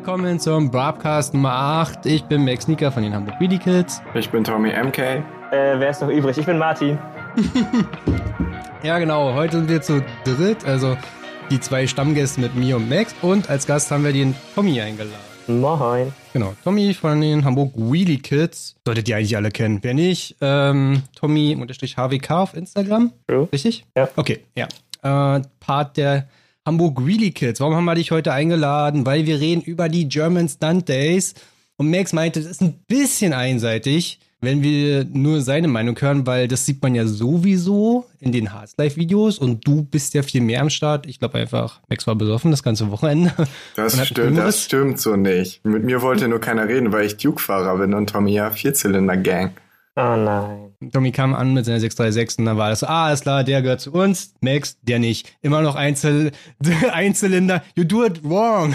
willkommen zum Broadcast Nummer 8. Ich bin Max Sneaker von den Hamburg Wheelie Kids. Ich bin Tommy MK. Äh, wer ist noch übrig? Ich bin Martin. ja, genau. Heute sind wir zu dritt, also die zwei Stammgäste mit mir und Max. Und als Gast haben wir den Tommy eingeladen. Moin. Genau, Tommy von den Hamburg Wheelie Kids. Solltet ihr eigentlich alle kennen. Wer nicht, ähm, Tommy-HWK auf Instagram. True. Richtig? Ja. Okay, ja. Äh, Part der Hamburg Wheelie Kids. Warum haben wir dich heute eingeladen? Weil wir reden über die German Stunt Days. Und Max meinte, das ist ein bisschen einseitig, wenn wir nur seine Meinung hören, weil das sieht man ja sowieso in den Hearts Live Videos und du bist ja viel mehr am Start. Ich glaube einfach, Max war besoffen das ganze Wochenende. Das stimmt, das stimmt so nicht. Mit mir wollte nur keiner reden, weil ich Duke-Fahrer bin und Tommy ja Vierzylinder-Gang. Oh nein. Tommy kam an mit seiner 636 und dann war das so, ah, ist klar, der gehört zu uns, Max, der nicht. Immer noch Einzel Einzylinder, you do it wrong.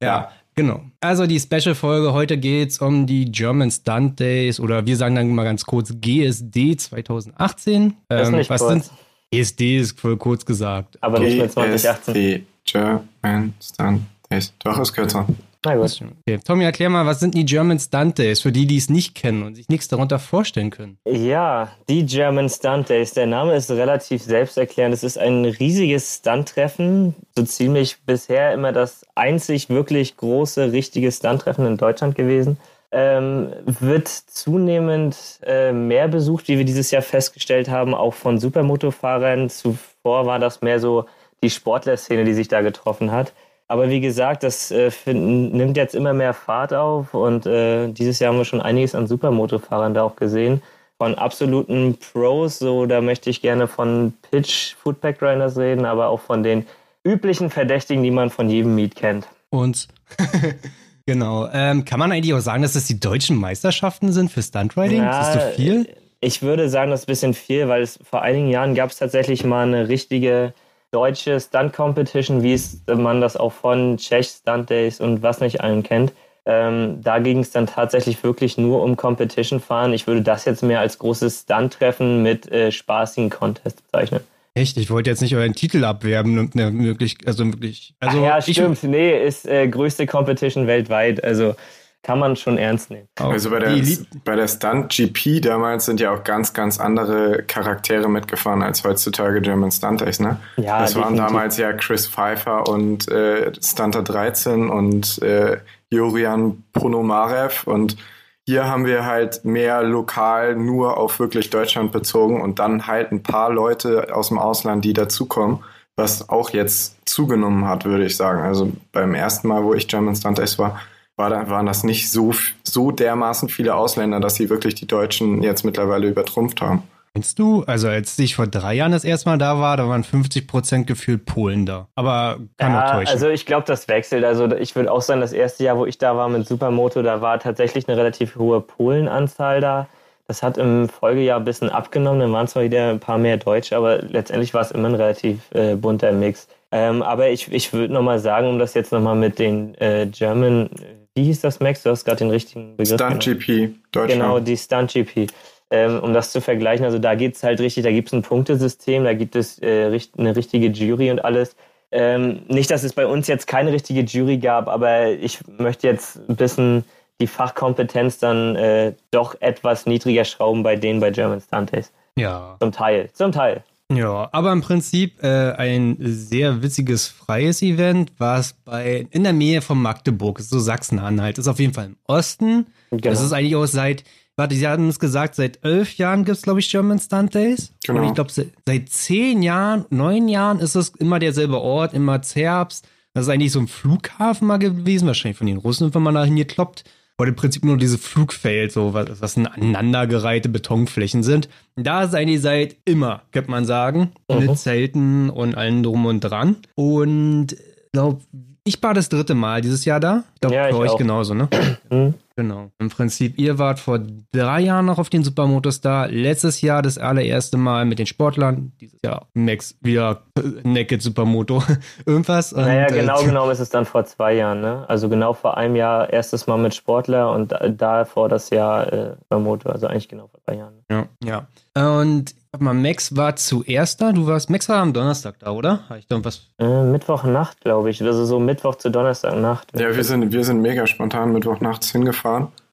ja, ja, genau. Also die Special-Folge, heute geht's um die German Stunt Days oder wir sagen dann mal ganz kurz GSD 2018. Das ist nicht was kurz. Sind, GSD ist voll kurz gesagt. Aber nicht mehr 2018. GSD, German Stunt Days. Doch, ist kürzer. Na gut. Okay. Tommy, erklär mal, was sind die German Stunt Days für die, die es nicht kennen und sich nichts darunter vorstellen können? Ja, die German Stunt Days. Der Name ist relativ selbsterklärend. Es ist ein riesiges Stunt-Treffen, so ziemlich bisher immer das einzig wirklich große, richtige Stunt-Treffen in Deutschland gewesen. Ähm, wird zunehmend äh, mehr besucht, wie wir dieses Jahr festgestellt haben, auch von Supermoto-Fahrern. Zuvor war das mehr so die Sportlerszene, die sich da getroffen hat. Aber wie gesagt, das äh, nimmt jetzt immer mehr Fahrt auf und äh, dieses Jahr haben wir schon einiges an Supermotofahrern da auch gesehen. Von absoluten Pros, so da möchte ich gerne von Pitch Foodpack Grinders reden, aber auch von den üblichen Verdächtigen, die man von jedem Meet kennt. Und genau. Ähm, kann man eigentlich auch sagen, dass das die deutschen Meisterschaften sind für Stuntriding? Ja, ist das so viel? Ich würde sagen, das ist ein bisschen viel, weil es vor einigen Jahren gab es tatsächlich mal eine richtige deutsche Stunt-Competition, wie es man das auch von Czech Stunt Days und was nicht allen kennt. Ähm, da ging es dann tatsächlich wirklich nur um Competition fahren. Ich würde das jetzt mehr als großes Stunt-Treffen mit äh, spaßigen Contest bezeichnen. Echt? Ich wollte jetzt nicht euren Titel abwerben und ne, wirklich, also wirklich. Also Ach ja, stimmt. nee, ist äh, größte Competition weltweit. Also kann man schon ernst nehmen. Also bei der, bei der Stunt GP damals sind ja auch ganz, ganz andere Charaktere mitgefahren als heutzutage German Stunt Days, ne? Ja, das waren damals ja Chris Pfeiffer und äh, Stunter 13 und äh, Jorian Ponomarev und hier haben wir halt mehr lokal nur auf wirklich Deutschland bezogen und dann halt ein paar Leute aus dem Ausland, die dazukommen, was auch jetzt zugenommen hat, würde ich sagen. Also beim ersten Mal, wo ich German Stunt Days war, war da, waren das nicht so, so dermaßen viele Ausländer, dass sie wirklich die Deutschen jetzt mittlerweile übertrumpft haben. Meinst du? Also als ich vor drei Jahren das erste Mal da war, da waren 50 Prozent gefühlt Polen da. Aber kann ja, auch täuschen. Also ich glaube, das wechselt. Also ich würde auch sagen, das erste Jahr, wo ich da war mit Supermoto, da war tatsächlich eine relativ hohe Polenanzahl da. Das hat im Folgejahr ein bisschen abgenommen. Dann waren zwar wieder ein paar mehr Deutsche, aber letztendlich war es immer ein relativ äh, bunter Mix. Ähm, aber ich, ich würde nochmal sagen, um das jetzt nochmal mit den äh, German wie hieß das, Max? Du hast gerade den richtigen Begriff. Stunt GP, Deutschland. Genau, die Stunt GP. Ähm, um das zu vergleichen, also da geht es halt richtig, da gibt es ein Punktesystem, da gibt es äh, eine richtige Jury und alles. Ähm, nicht, dass es bei uns jetzt keine richtige Jury gab, aber ich möchte jetzt ein bisschen die Fachkompetenz dann äh, doch etwas niedriger schrauben bei denen bei German Stunt Days. Ja. Zum Teil, zum Teil. Ja, aber im Prinzip äh, ein sehr witziges freies Event, was bei in der Nähe von Magdeburg, so Sachsen-Anhalt, ist auf jeden Fall im Osten. Genau. Das ist eigentlich auch seit, warte, Sie hatten es gesagt, seit elf Jahren gibt es, glaube ich, German Stunt Days. Genau. Und ich glaube, seit zehn Jahren, neun Jahren ist es immer derselbe Ort, immer Zerbst. Das ist eigentlich so ein Flughafen mal gewesen, wahrscheinlich von den Russen, wenn man da hingekloppt wo im Prinzip nur diese Flugfeld, so was, was aneinandergereihte Betonflächen sind. Da seid ihr seit immer, könnte man sagen, mhm. mit Zelten und allem drum und dran. Und glaube, ich war das dritte Mal dieses Jahr da. Ich glaube, ja, für euch auch. genauso, ne? Genau. Im Prinzip, ihr wart vor drei Jahren noch auf den Supermotos da. Letztes Jahr das allererste Mal mit den Sportlern. Dieses Jahr Max wieder Naked Supermoto. Irgendwas. Und, naja, genau äh, genommen ist es dann vor zwei Jahren. Ne? Also genau vor einem Jahr erstes Mal mit Sportler und davor das Jahr äh, Supermoto. Also eigentlich genau vor drei Jahren. Ja, ja. Und mal, Max war zuerst da. Du warst, Max war am Donnerstag da, oder? Habe ich da was? Äh, Mittwochnacht, glaube ich. Also so Mittwoch zu Donnerstagnacht. Ja, wir sind, wir sind mega spontan Mittwochnachts hingefahren.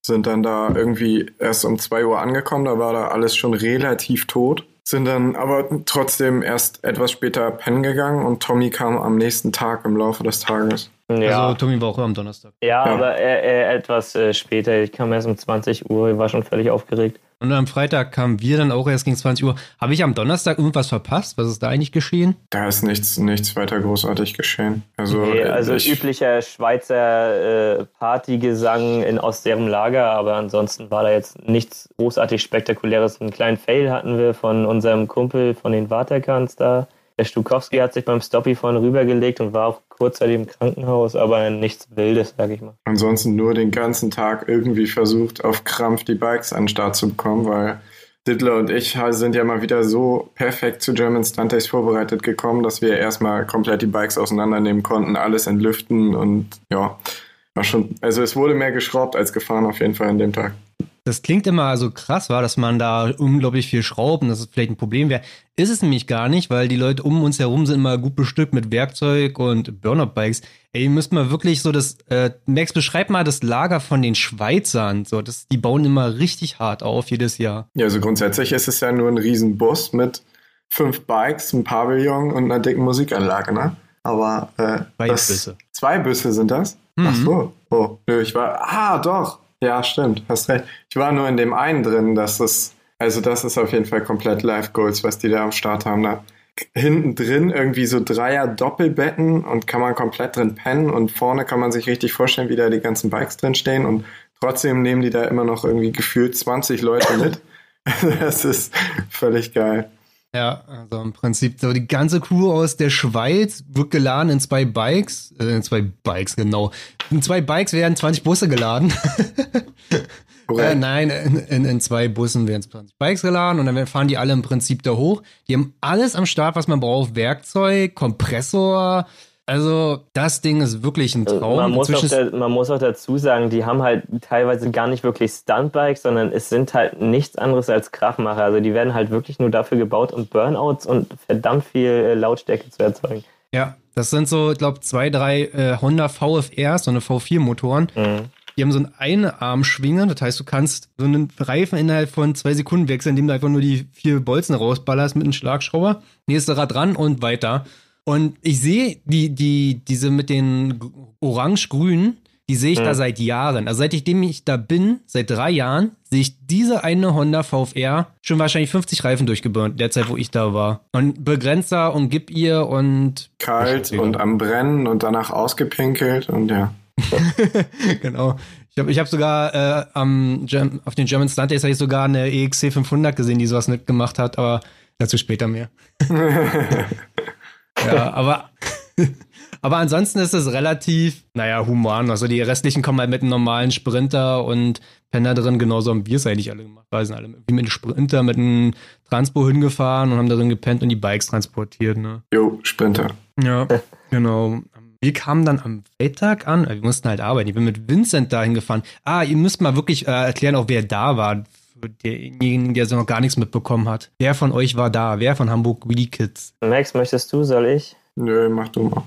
Sind dann da irgendwie erst um 2 Uhr angekommen. Da war da alles schon relativ tot. Sind dann aber trotzdem erst etwas später pennen gegangen und Tommy kam am nächsten Tag im Laufe des Tages. Ja. Also Tommy war auch am Donnerstag. Ja, ja. aber er, er etwas äh, später. Ich kam erst um 20 Uhr, war schon völlig aufgeregt. Und am Freitag kamen wir dann auch erst gegen 20 Uhr. Habe ich am Donnerstag irgendwas verpasst? Was ist da eigentlich geschehen? Da ist nichts, nichts weiter großartig geschehen. Also, nee, also ich, üblicher Schweizer äh, Partygesang in, aus deren Lager, aber ansonsten war da jetzt nichts großartig Spektakuläres. Einen kleinen Fail hatten wir von unserem Kumpel von den Waterkans da. Der Stukowski hat sich beim Stoppy vorne rübergelegt und war auch kurzzeitig im Krankenhaus, aber nichts Wildes, sag ich mal. Ansonsten nur den ganzen Tag irgendwie versucht, auf Krampf die Bikes an den Start zu bekommen, weil Diddler und ich sind ja mal wieder so perfekt zu German Stunt Days vorbereitet gekommen, dass wir erstmal komplett die Bikes auseinandernehmen konnten, alles entlüften und ja, war schon, also es wurde mehr geschraubt als gefahren auf jeden Fall an dem Tag. Das klingt immer so krass, war, dass man da unglaublich viel schraubt und dass es vielleicht ein Problem wäre. Ist es nämlich gar nicht, weil die Leute um uns herum sind immer gut bestückt mit Werkzeug und Burnout-Bikes. Ey, ihr müsst mal wirklich so das, äh, Max, beschreib mal das Lager von den Schweizern. So, das, die bauen immer richtig hart auf jedes Jahr. Ja, also grundsätzlich ist es ja nur ein Riesenbus mit fünf Bikes, einem Pavillon und einer dicken Musikanlage, ne? Aber äh, zwei das, Büsse. Zwei Büsse sind das? Mhm. Ach so. Oh, nö, ich war. Ah, doch. Ja, stimmt, hast recht. Ich war nur in dem einen drin, dass es, also das ist auf jeden Fall komplett Live Goals, was die da am Start haben. Da hinten drin irgendwie so Dreier Doppelbetten und kann man komplett drin pennen und vorne kann man sich richtig vorstellen, wie da die ganzen Bikes drin stehen und trotzdem nehmen die da immer noch irgendwie gefühlt 20 Leute mit. das ist völlig geil. Ja, also im Prinzip so die ganze Crew aus der Schweiz wird geladen in zwei Bikes, äh, in zwei Bikes, genau. In zwei Bikes werden 20 Busse geladen. äh, nein, in, in, in, zwei Bussen werden 20 Bikes geladen und dann fahren die alle im Prinzip da hoch. Die haben alles am Start, was man braucht. Werkzeug, Kompressor, also, das Ding ist wirklich ein Traum. Man muss, auch da, man muss, auch dazu sagen, die haben halt teilweise gar nicht wirklich Stuntbikes, sondern es sind halt nichts anderes als Krachmacher. Also, die werden halt wirklich nur dafür gebaut, um Burnouts und verdammt viel äh, Lautstärke zu erzeugen. Ja, das sind so, ich glaube, zwei, drei äh, Honda VFRs, so eine V4-Motoren. Mhm. Die haben so einen Einarmschwinger, das heißt, du kannst so einen Reifen innerhalb von zwei Sekunden wechseln, indem du einfach nur die vier Bolzen rausballerst mit einem Schlagschrauber. Nächste Rad dran und weiter. Und ich sehe die, die, diese mit den orange-grünen, die sehe ich ja. da seit Jahren. Also seitdem ich da bin, seit drei Jahren, sehe ich diese eine Honda VFR schon wahrscheinlich 50 Reifen durchgeburnt, der Zeit, wo ich da war. Und Begrenzer und gib ihr und. Kalt und am Brennen und danach ausgepinkelt und ja. genau. Ich habe ich hab sogar äh, am Gem auf den German Stunt Days habe ich sogar eine EXC 500 gesehen, die sowas mitgemacht hat, aber dazu später mehr. Ja, aber, aber ansonsten ist es relativ, naja, human. Also die restlichen kommen halt mit einem normalen Sprinter und Penner drin, genauso haben wir es eigentlich alle gemacht. Wir sind alle wie mit einem Sprinter, mit einem Transpo hingefahren und haben darin gepennt und die Bikes transportiert, ne? Jo, Sprinter. Ja, genau. Wir kamen dann am Freitag an, wir mussten halt arbeiten. Ich bin mit Vincent dahin gefahren. Ah, ihr müsst mal wirklich äh, erklären, auch wer da war für denjenigen, der so noch gar nichts mitbekommen hat. Wer von euch war da? Wer von Hamburg Willy Kids? Max, möchtest du, soll ich? Nö, mach du mal.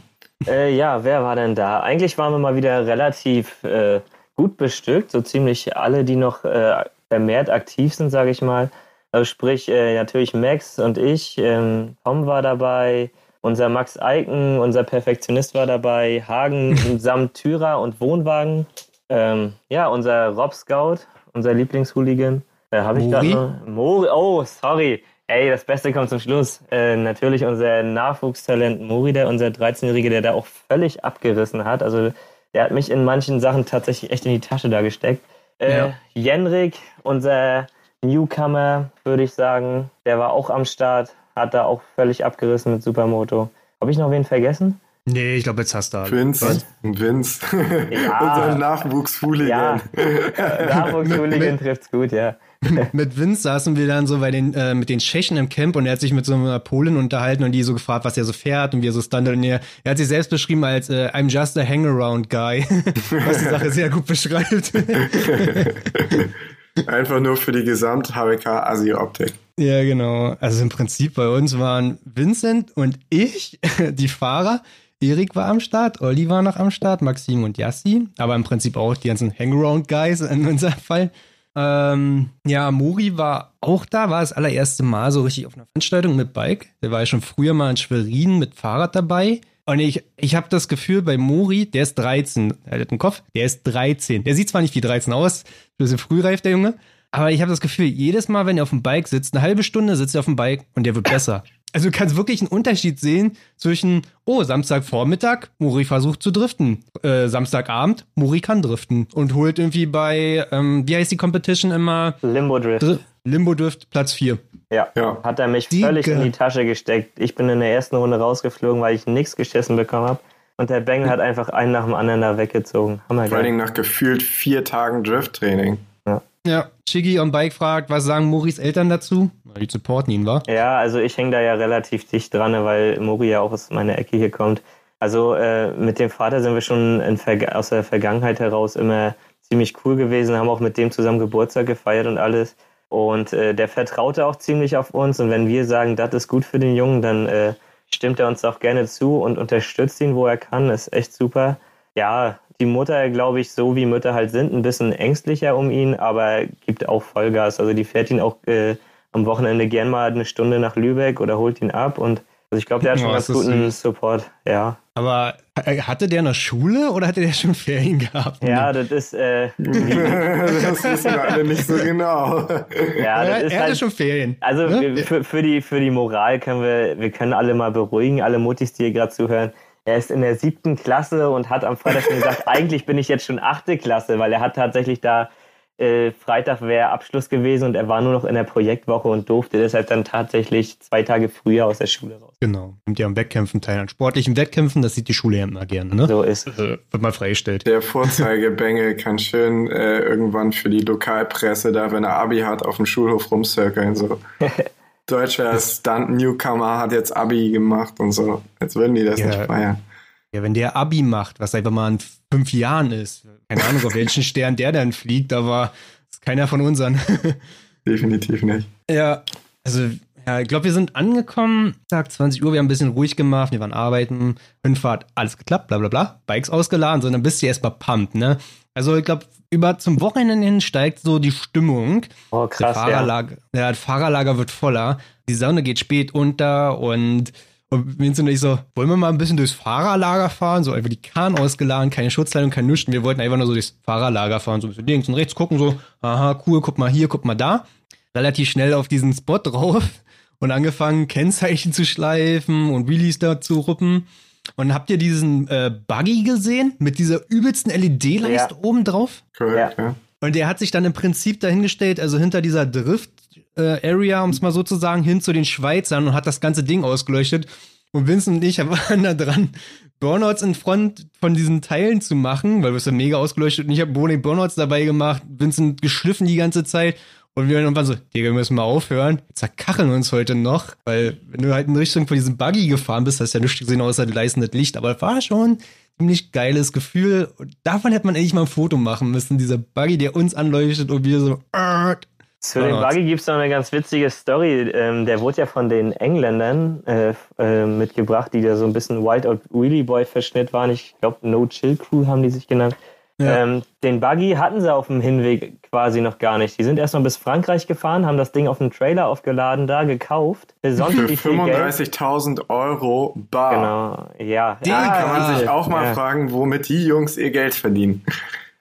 Äh, ja, wer war denn da? Eigentlich waren wir mal wieder relativ äh, gut bestückt, so ziemlich alle, die noch äh, vermehrt aktiv sind, sage ich mal. Also sprich, äh, natürlich Max und ich, ähm, Tom war dabei, unser Max Eiken, unser Perfektionist war dabei, Hagen samt Tyra und Wohnwagen, ähm, ja, unser Rob Scout, unser Lieblingshooligan, äh, Habe ich gerade noch? Mori. Oh, sorry. Ey, das Beste kommt zum Schluss. Äh, natürlich unser Nachwuchstalent Mori, der unser 13-Jährige, der da auch völlig abgerissen hat. Also der hat mich in manchen Sachen tatsächlich echt in die Tasche da gesteckt. Äh, ja. Jenrik, unser Newcomer, würde ich sagen, der war auch am Start, hat da auch völlig abgerissen mit Supermoto. Habe ich noch wen vergessen? Nee, ich glaube, jetzt hast du alle. Vince. Vince. Ja. Unser Nachwuchshooligan. Ja. Nachwuchshooligan trifft's gut, ja. mit Vince saßen wir dann so bei den, äh, mit den Tschechen im Camp und er hat sich mit so einer Polin unterhalten und die so gefragt, was er so fährt und wie er so standet. Und er, er hat sich selbst beschrieben als äh, I'm just a hangaround guy, was die Sache sehr gut beschreibt. Einfach nur für die Gesamt-HWK-Asi-Optik. Ja, genau. Also im Prinzip bei uns waren Vincent und ich die Fahrer. Erik war am Start, Olli war noch am Start, Maxim und Yassi, aber im Prinzip auch die ganzen Hangaround-Guys in unserem Fall. Ähm, ja, Mori war auch da, war das allererste Mal so richtig auf einer Veranstaltung mit Bike. Der war ja schon früher mal in Schwerin mit Fahrrad dabei. Und ich, ich habe das Gefühl, bei Mori, der ist 13, er hat einen Kopf, der ist 13. Der sieht zwar nicht wie 13 aus, ein bisschen frühreif, der Junge, aber ich habe das Gefühl, jedes Mal, wenn er auf dem Bike sitzt, eine halbe Stunde sitzt er auf dem Bike und der wird besser. Also du kannst wirklich einen Unterschied sehen zwischen, oh, Samstagvormittag, Muri versucht zu driften. Äh, Samstagabend, Muri kann driften und holt irgendwie bei, ähm, wie heißt die Competition immer? Limbo Drift. Dr Limbo Drift, Platz 4. Ja, ja, hat er mich Dieke. völlig in die Tasche gesteckt. Ich bin in der ersten Runde rausgeflogen, weil ich nichts geschissen bekommen habe. Und der Bengel hat einfach einen nach dem anderen da weggezogen. Hammer Vor allem nach gefühlt vier Tagen Drift-Training. Ja, Chiggy on Bike fragt, was sagen Moris Eltern dazu? Die supporten ihn, wa? Ja, also ich hänge da ja relativ dicht dran, weil Mori ja auch aus meiner Ecke hier kommt. Also äh, mit dem Vater sind wir schon aus der Vergangenheit heraus immer ziemlich cool gewesen, haben auch mit dem zusammen Geburtstag gefeiert und alles. Und äh, der vertraute auch ziemlich auf uns. Und wenn wir sagen, das ist gut für den Jungen, dann äh, stimmt er uns auch gerne zu und unterstützt ihn, wo er kann. Ist echt super. Ja, die Mutter, glaube ich, so wie Mütter halt sind, ein bisschen ängstlicher um ihn, aber gibt auch Vollgas. Also die fährt ihn auch äh, am Wochenende gern mal eine Stunde nach Lübeck oder holt ihn ab und also ich glaube, der hat schon oh, ganz guten süß. Support, ja. Aber äh, hatte der noch Schule oder hatte der schon Ferien gehabt? Ja, das ist. Äh, das wissen wir alle nicht so genau. Ja, das er, ist er hatte halt, schon Ferien. Also ne? für, für, die, für die Moral können wir, wir können alle mal beruhigen, alle Mutis, die hier gerade zuhören er ist in der siebten Klasse und hat am Freitag schon gesagt, eigentlich bin ich jetzt schon achte Klasse, weil er hat tatsächlich da äh, Freitag wäre Abschluss gewesen und er war nur noch in der Projektwoche und durfte deshalb dann tatsächlich zwei Tage früher aus der Schule raus. Genau. Nimmt ja am Wettkämpfen teil, an sportlichen Wettkämpfen, das sieht die Schule ja immer gerne, ne? So ist es. Also, wird mal freigestellt. Der Vorzeigebengel kann schön äh, irgendwann für die Lokalpresse da, wenn er Abi hat, auf dem Schulhof rumcirkeln, so. deutscher Stunt-Newcomer hat jetzt Abi gemacht und so. Jetzt würden die das ja, nicht feiern. Ja, wenn der Abi macht, was einfach mal in fünf Jahren ist, keine Ahnung, auf welchen Stern der dann fliegt, aber ist keiner von unseren. Definitiv nicht. Ja, also ja, ich glaube, wir sind angekommen, Tag 20 Uhr, wir haben ein bisschen ruhig gemacht, wir waren arbeiten, Hinfahrt, alles geklappt, bla bla bla, Bikes ausgeladen, sondern bist du erstmal pumped, ne? Also ich glaube, über zum Wochenende hin steigt so die Stimmung. Oh, krass. Der Fahrerlager, ja. der Fahrerlager wird voller. Die Sonne geht spät unter und, und Vincent und ich so, wollen wir mal ein bisschen durchs Fahrerlager fahren? So einfach die Kahn ausgeladen, keine Schutzkleidung, kein Nichts. Wir wollten einfach nur so durchs Fahrerlager fahren, so ein bisschen links und rechts gucken, so, aha, cool, guck mal hier, guck mal da. Relativ schnell auf diesen Spot drauf und angefangen, Kennzeichen zu schleifen und Wheelies da zu ruppen. Und habt ihr diesen äh, Buggy gesehen mit dieser übelsten LED-Leiste ja. oben drauf? Korrekt, ja. Und der hat sich dann im Prinzip dahingestellt, also hinter dieser Drift-Area, äh, um es mal so zu sagen, hin zu den Schweizern und hat das ganze Ding ausgeleuchtet. Und Vincent und ich waren da dran, Burnouts in Front von diesen Teilen zu machen, weil wir es dann mega ausgeleuchtet und ich habe Bowling Burnouts dabei gemacht, Vincent geschliffen die ganze Zeit und wir irgendwann so, Digga, wir müssen mal aufhören. Wir zerkacheln uns heute noch, weil wenn du halt in Richtung von diesem Buggy gefahren bist, hast du ja nichts gesehen außer leisendes Licht. Aber war schon ein ziemlich geiles Gefühl. Und davon hätte man eigentlich mal ein Foto machen müssen. Dieser Buggy, der uns anleuchtet und wir so. Zu dem Buggy gibt es noch eine ganz witzige Story. Ähm, der wurde ja von den Engländern äh, äh, mitgebracht, die da so ein bisschen Wild Out Wheelie Boy Verschnitt waren. Ich glaube, No Chill Crew haben die sich genannt. Ja. Ähm, den Buggy hatten sie auf dem Hinweg quasi noch gar nicht. Die sind erst noch bis Frankreich gefahren, haben das Ding auf dem Trailer aufgeladen, da gekauft. Für 35.000 Euro bar. Genau, ja. Den ja, kann man sich auch mal ja. fragen, womit die Jungs ihr Geld verdienen.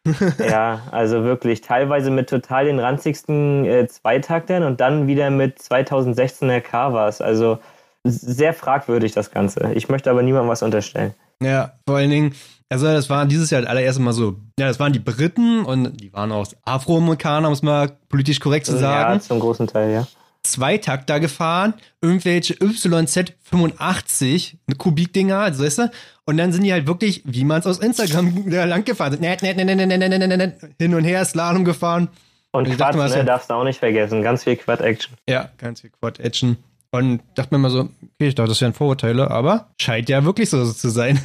ja, also wirklich teilweise mit total den ranzigsten äh, Zweitaktern und dann wieder mit 2016er Carvers. Also sehr fragwürdig das Ganze. Ich möchte aber niemandem was unterstellen. Ja, vor allen Dingen, also das war dieses Jahr das allererste Mal so, ja, das waren die Briten und die waren auch Afroamerikaner, um es mal politisch korrekt zu sagen. Ja, zum großen Teil, ja. Zweitakter gefahren, irgendwelche YZ85 Kubikdinger, also weißt du? Und dann sind die halt wirklich, wie man es aus Instagram lang gefahren ist, net, net, net, net, net, net, net, hin und her Slalom gefahren. Und, und Quad, ne, darfst du auch nicht vergessen. Ganz viel Quad-Action. Ja, ganz viel Quad-Action. Und dachte mir mal so, okay, ich dachte, das wären Vorurteile, aber scheint ja wirklich so zu sein.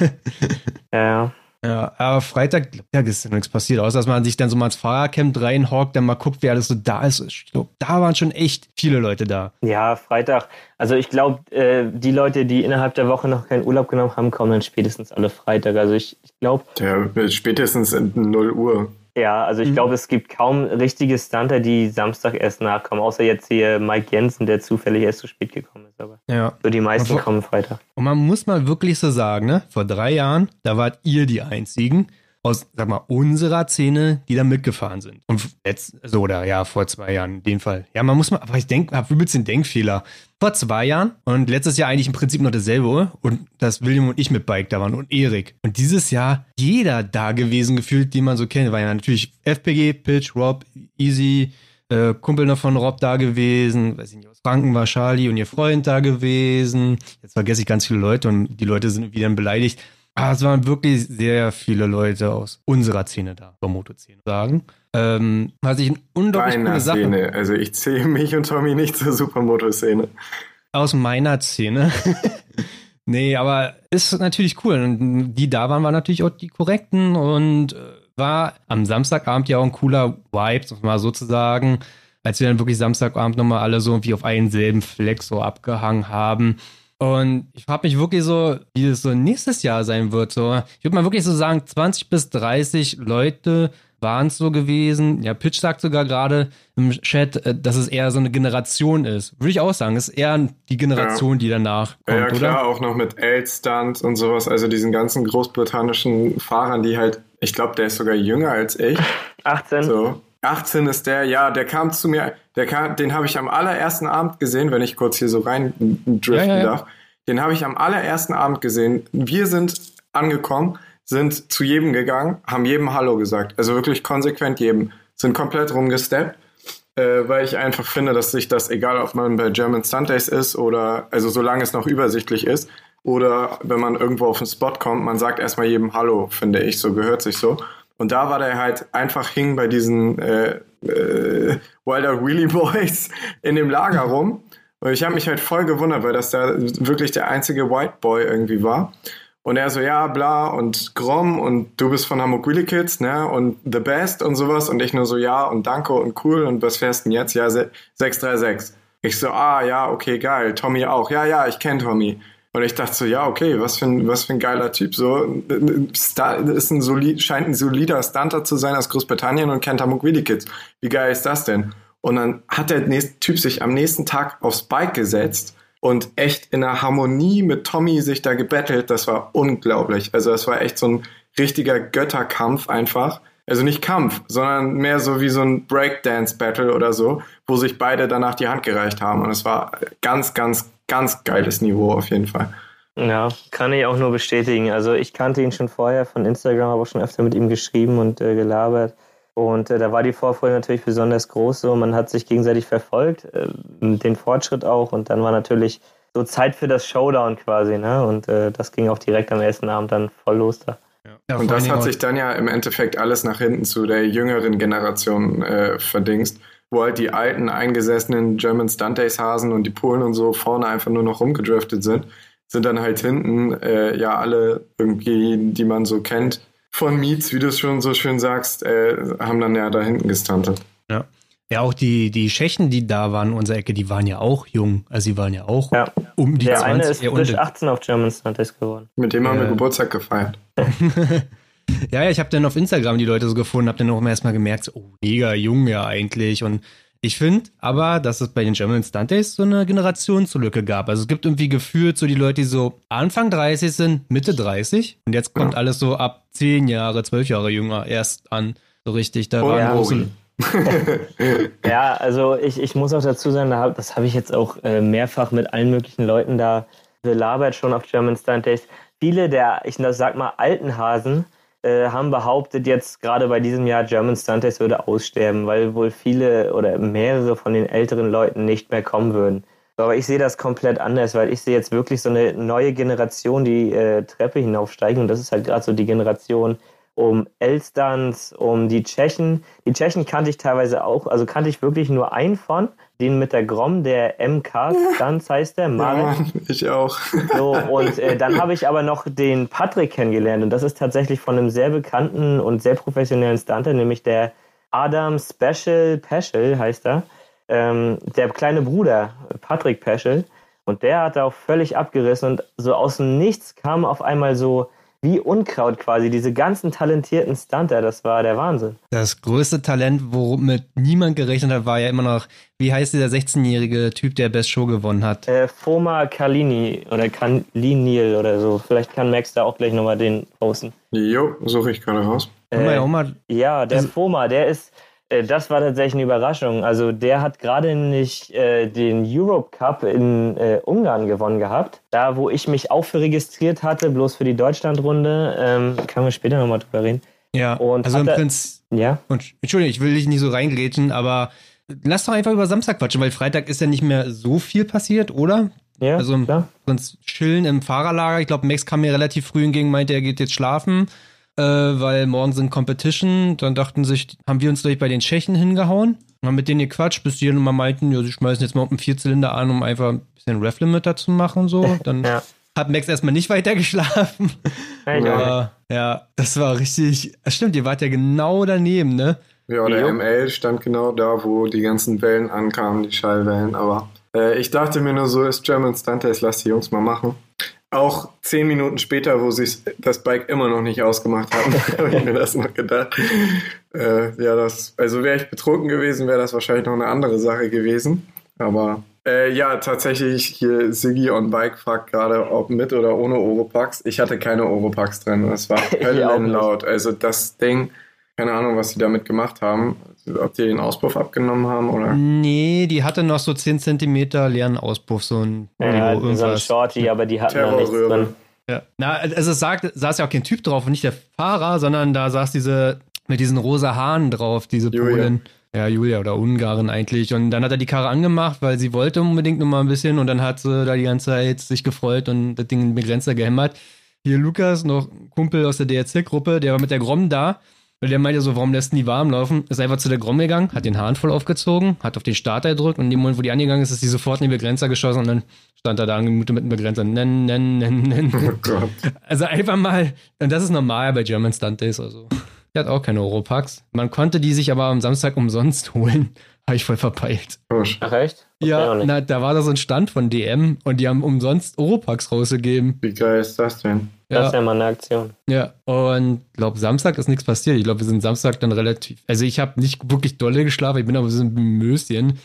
ja. Ja, aber Freitag, ja, ist ja nichts passiert, außer dass man sich dann so mal ins Fahrercamp reinhockt, dann mal guckt, wer alles so da ist. Ich glaube, da waren schon echt viele Leute da. Ja, Freitag. Also ich glaube, äh, die Leute, die innerhalb der Woche noch keinen Urlaub genommen haben, kommen dann spätestens alle Freitag. Also ich, ich glaube. Ja, spätestens in 0 Uhr. Ja, also ich mhm. glaube, es gibt kaum richtige Stunter, die Samstag erst nachkommen, außer jetzt hier Mike Jensen, der zufällig erst zu spät gekommen ist. Aber ja. so die meisten vor, kommen Freitag. Und man muss mal wirklich so sagen, ne? Vor drei Jahren, da wart ihr die einzigen, aus, sag mal, unserer Szene, die da mitgefahren sind. Und jetzt, so, oder ja, vor zwei Jahren in dem Fall. Ja, man muss mal, aber ich denke, habe übelst den Denkfehler. Vor zwei Jahren und letztes Jahr eigentlich im Prinzip noch dasselbe und dass William und ich mit Bike da waren und Erik. Und dieses Jahr jeder da gewesen gefühlt, den man so kennt. War ja natürlich FPG, Pitch, Rob, Easy, äh, Kumpel noch von Rob da gewesen, weiß ich nicht, aus Franken war Charlie und ihr Freund da gewesen. Jetzt vergesse ich ganz viele Leute und die Leute sind wieder beleidigt. Aber es waren wirklich sehr viele Leute aus unserer Szene da, zur Moto-Szene sagen. Ähm, was ich eine unglaublich Deiner coole Sache. Szene. Also ich zähle mich und Tommy nicht zur Supermoto-Szene. Aus meiner Szene. nee, aber ist natürlich cool. Und die da waren, waren natürlich auch die korrekten und äh, war am Samstagabend ja auch ein cooler Vibe, mal sozusagen, als wir dann wirklich Samstagabend nochmal alle so wie auf einen selben Fleck so abgehangen haben. Und ich frage mich wirklich so, wie es so nächstes Jahr sein wird. So, ich würde mal wirklich so sagen, 20 bis 30 Leute waren es so gewesen. Ja, Pitch sagt sogar gerade im Chat, äh, dass es eher so eine Generation ist. Würde ich auch sagen, es ist eher die Generation, ja. die danach kommt, ja, klar, oder? auch noch mit L-Stunt und sowas, also diesen ganzen großbritannischen Fahrern, die halt, ich glaube, der ist sogar jünger als ich. 18. So. 18 ist der, ja, der kam zu mir, kam, den habe ich am allerersten Abend gesehen, wenn ich kurz hier so rein driften ja, ja. darf. Den habe ich am allerersten Abend gesehen. Wir sind angekommen, sind zu jedem gegangen, haben jedem Hallo gesagt. Also wirklich konsequent jedem. Sind komplett rumgesteppt, äh, weil ich einfach finde, dass sich das, egal ob man bei German Sundays ist oder, also solange es noch übersichtlich ist, oder wenn man irgendwo auf den Spot kommt, man sagt erstmal jedem Hallo, finde ich, so gehört sich so. Und da war der halt einfach hing bei diesen äh, äh, Wilder Wheelie Boys in dem Lager rum. Und ich habe mich halt voll gewundert, weil das da wirklich der einzige White Boy irgendwie war. Und er so, ja, bla, und Grom und du bist von Hamburg Wheelie Kids, ne, und The Best und sowas. Und ich nur so, ja, und danke und cool. Und was fährst du denn jetzt? Ja, 636. Ich so, ah, ja, okay, geil. Tommy auch. Ja, ja, ich kenne Tommy. Und ich dachte so, ja, okay, was für ein, was für ein geiler Typ. So, ist ein solid, scheint ein solider Stunter zu sein aus Großbritannien und kennt Hamburg Kids. Wie geil ist das denn? Und dann hat der nächste Typ sich am nächsten Tag aufs Bike gesetzt und echt in der Harmonie mit Tommy sich da gebettelt. Das war unglaublich. Also das war echt so ein richtiger Götterkampf einfach. Also nicht Kampf, sondern mehr so wie so ein Breakdance-Battle oder so, wo sich beide danach die Hand gereicht haben. Und es war ganz, ganz, ganz geiles Niveau auf jeden Fall. Ja, kann ich auch nur bestätigen. Also ich kannte ihn schon vorher von Instagram, habe auch schon öfter mit ihm geschrieben und äh, gelabert. Und äh, da war die Vorfreude natürlich besonders groß. So, man hat sich gegenseitig verfolgt, äh, den Fortschritt auch. Und dann war natürlich so Zeit für das Showdown quasi. Ne? Und äh, das ging auch direkt am ersten Abend dann voll los da. Ja, und das hat sich dann ja im Endeffekt alles nach hinten zu der jüngeren Generation äh, verdingst wo halt die alten, eingesessenen German Stunt Days Hasen und die Polen und so vorne einfach nur noch rumgedriftet sind, sind dann halt hinten äh, ja alle irgendwie, die man so kennt, von Meets, wie du es schon so schön sagst, äh, haben dann ja da hinten gestuntet. Ja. Ja, auch die, die Tschechen, die da waren in unserer Ecke, die waren ja auch jung. Also sie waren ja auch ja. um die Der 20. Der eine ist frisch 18 auf German Stunt Days geworden. Mit dem haben wir Geburtstag gefeiert. Ja, ja, ich habe dann auf Instagram die Leute so gefunden, habe dann auch erstmal gemerkt, so, oh, mega jung ja eigentlich. Und ich finde aber, dass es bei den German Stunt Days so eine Generationslücke gab. Also es gibt irgendwie gefühlt so die Leute, die so Anfang 30 sind, Mitte 30. Und jetzt kommt ja. alles so ab 10 Jahre, 12 Jahre jünger erst an. So richtig. Da oh, waren ja. große. ja, also ich, ich muss auch dazu sagen, das habe ich jetzt auch äh, mehrfach mit allen möglichen Leuten da belabert schon auf German Stunt Days. Viele der, ich sag mal, alten Hasen, äh, haben behauptet, jetzt gerade bei diesem Jahr German Stunt Days würde aussterben, weil wohl viele oder mehrere von den älteren Leuten nicht mehr kommen würden. Aber ich sehe das komplett anders, weil ich sehe jetzt wirklich so eine neue Generation, die äh, Treppe hinaufsteigen. Und das ist halt gerade so die Generation um Elstans, um die Tschechen. Die Tschechen kannte ich teilweise auch, also kannte ich wirklich nur einen von, den mit der Grom, der MK Stunts heißt der, Marek. Ja, ich auch. So, und äh, dann habe ich aber noch den Patrick kennengelernt und das ist tatsächlich von einem sehr bekannten und sehr professionellen Stunter, nämlich der Adam Special Peschel heißt er ähm, der kleine Bruder, Patrick Peschel, und der hat auch völlig abgerissen und so aus dem Nichts kam auf einmal so wie Unkraut quasi, diese ganzen talentierten Stunter, das war der Wahnsinn. Das größte Talent, womit niemand gerechnet hat, war ja immer noch, wie heißt dieser 16-jährige Typ, der Best Show gewonnen hat? Äh, Foma Kalini oder Kalinil oder so. Vielleicht kann Max da auch gleich nochmal den posten. Jo, suche ich gerade raus. Äh, ja, der also, Foma, der ist, das war tatsächlich eine Überraschung. Also der hat gerade nicht äh, den Europe Cup in äh, Ungarn gewonnen gehabt. Da, wo ich mich auch für registriert hatte, bloß für die Deutschlandrunde. Ähm, können wir später nochmal drüber reden. Ja, und also im Prinzip. Ja. Und, Entschuldigung, ich will dich nicht so reingrätschen, aber lass doch einfach über Samstag quatschen, weil Freitag ist ja nicht mehr so viel passiert, oder? Ja, also klar. sonst chillen im Fahrerlager. Ich glaube, Max kam mir relativ früh entgegen, meinte, er geht jetzt schlafen äh, weil morgen sind Competition. Dann dachten sich, haben wir uns gleich bei den Tschechen hingehauen. Haben mit denen gequatscht, bis die dann mal meinten, ja, sie schmeißen jetzt mal auf einen Vierzylinder an, um einfach ein bisschen Ref-Limiter zu machen. So. Dann ja. hat Max erstmal nicht weiter geschlafen. Ja, ja, das war richtig. Stimmt, ihr wart ja genau daneben, ne? Ja, der jo. ML stand genau da, wo die ganzen Wellen ankamen, die Schallwellen. Aber äh, ich dachte mir nur so, ist German Stunt lass die Jungs mal machen. Auch zehn Minuten später, wo sie das Bike immer noch nicht ausgemacht haben, habe ich mir das noch gedacht. Äh, ja, das, also wäre ich betrunken gewesen, wäre das wahrscheinlich noch eine andere Sache gewesen. Aber äh, ja, tatsächlich, hier Siggy on Bike fragt gerade, ob mit oder ohne Oropax. Ich hatte keine Oropax drin. Es war höllenlaut. Also das Ding, keine Ahnung, was sie damit gemacht haben. Ob die den Auspuff abgenommen haben oder? Nee, die hatte noch so 10 cm leeren Auspuff, so ein, ja, so ein Shorty, aber die hatten da nichts drin. Ja. Na, also es sagt, saß ja auch kein Typ drauf und nicht der Fahrer, sondern da saß diese mit diesen rosa Haaren drauf, diese Julia. Polin. Ja, Julia oder Ungarin eigentlich. Und dann hat er die Karre angemacht, weil sie wollte unbedingt noch mal ein bisschen und dann hat sie da die ganze Zeit sich gefreut und das Ding mit Grenzer gehämmert. Hier Lukas, noch Kumpel aus der DRC-Gruppe, der war mit der Grom da weil der meinte so, warum lässt die warm laufen? Ist einfach zu der Grom gegangen, hat den Hahn voll aufgezogen, hat auf den Starter gedrückt und in dem Moment, wo die angegangen ist, ist die sofort in den Begrenzer geschossen und dann stand er da angemutet mit dem Begrenzer. Nen, nen, nen, nen. Oh Gott. Also einfach mal, und das ist normal bei German Stunt Days. Also. Der hat auch keine Oropax. Man konnte die sich aber am Samstag umsonst holen. Habe ich voll verpeilt. Ach echt? Ja, na, da war da so ein Stand von DM und die haben umsonst Oropax rausgegeben. Wie geil ist das denn? Ja. Das ist ja mal eine Aktion. Ja, und ich glaube, Samstag ist nichts passiert. Ich glaube, wir sind Samstag dann relativ. Also, ich habe nicht wirklich dolle geschlafen, ich bin aber so ein Möschen.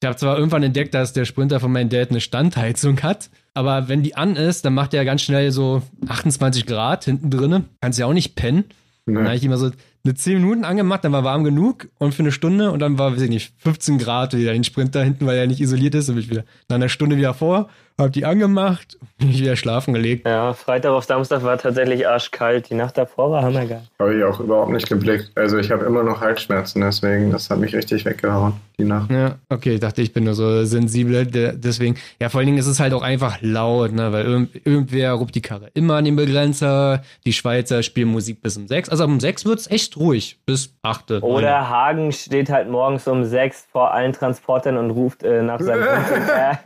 Ich habe zwar irgendwann entdeckt, dass der Sprinter von meinem Dad eine Standheizung hat, aber wenn die an ist, dann macht der ganz schnell so 28 Grad hinten drinne. Kannst ja auch nicht pennen. Nee. Dann habe ich immer so eine 10 Minuten angemacht, dann war warm genug und für eine Stunde und dann war, weiß ich nicht, 15 Grad wieder den Sprinter hinten, weil er nicht isoliert ist. Und bin ich wieder nach einer Stunde wieder vor hab die angemacht, bin ich wieder schlafen gelegt. Ja, Freitag auf Samstag war tatsächlich arschkalt. Die Nacht davor war hammergeil. Habe ich auch überhaupt nicht geblickt. Also ich habe immer noch Halsschmerzen, deswegen, das hat mich richtig weggehauen, die Nacht. Ja, okay, ich dachte, ich bin nur so sensibel, deswegen. Ja, vor allen Dingen ist es halt auch einfach laut, ne, weil irgend, irgendwer ruppt die Karre immer an den Begrenzer. Die Schweizer spielen Musik bis um sechs. Also um sechs wird's echt ruhig, bis achte. Oder neun. Hagen steht halt morgens um sechs vor allen Transportern und ruft äh, nach seinem Hund,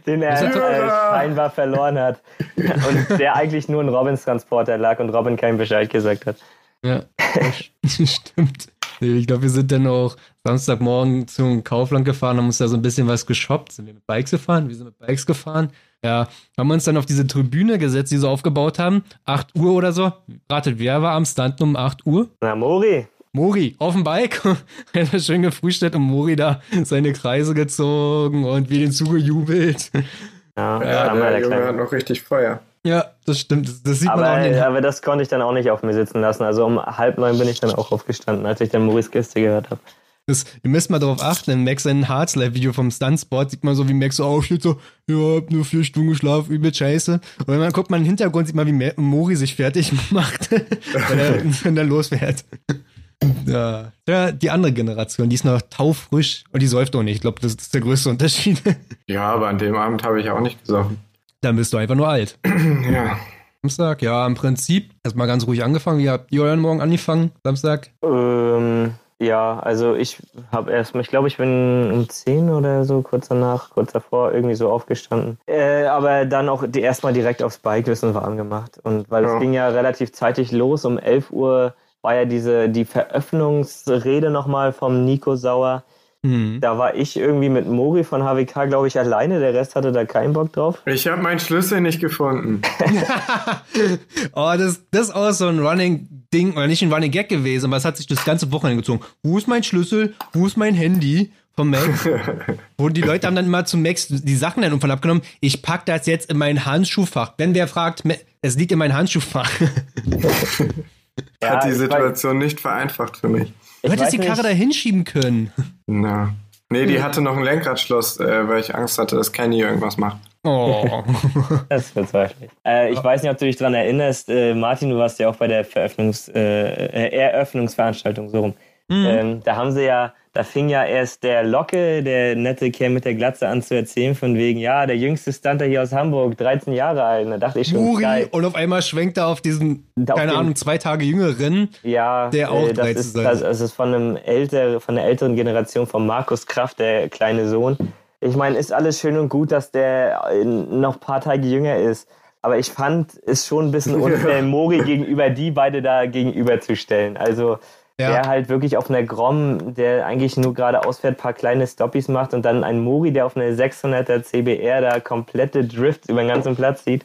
den er äh, scheinbar verloren hat. Und der eigentlich nur ein Robins-Transporter lag und Robin keinen Bescheid gesagt hat. Ja, stimmt. Ich glaube, wir sind dann auch Samstagmorgen zum Kaufland gefahren, haben uns da so ein bisschen was geshoppt. Sind wir mit Bikes gefahren? Wir sind mit Bikes gefahren. Ja, haben uns dann auf diese Tribüne gesetzt, die sie aufgebaut haben. 8 Uhr oder so. Ratet, wer war am Stand um 8 Uhr? Na, Mori. Mori auf dem Bike. er hat schön gefrühstückt und Mori da seine Kreise gezogen und wie den zugejubelt. Ja, ja der, der Junge hat noch richtig Feuer. Ja, das stimmt. Das, das sieht aber, man auch nicht. Aber das konnte ich dann auch nicht auf mir sitzen lassen. Also um halb neun bin ich dann auch aufgestanden, als ich dann Maurice Gäste gehört habe. Das, ihr müsst mal darauf achten, in Max sein Hearts-Live-Video vom Stuntsport sieht man so, wie Max so aufsteht, so, ja, hab nur vier Stunden geschlafen, übel scheiße. Und wenn man guckt man im Hintergrund, sieht man, wie Mori sich fertig macht, wenn, er, wenn er losfährt. Ja. ja, die andere Generation, die ist noch taufrisch und die säuft auch nicht. Ich glaube, das ist der größte Unterschied. Ja, aber an dem Abend habe ich auch nicht gesoffen. Dann bist du einfach nur alt. ja. Samstag, ja, im Prinzip erstmal ganz ruhig angefangen. Wie habt ihr euren Morgen angefangen, Samstag? Ähm, ja, also ich habe erstmal, ich glaube, ich bin um 10 oder so, kurz danach, kurz davor, irgendwie so aufgestanden. Äh, aber dann auch die, erstmal direkt aufs Bike wissen warm gemacht. Und weil ja. es ging ja relativ zeitig los, um 11 Uhr war ja diese, die Veröffnungsrede nochmal vom Nico Sauer. Mhm. Da war ich irgendwie mit Mori von HWK, glaube ich, alleine. Der Rest hatte da keinen Bock drauf. Ich habe meinen Schlüssel nicht gefunden. oh, das, das ist auch so ein Running-Ding, oder nicht ein Running-Gag gewesen, aber es hat sich das ganze Wochenende gezogen. Wo ist mein Schlüssel? Wo ist mein Handy? Vom Max. Wo die Leute haben dann immer zu Max die Sachen dann irgendwann abgenommen. Ich pack das jetzt in mein Handschuhfach. Wenn wer fragt, es liegt in mein Handschuhfach. ja, Hat die Situation nicht vereinfacht für mich. Du hättest die Karre da hinschieben können. Na. Nee, die hm. hatte noch ein Lenkradschloss, äh, weil ich Angst hatte, dass Kenny irgendwas macht. Oh. das ist verzweifelt. Äh, ich weiß nicht, ob du dich daran erinnerst, äh, Martin, du warst ja auch bei der Veröffnungs-, äh, Eröffnungsveranstaltung so rum. Mhm. Ähm, da haben sie ja da fing ja erst der Locke, der nette Kerl mit der Glatze an zu erzählen, von wegen, ja, der jüngste Stunter hier aus Hamburg, 13 Jahre alt. Und da dachte ich schon, Uri, geil. Und auf einmal schwenkt er auf diesen, da keine auf Ahnung, zwei Tage jüngeren, ja, der auch äh, das 13 ist, das, das, ist von einem älter, von der älteren Generation von Markus Kraft, der kleine Sohn. Ich meine, ist alles schön und gut, dass der noch ein paar Tage jünger ist. Aber ich fand es schon ein bisschen unfair, Mori gegenüber die beide da gegenüberzustellen. Also, ja. der halt wirklich auf einer Grom, der eigentlich nur gerade ausfährt, paar kleine Stoppies macht und dann ein Mori, der auf einer 600er CBR da komplette Drifts über den ganzen Platz sieht.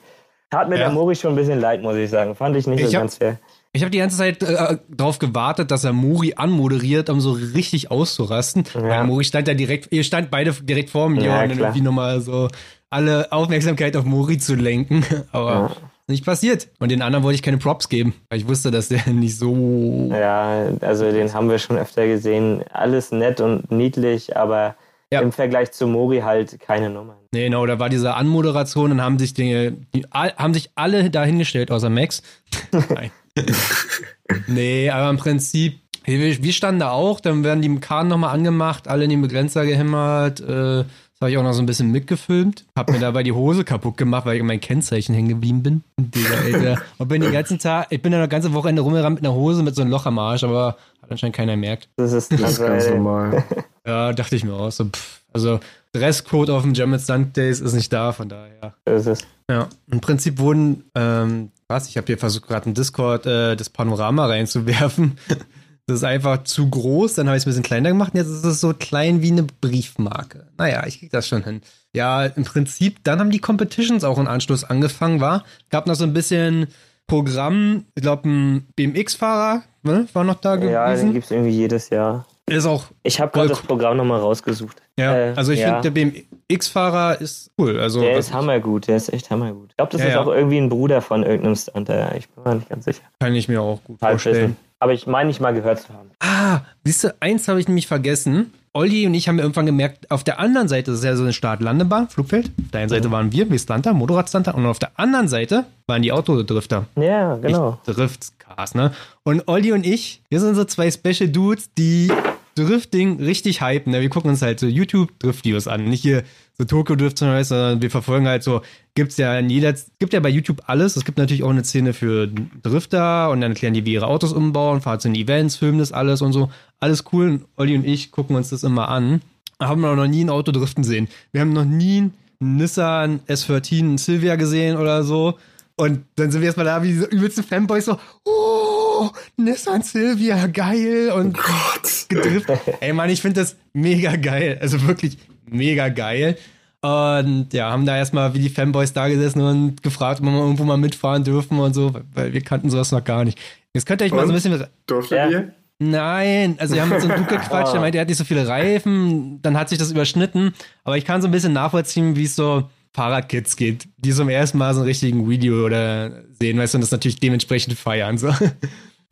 Tat mir ja. der Mori schon ein bisschen leid, muss ich sagen. Fand ich nicht ich so ganz fair. Ich habe die ganze Zeit äh, darauf gewartet, dass er Mori anmoderiert, um so richtig auszurasten. Ja. Weil Mori stand ja direkt, ihr stand beide direkt vor mir ja, und dann irgendwie nochmal so alle Aufmerksamkeit auf Mori zu lenken. Aber ja nicht passiert. Und den anderen wollte ich keine Props geben, weil ich wusste, dass der nicht so. Ja, also den haben wir schon öfter gesehen. Alles nett und niedlich, aber ja. im Vergleich zu Mori halt keine Nummer. Nee, genau, da war diese Anmoderation und haben sich Dinge, die, haben sich alle dahingestellt, außer Max. Nein. nee, aber im Prinzip, wir, standen da auch, dann werden die Kahn nochmal angemacht, alle in den Begrenzer gehämmert, äh, das habe ich auch noch so ein bisschen mitgefilmt. Hab mir dabei die Hose kaputt gemacht, weil ich mein Kennzeichen hängen geblieben bin. Alter. Und bin den ganzen Tag, ich bin da das ganze Wochenende rumgerannt mit einer Hose mit so einem Loch am Arsch, aber hat anscheinend keiner gemerkt. Das ist, das ist ganz normal. Ja, dachte ich mir auch. So, pff, also Dresscode auf dem German Stunt Days ist nicht da, von daher. Das ist Ja, im Prinzip wurden, ähm, was, ich habe hier versucht gerade ein Discord äh, das Panorama reinzuwerfen. Das ist einfach zu groß, dann habe ich es ein bisschen kleiner gemacht und jetzt ist es so klein wie eine Briefmarke. Naja, ich krieg das schon hin. Ja, im Prinzip, dann haben die Competitions auch in Anschluss angefangen, war. Gab noch so ein bisschen Programm, ich glaube, ein BMX-Fahrer ne, war noch da gewesen. Ja, den gibt es irgendwie jedes Jahr. Ist auch. Ich habe gerade das Programm nochmal rausgesucht. Ja, äh, also ich ja. finde, der BMX-Fahrer ist cool. Also, der ist hammergut, der ist echt hammergut. Ich glaube, das ja, ist ja. auch irgendwie ein Bruder von irgendeinem Stunter. Ich bin mir nicht ganz sicher. Kann ich mir auch gut Halb vorstellen. Wissen. Aber ich meine nicht mal gehört zu haben. Ah, siehst du, eins habe ich nämlich vergessen. Olli und ich haben irgendwann gemerkt, auf der anderen Seite das ist ja so eine Start-Landebahn, Flugfeld. Auf der einen Seite mhm. waren wir, wir Stunter, Motorradstunter. Und auf der anderen Seite waren die Autodrifter. Ja, genau. Driftcars, ne? Und Olli und ich, wir sind so zwei Special Dudes, die Drifting richtig hypen. Ne? Wir gucken uns halt so YouTube-Drift-Videos an. Nicht hier so Tokyo Drift zum sondern wir verfolgen halt so, gibt's ja in jeder, gibt ja bei YouTube alles. Es gibt natürlich auch eine Szene für Drifter und dann erklären die, wie ihre Autos umbauen, fahren zu den Events, filmen das alles und so. Alles cool. Und Olli und ich gucken uns das immer an. Haben wir noch nie ein Auto driften sehen. Wir haben noch nie einen Nissan S14 einen Silvia gesehen oder so. Und dann sind wir erstmal da wie diese übelsten Fanboys so, oh, Nissan Silvia, geil und oh gedrift. Ey Mann, ich finde das mega geil. Also wirklich mega geil. Und ja, haben da erstmal wie die Fanboys da gesessen und gefragt, ob wir irgendwo mal mitfahren dürfen und so, weil wir kannten sowas noch gar nicht. Jetzt könnt ihr euch und? mal so ein bisschen. Durftet ja. ihr? Nein, also wir haben mit so einem Duke gequatscht, der meinte, er hat nicht so viele Reifen, dann hat sich das überschnitten, aber ich kann so ein bisschen nachvollziehen, wie es so Fahrradkids geht, die zum ersten Mal so ein richtigen Video oder sehen, weißt du, und das natürlich dementsprechend feiern. So. Ja.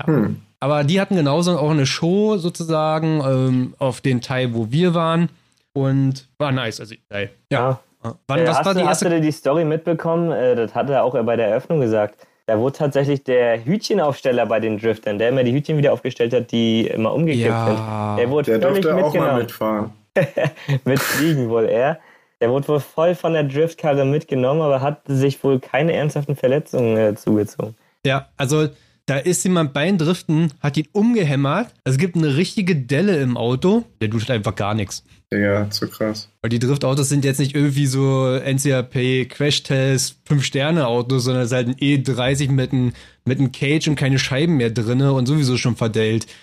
Hm. Aber die hatten genauso auch eine Show sozusagen ähm, auf den Teil, wo wir waren. Und war nice. Also, geil. Ja. ja. Wann, äh, was hast, war die du, erste? hast du die Story mitbekommen? Äh, das hat er auch bei der Eröffnung gesagt. Da wurde tatsächlich der Hütchenaufsteller bei den Driftern, der immer die Hütchen wieder aufgestellt hat, die immer umgekippt ja. sind. Der wurde der völlig durfte auch mal mitfahren. Mitfliegen wohl er. Der wurde wohl voll von der Driftkarre mitgenommen, aber hat sich wohl keine ernsthaften Verletzungen äh, zugezogen. Ja, also da ist jemand beim Driften, hat ihn umgehämmert. Es gibt eine richtige Delle im Auto. Der tut einfach gar nichts. Ja, zu krass. Weil die Driftautos sind jetzt nicht irgendwie so NCAP, Crashtest, 5-Sterne-Autos, sondern es ist halt ein E30 mit einem mit einem Cage und keine Scheiben mehr drinne und sowieso schon verdellt.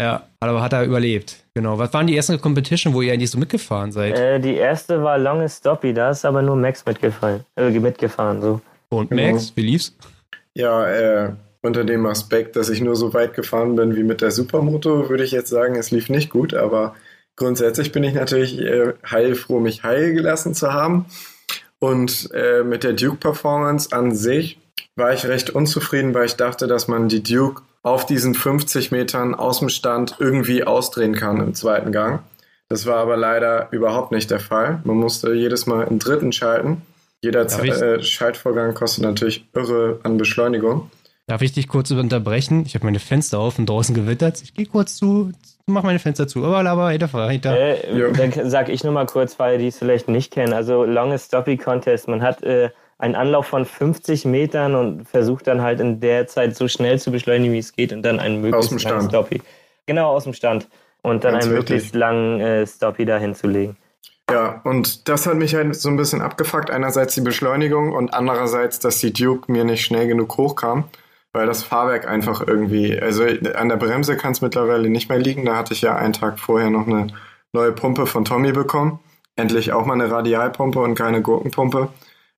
Ja, aber hat er überlebt. Genau. Was waren die ersten Competition, wo ihr eigentlich so mitgefahren seid? Äh, die erste war Longest Stoppy, da ist aber nur Max mitgefahren. Äh, mitgefahren so. Und Max, genau. wie lief's? Ja, äh, unter dem Aspekt, dass ich nur so weit gefahren bin wie mit der Supermoto, würde ich jetzt sagen, es lief nicht gut, aber grundsätzlich bin ich natürlich äh, heilfroh, mich heil gelassen zu haben. Und äh, mit der Duke Performance an sich war ich recht unzufrieden, weil ich dachte, dass man die Duke auf diesen 50 Metern aus dem Stand irgendwie ausdrehen kann im zweiten Gang. Das war aber leider überhaupt nicht der Fall. Man musste jedes Mal im dritten schalten. Jeder äh, Schaltvorgang kostet natürlich irre an Beschleunigung. Darf ich dich kurz unterbrechen? Ich habe meine Fenster auf und draußen gewittert. Ich gehe kurz zu, mach meine Fenster zu. Aber aber weiter, weiter. Äh, dann sag ich nur mal kurz, weil die es vielleicht nicht kennen. Also Longest Stoppy Contest. Man hat äh, einen Anlauf von 50 Metern und versucht dann halt in der Zeit so schnell zu beschleunigen, wie es geht und dann einen möglichst langen Stoppy. Genau, aus dem Stand. Und dann Ganz einen möglichst langen äh, Stoppy da hinzulegen. Ja, und das hat mich halt so ein bisschen abgefuckt. Einerseits die Beschleunigung und andererseits, dass die Duke mir nicht schnell genug hochkam, weil das Fahrwerk einfach irgendwie, also an der Bremse kann es mittlerweile nicht mehr liegen. Da hatte ich ja einen Tag vorher noch eine neue Pumpe von Tommy bekommen. Endlich auch mal eine Radialpumpe und keine Gurkenpumpe.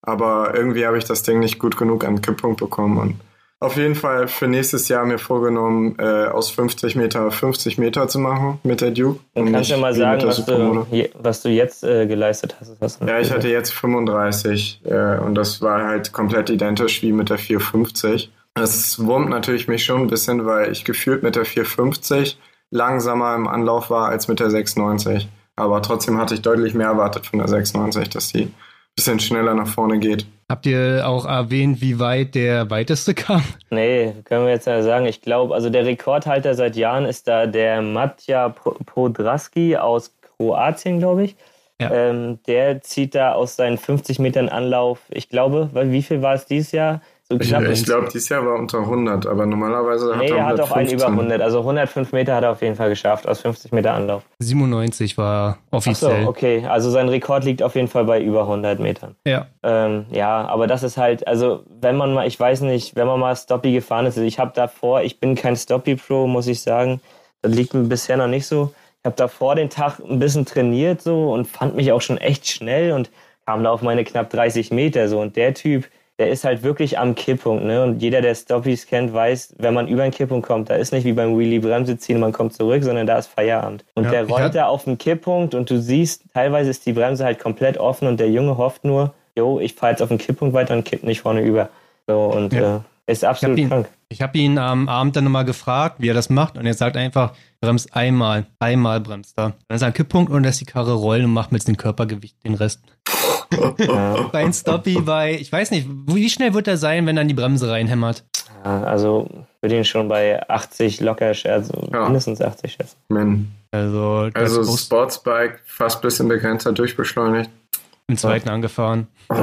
Aber irgendwie habe ich das Ding nicht gut genug an Kipppunkt bekommen. Und auf jeden Fall für nächstes Jahr mir vorgenommen, äh, aus 50 Meter 50 Meter zu machen mit der Duke. Und, und kannst du mal sagen, was du, was du, jetzt äh, geleistet hast? ja, ich hatte jetzt 35 äh, und das war halt komplett identisch wie mit der 450. Das wurmt natürlich mich schon ein bisschen, weil ich gefühlt mit der 450 langsamer im Anlauf war als mit der 690. Aber trotzdem hatte ich deutlich mehr erwartet von der 690, dass die bisschen schneller nach vorne geht. Habt ihr auch erwähnt, wie weit der weiteste kam? Nee, können wir jetzt ja sagen. Ich glaube, also der Rekordhalter seit Jahren ist da der Matja Podraski aus Kroatien, glaube ich. Ja. Ähm, der zieht da aus seinen 50 Metern Anlauf, ich glaube, wie viel war es dieses Jahr? So ich, ich glaube, dieses Jahr war unter 100, aber normalerweise hat nee, er 115. er hat auch einen über 100. Also 105 Meter hat er auf jeden Fall geschafft aus 50 Meter Anlauf. 97 war offiziell. Ach so, okay. Also sein Rekord liegt auf jeden Fall bei über 100 Metern. Ja. Ähm, ja, aber das ist halt, also wenn man mal, ich weiß nicht, wenn man mal Stoppy gefahren ist, ich habe davor, ich bin kein Stoppy-Pro, muss ich sagen. Das liegt mir bisher noch nicht so. Ich habe davor den Tag ein bisschen trainiert so und fand mich auch schon echt schnell und kam da auf meine knapp 30 Meter so. Und der Typ, der ist halt wirklich am Kipppunkt. Ne? Und jeder, der Stoppies kennt, weiß, wenn man über den Kipppunkt kommt, da ist nicht wie beim Wheelie Bremse ziehen, man kommt zurück, sondern da ist Feierabend. Und ja, der rollt da auf dem Kipppunkt und du siehst, teilweise ist die Bremse halt komplett offen und der Junge hofft nur, jo, ich fahre jetzt auf den Kipppunkt weiter und kipp nicht vorne über. So, und ja. äh, ist absolut ich krank. ich habe ihn am Abend dann nochmal gefragt, wie er das macht, und er sagt einfach, bremst einmal, einmal bremst er. Dann ist er ein Kipppunkt und lässt die Karre rollen und macht mit dem Körpergewicht den Rest ja. Bei Stoppy bei, ich weiß nicht, wie schnell wird er sein, wenn er die Bremse reinhämmert? Also würde ihn schon bei 80 locker schätzen, ja. mindestens 80 schätzen. Man. Also, also Sportsbike fast ein bisschen begrenzter durchbeschleunigt. Im zweiten angefahren. Oh,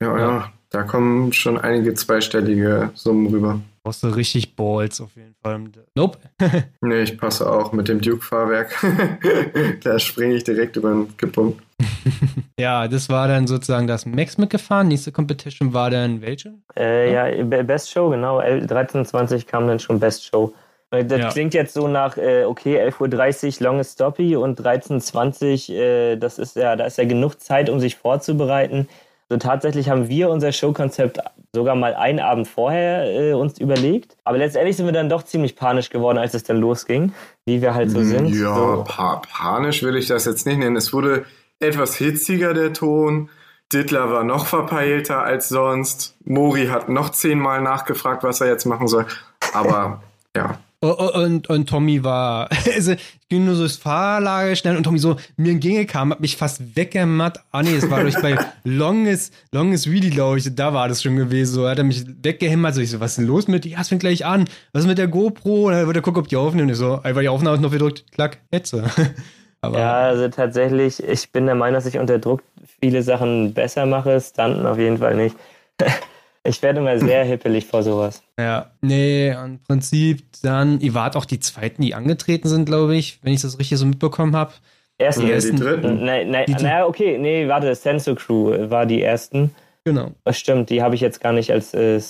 ja, ja, da kommen schon einige zweistellige Summen rüber. Brauchst du richtig Balls auf jeden Fall. Nope. nee, ich passe auch mit dem Duke-Fahrwerk. da springe ich direkt über den Kipppunkt. ja, das war dann sozusagen das Max mitgefahren. Nächste Competition war dann welche? Äh, ja, Best Show, genau. 13.20 kam dann schon Best Show. Äh, das ja. klingt jetzt so nach, äh, okay, 11.30 Uhr Longest Stoppy und 13.20 äh, das ist ja, da ist ja genug Zeit, um sich vorzubereiten. So tatsächlich haben wir unser Showkonzept sogar mal einen Abend vorher äh, uns überlegt. Aber letztendlich sind wir dann doch ziemlich panisch geworden, als es dann losging, wie wir halt so sind. Ja, so. Pa panisch will ich das jetzt nicht nennen. Es wurde etwas hitziger der Ton. Dittler war noch verpeilter als sonst. Mori hat noch zehnmal nachgefragt, was er jetzt machen soll. Aber ja. Und, und, und Tommy war, also ich ging nur so das Fahrlager schnell und Tommy so mir entgegengekam, hat mich fast weggemacht. Ah nee, es war durch bei Longest, Longest Really, glaube ich, da war das schon gewesen. So hat er mich weggehämmert. So ich so, was ist denn los mit dir? Ja, es fängt gleich an. Was ist mit der GoPro? Und dann wird er gucken, ob die aufnehmen. Und ich so, einfach die Aufnahme ist noch gedrückt, klack, Hetze. Aber ja, also tatsächlich, ich bin der Meinung, dass ich unter Druck viele Sachen besser mache, Stunten auf jeden Fall nicht. Ich werde immer sehr hippelig vor sowas. Ja, nee, im Prinzip dann, ihr wart auch die zweiten, die angetreten sind, glaube ich, wenn ich das richtig so mitbekommen habe. Ersten, die, ersten, die dritten. Nein, nein, naja, okay, nee, warte, Sensor Crew war die ersten. Genau. Das stimmt, die habe ich jetzt gar nicht als äh,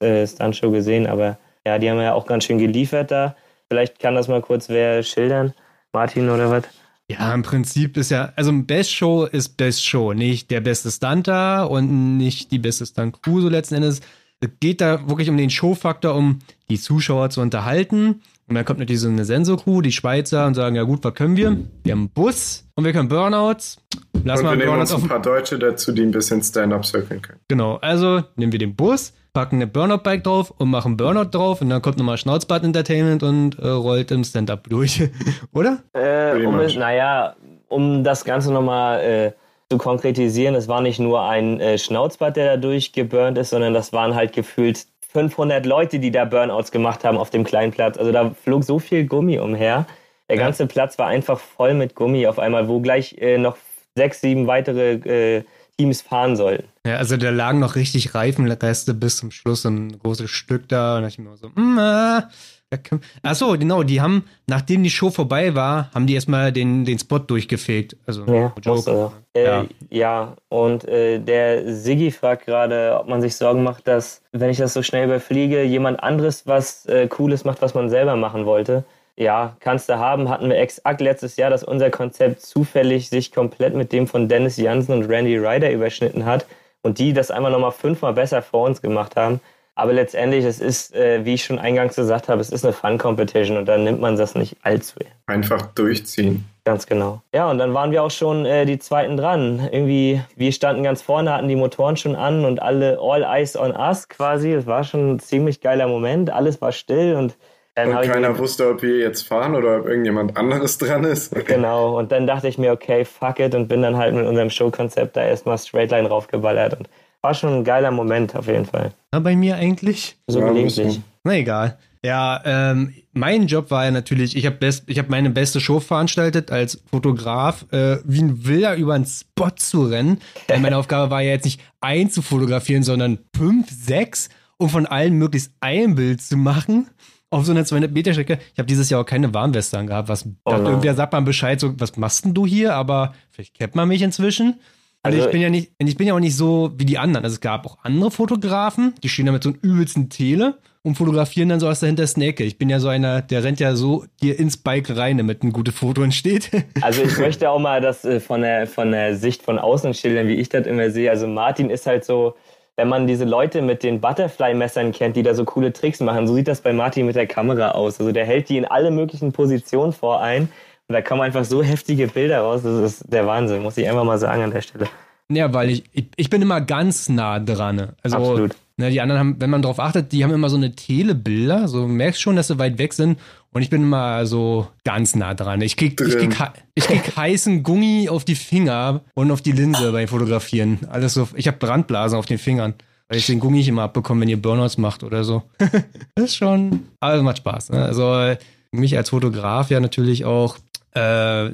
äh, Stuntshow gesehen, aber ja, die haben ja auch ganz schön geliefert da. Vielleicht kann das mal kurz wer schildern, Martin oder was? Ja, im Prinzip ist ja, also Best Show ist Best Show, nicht der beste Stunter und nicht die beste Stunt Crew so letzten Endes. Es geht da wirklich um den Showfaktor, um die Zuschauer zu unterhalten. Und dann kommt natürlich so eine Sensor-Crew, die Schweizer, und sagen, ja gut, was können wir? Wir haben einen Bus und wir können Burnouts. Lass und mal wir nehmen uns ein paar Deutsche dazu, die ein bisschen Stand-Up circlen können. Genau, also nehmen wir den Bus, packen eine Burnout-Bike drauf und machen Burnout drauf und dann kommt nochmal Schnauzbart Entertainment und äh, rollt im Stand-Up durch, oder? Äh, um naja, um das Ganze nochmal äh, zu konkretisieren, es war nicht nur ein äh, Schnauzbart, der da durchgeburnt ist, sondern das waren halt gefühlt 500 Leute, die da Burnouts gemacht haben auf dem kleinen Platz. Also da flog so viel Gummi umher. Der ganze ja. Platz war einfach voll mit Gummi auf einmal, wo gleich äh, noch sechs, sieben weitere äh, Teams fahren sollten. Ja, also da lagen noch richtig Reifenreste bis zum Schluss ein großes Stück da und ich mir so, mm, ah. Achso, genau, die haben, nachdem die Show vorbei war, haben die erstmal den, den Spot durchgefegt. Also, ja, Joke. Äh, ja. ja, und äh, der Siggi fragt gerade, ob man sich Sorgen macht, dass, wenn ich das so schnell überfliege, jemand anderes was äh, Cooles macht, was man selber machen wollte. Ja, kannst du haben. Hatten wir exakt letztes Jahr, dass unser Konzept zufällig sich komplett mit dem von Dennis Jansen und Randy Ryder überschnitten hat und die das einmal nochmal fünfmal besser vor uns gemacht haben. Aber letztendlich, es ist, äh, wie ich schon eingangs gesagt habe, es ist eine Fun-Competition und dann nimmt man das nicht allzu. Einfach durchziehen. Ganz genau. Ja, und dann waren wir auch schon äh, die Zweiten dran. Irgendwie, wir standen ganz vorne, hatten die Motoren schon an und alle All Eyes on Us quasi. Es war schon ein ziemlich geiler Moment. Alles war still und dann und keiner wusste, ob wir jetzt fahren oder ob irgendjemand anderes dran ist. Genau, und dann dachte ich mir, okay, fuck it und bin dann halt mit unserem Showkonzept da erstmal Straightline raufgeballert und war schon ein geiler Moment auf jeden Fall. Na, bei mir eigentlich? So ja, gelegentlich. Na egal. Ja, ähm, mein Job war ja natürlich, ich habe hab meine beste Show veranstaltet als Fotograf, äh, wie ein Wilder über einen Spot zu rennen. Denn meine Aufgabe war ja jetzt nicht ein zu fotografieren, sondern fünf, sechs und von allen möglichst ein Bild zu machen auf so einer 200 Meter Strecke. Ich habe dieses Jahr auch keine Warnweste angehabt. Was, oh irgendwer sagt man Bescheid, so, was machst denn du hier? Aber vielleicht kennt man mich inzwischen. Also, also ich bin ja nicht, ich bin ja auch nicht so wie die anderen. Also es gab auch andere Fotografen, die stehen da mit so einem übelsten Tele und fotografieren dann so aus dahinter Snake. Ich bin ja so einer, der rennt ja so dir ins Bike rein, damit ein gutes Foto entsteht. Also ich möchte auch mal das äh, von der, von der Sicht von außen schildern, wie ich das immer sehe. Also Martin ist halt so, wenn man diese Leute mit den Butterfly-Messern kennt, die da so coole Tricks machen, so sieht das bei Martin mit der Kamera aus. Also der hält die in alle möglichen Positionen vor ein und da kommen einfach so heftige Bilder raus. Das ist der Wahnsinn, muss ich einfach mal sagen an der Stelle. Ja, weil ich, ich, ich bin immer ganz nah dran. Also, Absolut. Ne, die anderen haben, wenn man darauf achtet, die haben immer so eine Telebilder. So merkst schon, dass sie weit weg sind. Und ich bin immer so ganz nah dran. Ich krieg, ich krieg, ich krieg heißen Gummi auf die Finger und auf die Linse beim Fotografieren. Alles so. Ich habe Brandblasen auf den Fingern. Weil ich den Gummi immer abbekomme, wenn ihr Burnouts macht oder so. das ist schon. Aber es macht Spaß. Ne? Also mich als Fotograf ja natürlich auch äh,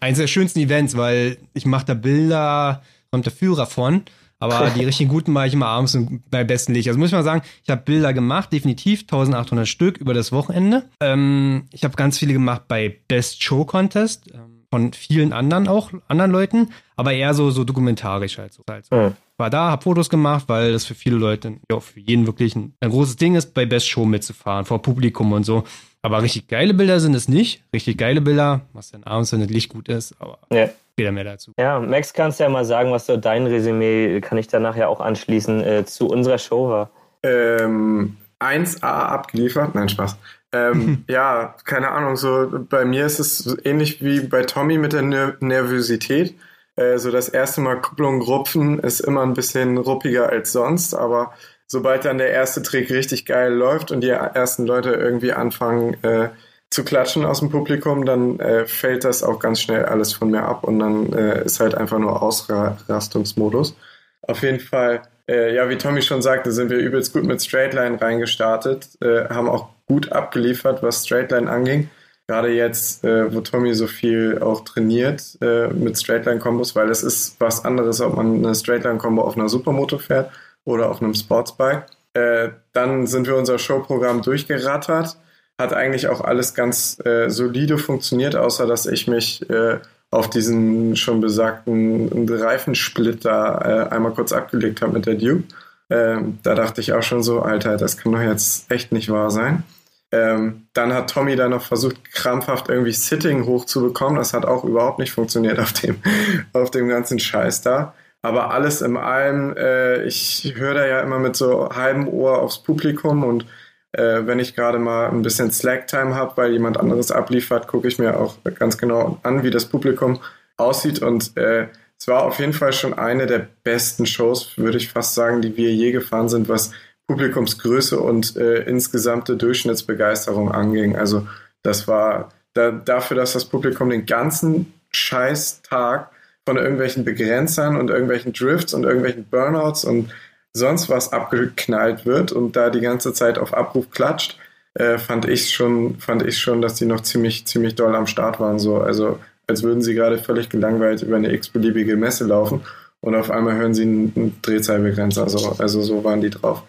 eines der schönsten Events, weil ich mache da Bilder, kommt der Führer von. Aber die richtig guten mache ich immer abends und bei besten Licht. Also muss ich mal sagen, ich habe Bilder gemacht, definitiv 1800 Stück über das Wochenende. Ähm, ich habe ganz viele gemacht bei Best Show Contest ähm, von vielen anderen auch, anderen Leuten, aber eher so, so dokumentarisch halt so. Halt so. Mhm. War da, habe Fotos gemacht, weil das für viele Leute, ja, für jeden wirklich ein, ein großes Ding ist, bei Best Show mitzufahren, vor Publikum und so. Aber richtig geile Bilder sind es nicht. Richtig geile Bilder, was dann abends, wenn das Licht gut ist, aber ja. später mehr dazu. Ja, Max, kannst du ja mal sagen, was so dein Resümee, kann ich danach ja auch anschließen, äh, zu unserer Show war? Ähm, 1A abgeliefert? Nein, Spaß. Ähm, ja, keine Ahnung, so bei mir ist es ähnlich wie bei Tommy mit der Ner Nervosität. Äh, so das erste Mal Kupplung rupfen ist immer ein bisschen ruppiger als sonst, aber sobald dann der erste Trick richtig geil läuft und die ersten Leute irgendwie anfangen äh, zu klatschen aus dem Publikum, dann äh, fällt das auch ganz schnell alles von mir ab und dann äh, ist halt einfach nur Ausrastungsmodus. Auf jeden Fall, äh, ja, wie Tommy schon sagte, sind wir übelst gut mit Straightline reingestartet, äh, haben auch gut abgeliefert, was Straightline anging. Gerade jetzt, äh, wo Tommy so viel auch trainiert mit Straightline-Kombos, weil es ist was anderes, ob man eine Straightline-Kombo auf einer Supermoto fährt oder auf einem Sportsbike. Äh, dann sind wir unser Showprogramm durchgerattert. Hat eigentlich auch alles ganz äh, solide funktioniert, außer dass ich mich äh, auf diesen schon besagten Reifensplitter äh, einmal kurz abgelegt habe mit der Duke. Ähm, da dachte ich auch schon so, Alter, das kann doch jetzt echt nicht wahr sein. Ähm, dann hat Tommy da noch versucht, krampfhaft irgendwie Sitting hochzubekommen. Das hat auch überhaupt nicht funktioniert auf dem, auf dem ganzen Scheiß da. Aber alles in allem, äh, ich höre da ja immer mit so halbem Ohr aufs Publikum und äh, wenn ich gerade mal ein bisschen Slack-Time habe, weil jemand anderes abliefert, gucke ich mir auch ganz genau an, wie das Publikum aussieht. Und äh, es war auf jeden Fall schon eine der besten Shows, würde ich fast sagen, die wir je gefahren sind, was Publikumsgröße und äh, insgesamte Durchschnittsbegeisterung anging. Also das war da, dafür, dass das Publikum den ganzen Scheiß-Tag von irgendwelchen Begrenzern und irgendwelchen Drifts und irgendwelchen Burnouts und sonst was abgeknallt wird und da die ganze Zeit auf Abruf klatscht, äh, fand ich schon, fand ich schon, dass die noch ziemlich, ziemlich doll am Start waren. So, also als würden sie gerade völlig gelangweilt über eine x-beliebige Messe laufen und auf einmal hören sie einen, Drehzahlbegrenzer. Also, also so waren die drauf.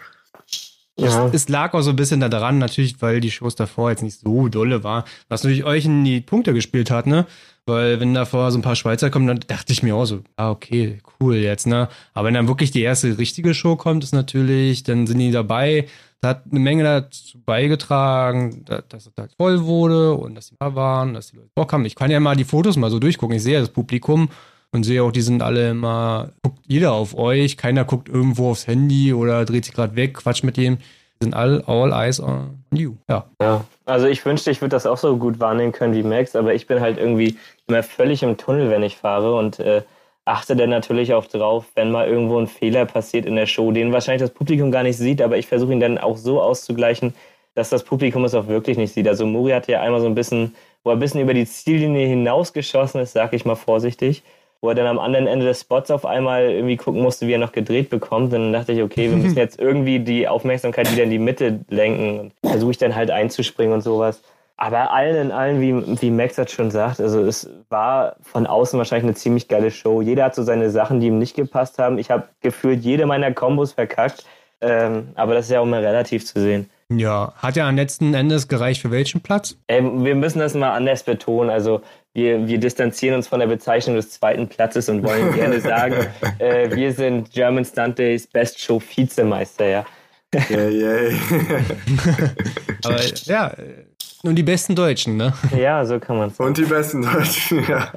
Ja. Es, lag auch so ein bisschen daran, natürlich, weil die Shows davor jetzt nicht so dolle war, was natürlich euch in die Punkte gespielt hat, ne? Weil wenn davor so ein paar Schweizer kommen, dann dachte ich mir auch so, ah, okay, cool jetzt, ne? Aber wenn dann wirklich die erste richtige Show kommt, ist natürlich, dann sind die dabei, da hat eine Menge dazu beigetragen, dass es halt voll wurde und dass die da waren, dass die Leute Bock haben. Ich kann ja mal die Fotos mal so durchgucken. Ich sehe ja das Publikum und sehe auch, die sind alle immer, guckt jeder auf euch, keiner guckt irgendwo aufs Handy oder dreht sich gerade weg, quatscht mit dem. Die sind all, all eyes on you. Ja. Ja. Also ich wünschte, ich würde das auch so gut wahrnehmen können wie Max, aber ich bin halt irgendwie immer völlig im Tunnel, wenn ich fahre und äh, achte dann natürlich auch drauf, wenn mal irgendwo ein Fehler passiert in der Show, den wahrscheinlich das Publikum gar nicht sieht, aber ich versuche ihn dann auch so auszugleichen, dass das Publikum es auch wirklich nicht sieht. Also Muri hat ja einmal so ein bisschen, wo er ein bisschen über die Ziellinie hinausgeschossen ist, sag ich mal vorsichtig wo er dann am anderen Ende des Spots auf einmal irgendwie gucken musste, wie er noch gedreht bekommt. dann dachte ich, okay, wir müssen jetzt irgendwie die Aufmerksamkeit wieder in die Mitte lenken. Und versuche ich dann halt einzuspringen und sowas. Aber allen in allen, wie, wie Max hat schon sagt, also es war von außen wahrscheinlich eine ziemlich geile Show. Jeder hat so seine Sachen, die ihm nicht gepasst haben. Ich habe gefühlt jede meiner Kombos verkackt. Ähm, aber das ist ja auch mal relativ zu sehen. Ja, hat ja am letzten Endes gereicht für welchen Platz? Ähm, wir müssen das mal anders betonen. Also wir, wir distanzieren uns von der Bezeichnung des zweiten Platzes und wollen gerne sagen, äh, wir sind German Stunt Days Best Show Vizemeister, ja. Yeah, yeah. Aber ja, nun die besten Deutschen, ne? Ja, so kann man es Und die besten Deutschen, ja.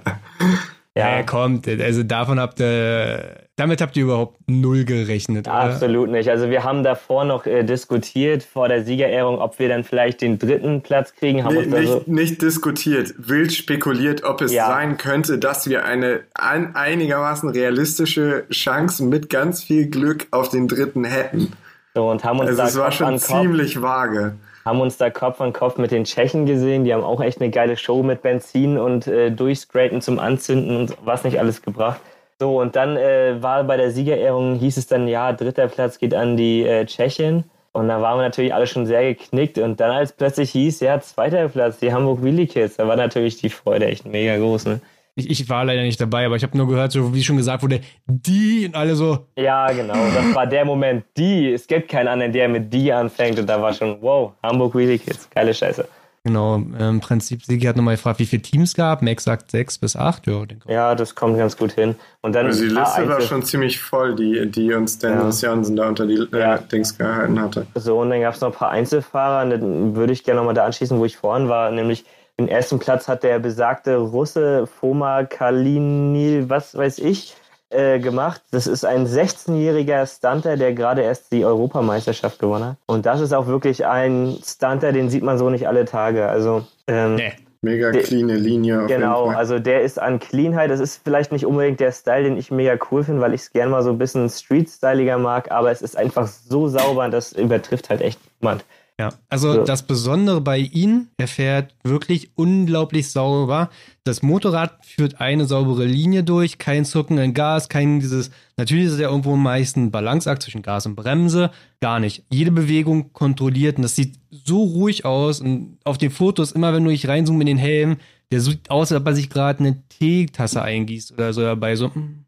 Ja, ja kommt. Also davon habt ihr, damit habt ihr überhaupt null gerechnet. Oder? Absolut nicht. Also wir haben davor noch äh, diskutiert vor der Siegerehrung, ob wir dann vielleicht den dritten Platz kriegen. Haben nee, nicht, so nicht diskutiert, wild spekuliert, ob es ja. sein könnte, dass wir eine ein, einigermaßen realistische Chance mit ganz viel Glück auf den dritten hätten. So, und haben uns also da es war schon ziemlich vage haben uns da Kopf an Kopf mit den Tschechen gesehen. Die haben auch echt eine geile Show mit Benzin und äh, Durchscraten zum Anzünden und was nicht alles gebracht. So, und dann äh, war bei der Siegerehrung, hieß es dann, ja, dritter Platz geht an die äh, Tschechien. Und da waren wir natürlich alle schon sehr geknickt. Und dann, als plötzlich hieß, ja, zweiter Platz, die Hamburg Wheelie Kids, da war natürlich die Freude echt mega groß. Ne? Ich, ich war leider nicht dabei, aber ich habe nur gehört, so wie schon gesagt wurde, die und alle so. Ja, genau. Das war der Moment, die. Es gibt keinen anderen, der mit die anfängt. Und da war schon, wow, Hamburg Wheelie Kids, geile Scheiße. Genau, im Prinzip, Sigi hat nochmal gefragt, wie viele Teams gab. Max sagt sechs bis acht. Ja, ja, das kommt ganz gut hin. Und dann also die Liste war schon ziemlich voll, die, die uns Dennis ja. Jansen da unter die äh, ja. Dings gehalten hatte. So, und dann gab es noch ein paar Einzelfahrer. Und dann würde ich gerne nochmal da anschließen, wo ich vorhin war, nämlich den ersten Platz hat der besagte Russe Foma Kalinil, was weiß ich, äh, gemacht. Das ist ein 16-jähriger Stunter, der gerade erst die Europameisterschaft gewonnen hat. Und das ist auch wirklich ein Stunter, den sieht man so nicht alle Tage. Also ähm, nee. Mega clean Linie. genau, also der ist an Cleanheit. Das ist vielleicht nicht unbedingt der Style, den ich mega cool finde, weil ich es gerne mal so ein bisschen street-styliger mag, aber es ist einfach so sauber, das übertrifft halt echt niemand. Ja, also so. das Besondere bei ihm, er fährt wirklich unglaublich sauber. Das Motorrad führt eine saubere Linie durch, kein Zucken in Gas, kein dieses, natürlich ist es ja irgendwo am meisten Balanceakt zwischen Gas und Bremse, gar nicht. Jede Bewegung kontrolliert und das sieht so ruhig aus und auf den Fotos, immer wenn du dich reinzoomst in den Helm, der sieht aus, als ob er sich gerade eine Teetasse eingießt oder so dabei. So, mm.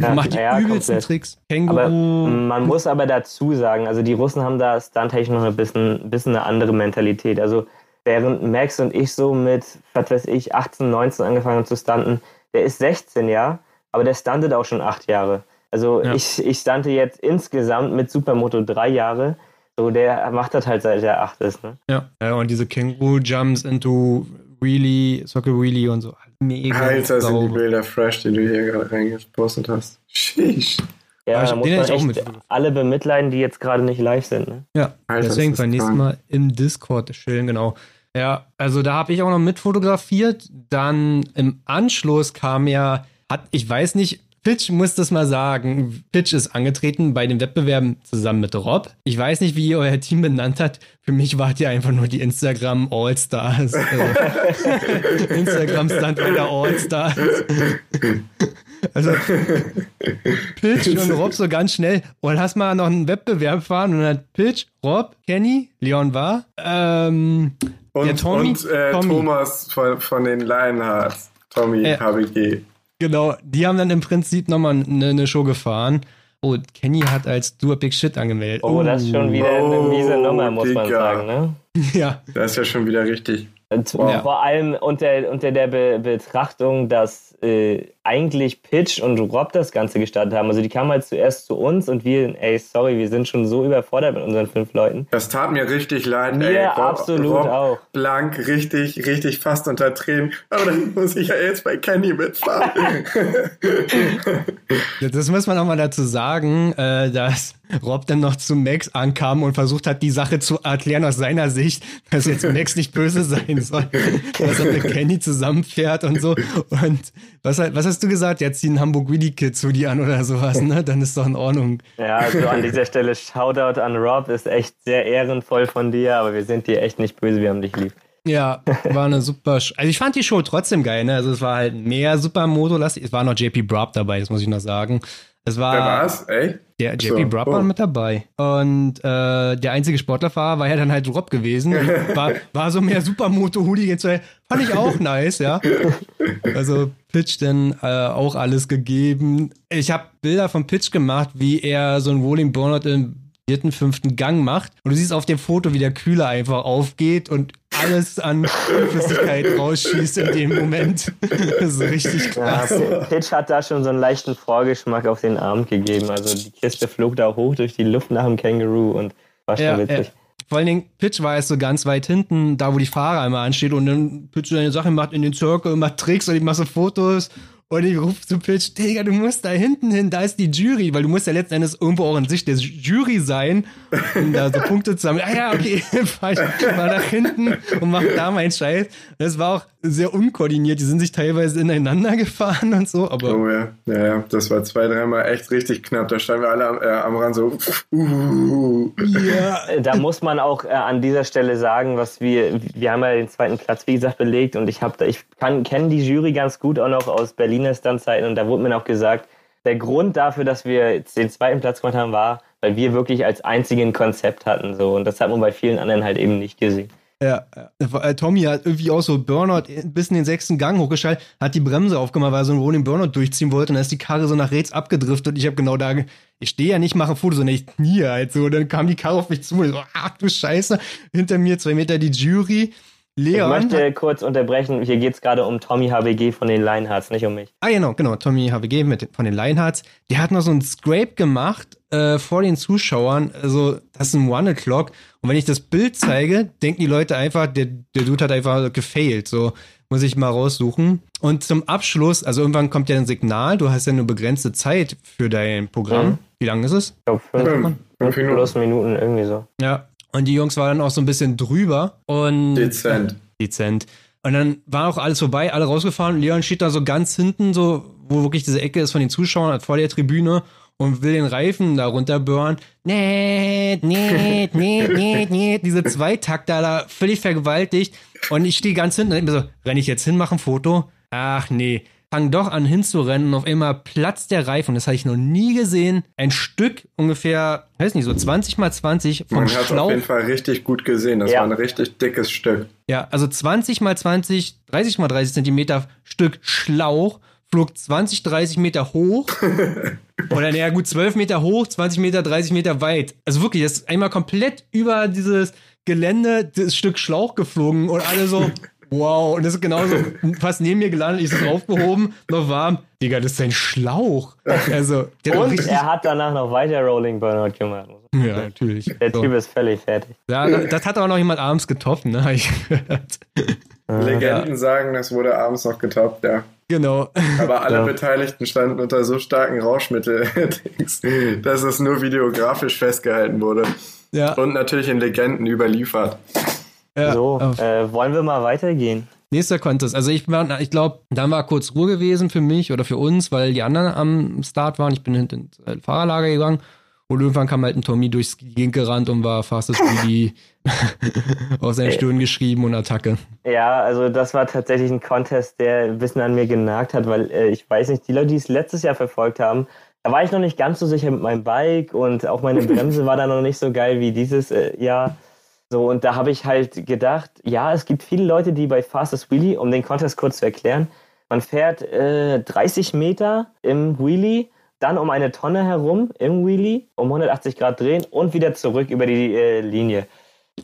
ja, macht die ja, übelsten komplett. Tricks. Känguru. Aber man muss aber dazu sagen, also die Russen haben da stunt noch ein bisschen, bisschen eine andere Mentalität. Also während Max und ich so mit, was weiß ich, 18, 19 angefangen haben zu stunten, der ist 16, ja, aber der stuntet auch schon acht Jahre. Also ja. ich, ich stante jetzt insgesamt mit Supermoto drei Jahre. So, der macht das halt seit er acht ist. Ne? Ja. ja, und diese Känguru-Jumps into Wheelie, Soccer Wheelie und so. Mega Alter, sauber. sind die Bilder fresh, die du hier gerade reingepostet hast. Sheesh. Ja, da muss man echt auch mit. alle bemitleiden, die jetzt gerade nicht live sind. Ne? Ja, Alter, deswegen beim nächsten Mal im Discord chillen, genau. Ja, also da habe ich auch noch mit fotografiert. Dann im Anschluss kam ja, hat, ich weiß nicht, Pitch muss das mal sagen. Pitch ist angetreten bei den Wettbewerben zusammen mit Rob. Ich weiß nicht, wie ihr euer Team benannt habt. Für mich wart ihr einfach nur die Instagram All-Stars. Äh, Instagram stand bei der All-Stars. Also Pitch und Rob so ganz schnell. Und hast mal noch einen Wettbewerb fahren und dann hat Pitch, Rob, Kenny, Leon war. Ähm, und, Tommy, und äh, Tommy. Thomas von, von den Lionhearts. Tommy äh, HBG. Genau, die haben dann im Prinzip nochmal eine, eine Show gefahren. Oh, Kenny hat als Do a Big Shit angemeldet. Oh, das ist schon wieder eine miese Nummer, muss Digga. man sagen, ne? Ja. Das ist ja schon wieder richtig. Ja. Vor allem unter, unter der Be Betrachtung, dass äh, eigentlich Pitch und Rob das Ganze gestartet haben. Also die kamen halt zuerst zu uns und wir, ey, sorry, wir sind schon so überfordert mit unseren fünf Leuten. Das tat mir richtig leid, mir ey. Rob, absolut Rob auch. Blank, richtig, richtig fast unter Tränen. Aber dann muss ich ja jetzt bei Kenny mitfahren. das muss man auch mal dazu sagen, äh, dass Rob dann noch zu Max ankam und versucht hat, die Sache zu erklären aus seiner Sicht, dass jetzt Max nicht böse sein soll, dass er mit Kenny zusammenfährt und so. Und was, was hast du gesagt? Jetzt ziehen Hamburg Willy Kids zu die an oder sowas, ne? Dann ist doch in Ordnung. Ja, also an dieser Stelle Shoutout an Rob, ist echt sehr ehrenvoll von dir, aber wir sind dir echt nicht böse, wir haben dich lieb. Ja, war eine super. Sch also ich fand die Show trotzdem geil, ne? Also es war halt mehr Supermoto-lastig. Es war noch JP Brab dabei, das muss ich noch sagen. Es war. Wer war's? Ey? Der JP so. Brabber oh. mit dabei. Und äh, der einzige Sportlerfahrer war ja dann halt Rob gewesen. War, war so mehr Supermoto-Hooligan. Fand ich auch nice, ja. Also Pitch dann äh, auch alles gegeben. Ich habe Bilder von Pitch gemacht, wie er so ein Rolling Burnout im vierten, fünften Gang macht. Und du siehst auf dem Foto, wie der Kühler einfach aufgeht und alles an Flüssigkeit rausschießt in dem Moment. Das ist richtig krass. Ja, Pitch hat da schon so einen leichten Vorgeschmack auf den Abend gegeben. Also die Kiste flog da hoch durch die Luft nach dem Känguru und war schon ja, witzig. Ja. Vor allen Dingen, Pitch war jetzt so ganz weit hinten, da wo die Fahrer immer ansteht und dann Pitch seine Sachen macht in den Circle, macht Tricks und ich mache so Fotos und ich rufe zu Pitch, Digga, du musst da hinten hin, da ist die Jury, weil du musst ja letzten Endes irgendwo auch in Sicht der Jury sein, um da so Punkte zu haben. Ah ja, okay, fahr ich mal nach hinten und mach da meinen Scheiß. Das war auch sehr unkoordiniert, die sind sich teilweise ineinander gefahren und so, aber. Oh ja, ja, ja, das war zwei, dreimal echt richtig knapp. Da standen wir alle am, äh, am Rand so. Uh. Ja. Da muss man auch äh, an dieser Stelle sagen, was wir, wir haben ja den zweiten Platz, wie gesagt, belegt und ich habe ich kenne die Jury ganz gut auch noch aus Berlin Berliner Stuntzeiten und da wurde mir auch gesagt, der Grund dafür, dass wir den zweiten Platz gemacht haben, war, weil wir wirklich als einzigen Konzept hatten. So. Und das hat man bei vielen anderen halt eben nicht gesehen. Ja, ja. Tommy hat irgendwie auch so Burnout bis in den sechsten Gang hochgeschaltet, hat die Bremse aufgemacht, weil er so einen Rolling Burnout durchziehen wollte und dann ist die Karre so nach rechts abgedriftet und ich habe genau da, ich stehe ja nicht, mache ein Foto, sondern ich knie halt so. Und dann kam die Karre auf mich zu und so, ach du Scheiße, hinter mir zwei Meter die Jury Leon. Ich möchte kurz unterbrechen. Hier geht es gerade um Tommy HWG von den Lionhearts, nicht um mich. Ah, genau, genau. Tommy HWG mit, von den Lionhearts. Der hat noch so ein Scrape gemacht äh, vor den Zuschauern. Also, das ist ein One O'Clock. Und wenn ich das Bild zeige, denken die Leute einfach, der, der Dude hat einfach gefailt. So, muss ich mal raussuchen. Und zum Abschluss, also irgendwann kommt ja ein Signal. Du hast ja nur begrenzte Zeit für dein Programm. Mhm. Wie lange ist es? Ich glaube, fünf, fünf, fünf plus Minuten, irgendwie so. Ja, und die Jungs waren dann auch so ein bisschen drüber und. Dezent. Dezent. Und dann war auch alles vorbei, alle rausgefahren. Leon steht da so ganz hinten, so, wo wirklich diese Ecke ist von den Zuschauern, vor der Tribüne und will den Reifen da runterbören. Nee, nee, nee, nee, nee. Diese Zweitakter da völlig vergewaltigt. Und ich stehe ganz hinten und denke mir so, renne ich jetzt hin, mache ein Foto? Ach nee. Fang doch an hinzurennen und auf einmal platzt der Reifen. Das habe ich noch nie gesehen. Ein Stück ungefähr, weiß nicht, so 20 mal 20 vom Man Schlauch. hat auf jeden Fall richtig gut gesehen. Das Ja. war ein richtig dickes Stück. Ja, also 20 mal 20, 30 mal 30 Zentimeter Stück Schlauch flog 20, 30 Meter hoch. Oder naja, gut, 12 Meter hoch, 20 Meter, 30 Meter weit. Also wirklich, das ist einmal komplett über dieses Gelände, das Stück Schlauch geflogen und alle so, wow. Und das ist genauso fast neben mir gelandet, ich so draufgehoben, noch warm. Digga, das ist ein Schlauch. Also, der hat Und richtig, er hat danach noch weiter Rolling Burnout gemacht. Ja, natürlich. Der So. Typ ist völlig fertig. Ja, das hat auch noch jemand abends getoppt, ne? Ich gehört. Legenden sagen, das wurde abends noch getoppt, ja. Genau. Aber alle Ja. Beteiligten standen unter so starken Rauschmittel, dass es nur videografisch festgehalten wurde. Ja. Und natürlich in Legenden überliefert. Ja. so, äh, wollen wir mal weitergehen? Nächster Contest. Also ich ich glaube, dann war kurz Ruhe gewesen für mich oder für uns, weil die anderen am Start waren. Ich bin hinten ins äh, Fahrerlager gegangen und irgendwann kam halt ein Tommy durchs Gegend gerannt und war fastest Speedy auf seine Stirn geschrieben und Attacke. Ja, also das war tatsächlich ein Contest, der ein bisschen an mir genagt hat, weil äh, ich weiß nicht, die Leute, die es letztes Jahr verfolgt haben, da war ich noch nicht ganz so sicher mit meinem Bike und auch meine Bremse war da noch nicht so geil wie dieses äh, Jahr. So, und da habe ich halt gedacht, ja, es gibt viele Leute, die bei Fastest Wheelie, um den Contest kurz zu erklären, man fährt äh, 30 Meter im Wheelie, dann um eine Tonne herum im Wheelie, um 180 Grad drehen und wieder zurück über die äh, Linie.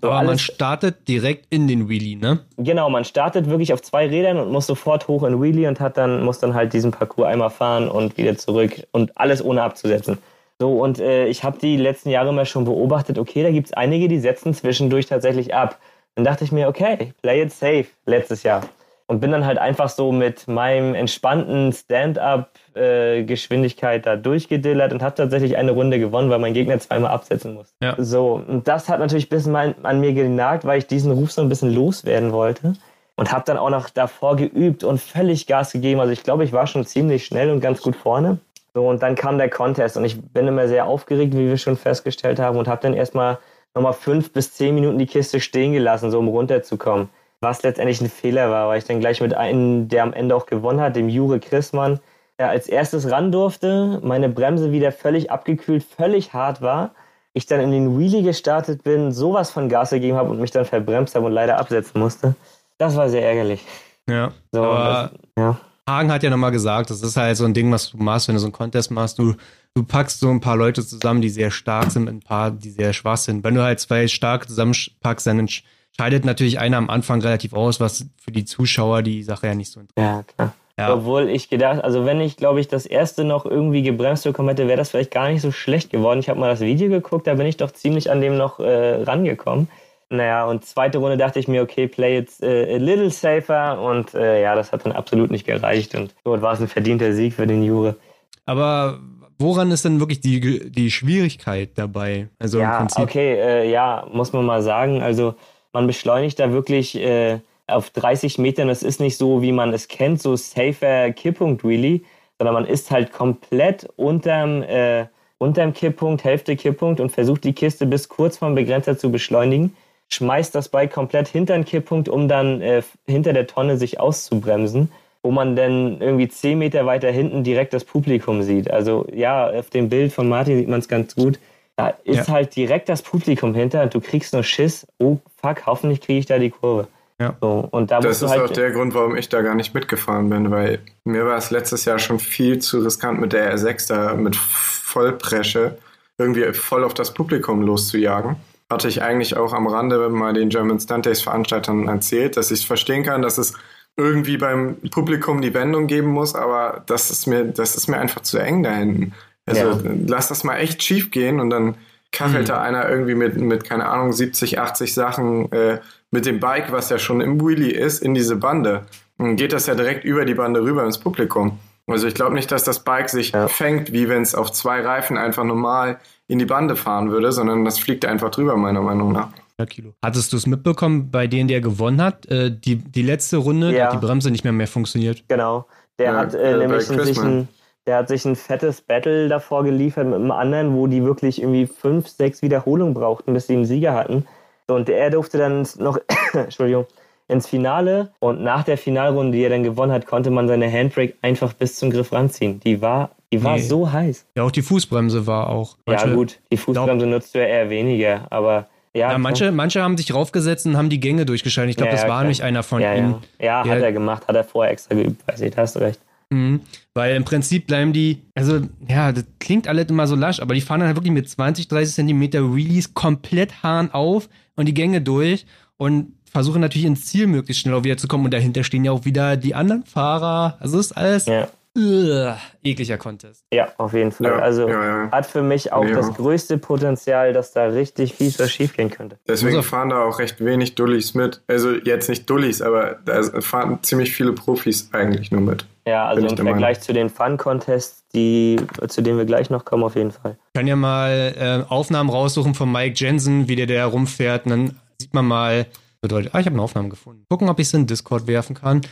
So, Aber man startet direkt in den Wheelie, ne? Genau, man startet wirklich auf zwei Rädern und muss sofort hoch in Wheelie und hat dann, muss dann halt diesen Parcours einmal fahren und wieder zurück und alles ohne abzusetzen. So, und äh, ich habe die letzten Jahre immer schon beobachtet, okay, da gibt es einige, die setzen zwischendurch tatsächlich ab. Dann dachte ich mir, okay, play it safe letztes Jahr. Und bin dann halt einfach so mit meinem entspannten Stand-up-Geschwindigkeit da durchgedillert und habe tatsächlich eine Runde gewonnen, weil mein Gegner zweimal absetzen musste. Ja. So, und das hat natürlich ein bisschen mein, an mir genagt, weil ich diesen Ruf so ein bisschen loswerden wollte. Und habe dann auch noch davor geübt und völlig Gas gegeben. Also ich glaube, ich war schon ziemlich schnell und ganz gut vorne. So, und dann kam der Contest und ich bin immer sehr aufgeregt, wie wir schon festgestellt haben, und habe dann erstmal nochmal fünf bis zehn Minuten die Kiste stehen gelassen, so um runterzukommen. Was letztendlich ein Fehler war, weil ich dann gleich mit einem, der am Ende auch gewonnen hat, dem Jure Christmann, der als erstes ran durfte, meine Bremse wieder völlig abgekühlt, völlig hart war. Ich dann in den Wheelie gestartet bin, sowas von Gas gegeben habe und mich dann verbremst habe und leider absetzen musste. Das war sehr ärgerlich. Ja. So, Aber das, ja. Hagen hat ja nochmal gesagt, das ist halt so ein Ding, was du machst, wenn du so einen Contest machst. Du, du packst so ein paar Leute zusammen, die sehr stark sind, mit ein paar, die sehr schwach sind. Wenn du halt zwei stark zusammenpackst, dann entsch- scheidet natürlich einer am Anfang relativ aus, was für die Zuschauer die Sache ja nicht so interessiert. Ja, klar. Ja. Obwohl ich gedacht, also wenn ich, glaube ich, das erste noch irgendwie gebremst bekommen hätte, wäre das vielleicht gar nicht so schlecht geworden. Ich habe mal das Video geguckt, da bin ich doch ziemlich an dem noch äh, rangekommen. Naja, und zweite Runde dachte ich mir, okay, play it äh, a little safer und äh, ja, das hat dann absolut nicht gereicht und dort war es ein verdienter Sieg für den Jure. Aber woran ist denn wirklich die, die Schwierigkeit dabei? Also im Ja, Prinzip. okay, äh, ja, muss man mal sagen. Also man beschleunigt da wirklich äh, auf 30 Metern. Das ist nicht so, wie man es kennt, so safer Kipppunkt really, sondern man ist halt komplett unterm, äh, unterm Kipppunkt, Hälfte Kipppunkt und versucht die Kiste bis kurz vom Begrenzer zu beschleunigen. Schmeißt das Bike komplett hinter den Kipppunkt, um dann äh, hinter der Tonne sich auszubremsen wo man dann irgendwie 10 Meter weiter hinten direkt das Publikum sieht. Also ja, auf dem Bild von Martin sieht man es ganz gut. Da ist Ja. halt direkt das Publikum hinter und du kriegst nur Schiss. Oh fuck, hoffentlich kriege ich da die Kurve. Ja. So, und da Das ist halt auch der Grund, warum ich da gar nicht mitgefahren bin, weil mir war es letztes Jahr schon viel zu riskant mit der R6 da mit Vollpresche irgendwie voll auf das Publikum loszujagen. Hatte ich eigentlich auch am Rande mal den German Stunt Days Veranstaltern erzählt, dass ich verstehen kann, dass es irgendwie beim Publikum die Wendung geben muss, aber das ist mir, das ist mir einfach zu eng da hinten. Also Ja. lass das mal echt schief gehen und dann kachelt da einer irgendwie mit, mit, keine Ahnung, 70, 80 Sachen äh, mit dem Bike, was ja schon im Wheelie ist, in diese Bande. Dann geht das ja direkt über die Bande rüber ins Publikum. Also ich glaube nicht, dass das Bike sich Ja. fängt, wie wenn es auf zwei Reifen einfach normal in die Bande fahren würde, sondern das fliegt einfach drüber, meiner Meinung nach. Kilo. Hattest du es mitbekommen bei denen, der gewonnen hat? Äh, die, die letzte Runde, ja. hat die Bremse nicht mehr mehr funktioniert. Genau. Der ja, hat äh, nämlich sich ein, der hat sich ein fettes Battle davor geliefert mit einem anderen, wo die wirklich irgendwie fünf, sechs Wiederholungen brauchten, bis sie einen Sieger hatten. Und er durfte dann noch, Entschuldigung, ins Finale und nach der Finalrunde, die er dann gewonnen hat, konnte man seine Handbrake einfach bis zum Griff ranziehen. Die war, die war nee. so heiß. Ja, auch die Fußbremse war auch. Manche, ja, gut, die Fußbremse nutzt du ja eher weniger, aber ja, ja manche, manche haben sich raufgesetzt und haben die Gänge durchgeschaltet. Ich glaube, ja, das war nämlich einer von ja, ihnen. Ja, ja hat er gemacht, hat er vorher extra geübt, weiß ich, da hast du recht. Mhm. Weil im Prinzip bleiben die, also ja, das klingt alles immer so lasch, aber die fahren dann halt wirklich mit 20, 30 Zentimeter Release komplett Hahn auf und die Gänge durch und versuchen natürlich ins Ziel möglichst schnell auch wieder zu kommen und dahinter stehen ja auch wieder die anderen Fahrer. Also ist alles ja. Uh, ekliger Contest. Ja, auf jeden Fall. Ja, also ja, hat für mich auch das größte Potenzial, dass da richtig fies was schiefgehen könnte. Deswegen also, fahren da auch recht wenig Dullis mit. Also jetzt nicht Dullis, aber da fahren ziemlich viele Profis eigentlich nur mit. Ja, also im Vergleich zu den Fun-Contests, die, zu denen wir gleich noch kommen, auf jeden Fall. Ich kann ja mal äh, Aufnahmen raussuchen von Mike Jensen, wie der da rumfährt. Und dann sieht man mal, bedeutet, ah, ich habe eine Aufnahme gefunden. Gucken, ob ich es in Discord werfen kann.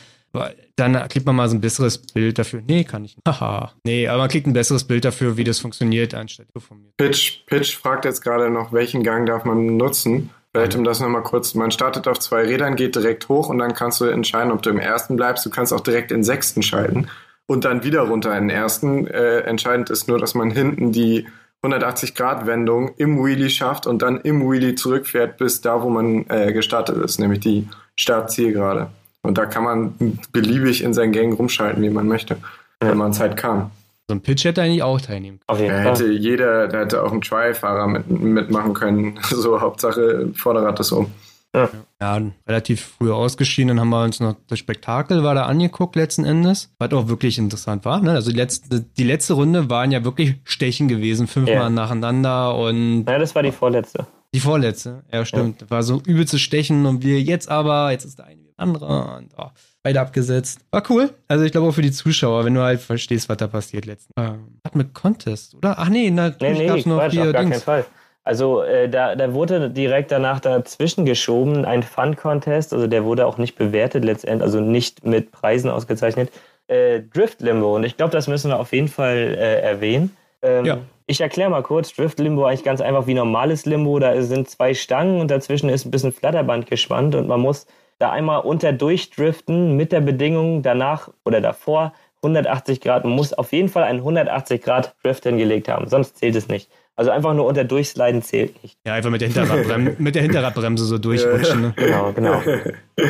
Dann kriegt man mal so ein besseres Bild dafür. Nee, kann ich nicht. Haha. Nee, aber man kriegt ein besseres Bild dafür, wie das funktioniert, anstatt von mir. Pitch, Pitch fragt jetzt gerade noch, welchen Gang darf man nutzen? Vielleicht um das nochmal kurz, man startet auf zwei Rädern, geht direkt hoch und dann kannst du entscheiden, ob du im ersten bleibst. Du kannst auch direkt in sechsten schalten und dann wieder runter in den ersten. Äh, entscheidend ist nur, dass man hinten die 180-Grad-Wendung im Wheelie schafft und dann im Wheelie zurückfährt bis da, wo man äh, gestartet ist, nämlich die Start-Zielgerade. Und da kann man beliebig in seinen Gängen rumschalten, wie man möchte, wenn man halt kann. So ein Pitch hätte eigentlich auch teilnehmen können. Da hätte jeder, da hätte auch ein Trial-Fahrer mit, mitmachen können. So, Hauptsache Vorderrad ist um. Ja. ja, relativ früh ausgeschieden. Dann haben wir uns noch das Spektakel war da angeguckt letzten Endes, was auch wirklich interessant war. Ne? Also die letzte, die letzte Runde waren ja wirklich Stechen gewesen, fünfmal ja. nacheinander und. Ja, das war die vorletzte. Die vorletzte, ja stimmt. Ja. War so übel zu stechen und wir jetzt aber, jetzt ist der eine wie der andere und oh, beide abgesetzt. War cool. Also ich glaube auch für die Zuschauer, wenn du halt verstehst, was da passiert letzten. Ähm, hat mit Contest, oder? Ach nee, natürlich nee, nee, gab's noch Quatsch, hier auf gar Dings. keinen Fall. Also äh, da, da wurde direkt danach dazwischen geschoben ein Fun-Contest, also der wurde auch nicht bewertet letztendlich, also nicht mit Preisen ausgezeichnet. Äh, Drift Limbo und ich glaube, das müssen wir auf jeden Fall äh, erwähnen. Ähm, ja. Ich erkläre mal kurz, Drift Limbo eigentlich ganz einfach wie normales Limbo. Da sind zwei Stangen und dazwischen ist ein bisschen Flatterband gespannt und man muss da einmal unter durchdriften mit der Bedingung danach oder davor 180 Grad. Man muss auf jeden Fall einen 180 Grad Drift hingelegt haben, sonst zählt es nicht. Also einfach nur unter Durchsliden zählt nicht. Ja, einfach mit der, Hinterradbrem mit der Hinterradbremse so durchrutschen. Ne? Genau, genau.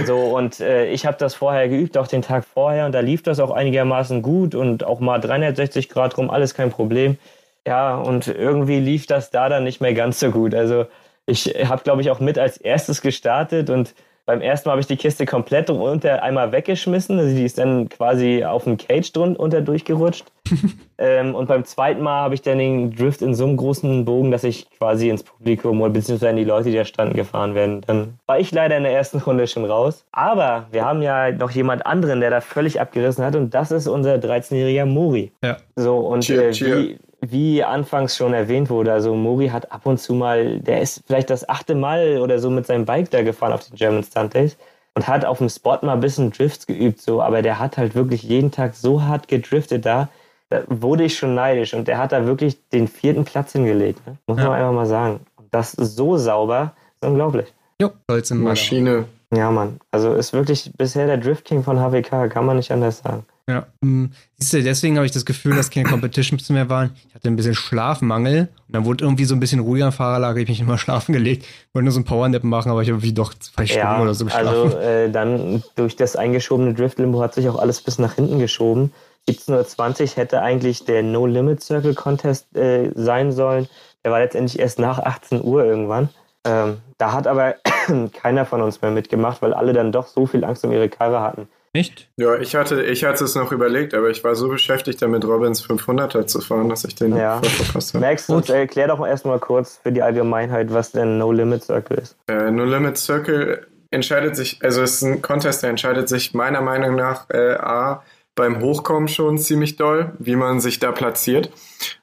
So, und äh, ich habe das vorher geübt, auch den Tag vorher, und da lief das auch einigermaßen gut und auch mal 360 Grad rum, alles kein Problem. Ja, und irgendwie lief das da dann nicht mehr ganz so gut. Also ich habe, glaube ich, auch mit als erstes gestartet und beim ersten Mal habe ich die Kiste komplett unter einmal weggeschmissen. Also die ist dann quasi auf dem Cage drunter durchgerutscht. ähm, und beim zweiten Mal habe ich dann den Drift in so einem großen Bogen, dass ich quasi ins Publikum oder beziehungsweise in die Leute, die da standen, gefahren werden. Dann war ich leider in der ersten Runde schon raus. Aber wir haben ja noch jemand anderen, der da völlig abgerissen hat und das ist unser 13-jähriger Mori. Ja. So, und cheer, äh, cheer. wie wie anfangs schon erwähnt wurde, also Mori hat ab und zu mal, der ist vielleicht das achte Mal oder so mit seinem Bike da gefahren auf den German Stunt Days und hat auf dem Spot mal ein bisschen Drifts geübt, so, aber der hat halt wirklich jeden Tag so hart gedriftet da, da wurde ich schon neidisch und der hat da wirklich den vierten Platz hingelegt, ne? muss ja. man einfach mal sagen. Und das so sauber, ist unglaublich. Jo, Maschine. Ja, Mann. Also ist wirklich bisher der Drift King von HWK, kann man nicht anders sagen. Ja. Hm. Siehst du, deswegen habe ich das Gefühl, dass keine Competitions mehr waren. Ich hatte ein bisschen Schlafmangel und dann wurde irgendwie so ein bisschen ruhiger am Fahrerlager. Ich mich immer schlafen gelegt. Wollte nur so ein Powernap machen, aber ich habe irgendwie doch zwei Stunden ja, oder so geschlafen. Also äh, dann durch das eingeschobene Drift-Limbo hat sich auch alles bis nach hinten geschoben. 17.20 Uhr hätte eigentlich der No Limit Circle Contest äh, sein sollen. Der war letztendlich erst nach 18 Uhr irgendwann. Ähm, da hat aber keiner von uns mehr mitgemacht, weil alle dann doch so viel Angst um ihre Karre hatten. Nicht? Ja, ich hatte, ich hatte es noch überlegt, aber ich war so beschäftigt damit, Robins 500er zu fahren, dass ich den ja. verpasst habe. Max, und erklär doch erstmal kurz für die Allgemeinheit, was denn No Limit Circle ist. Äh, no Limit Circle entscheidet sich, also es ist ein Contest, der entscheidet sich meiner Meinung nach äh, A, beim Hochkommen schon ziemlich doll, wie man sich da platziert.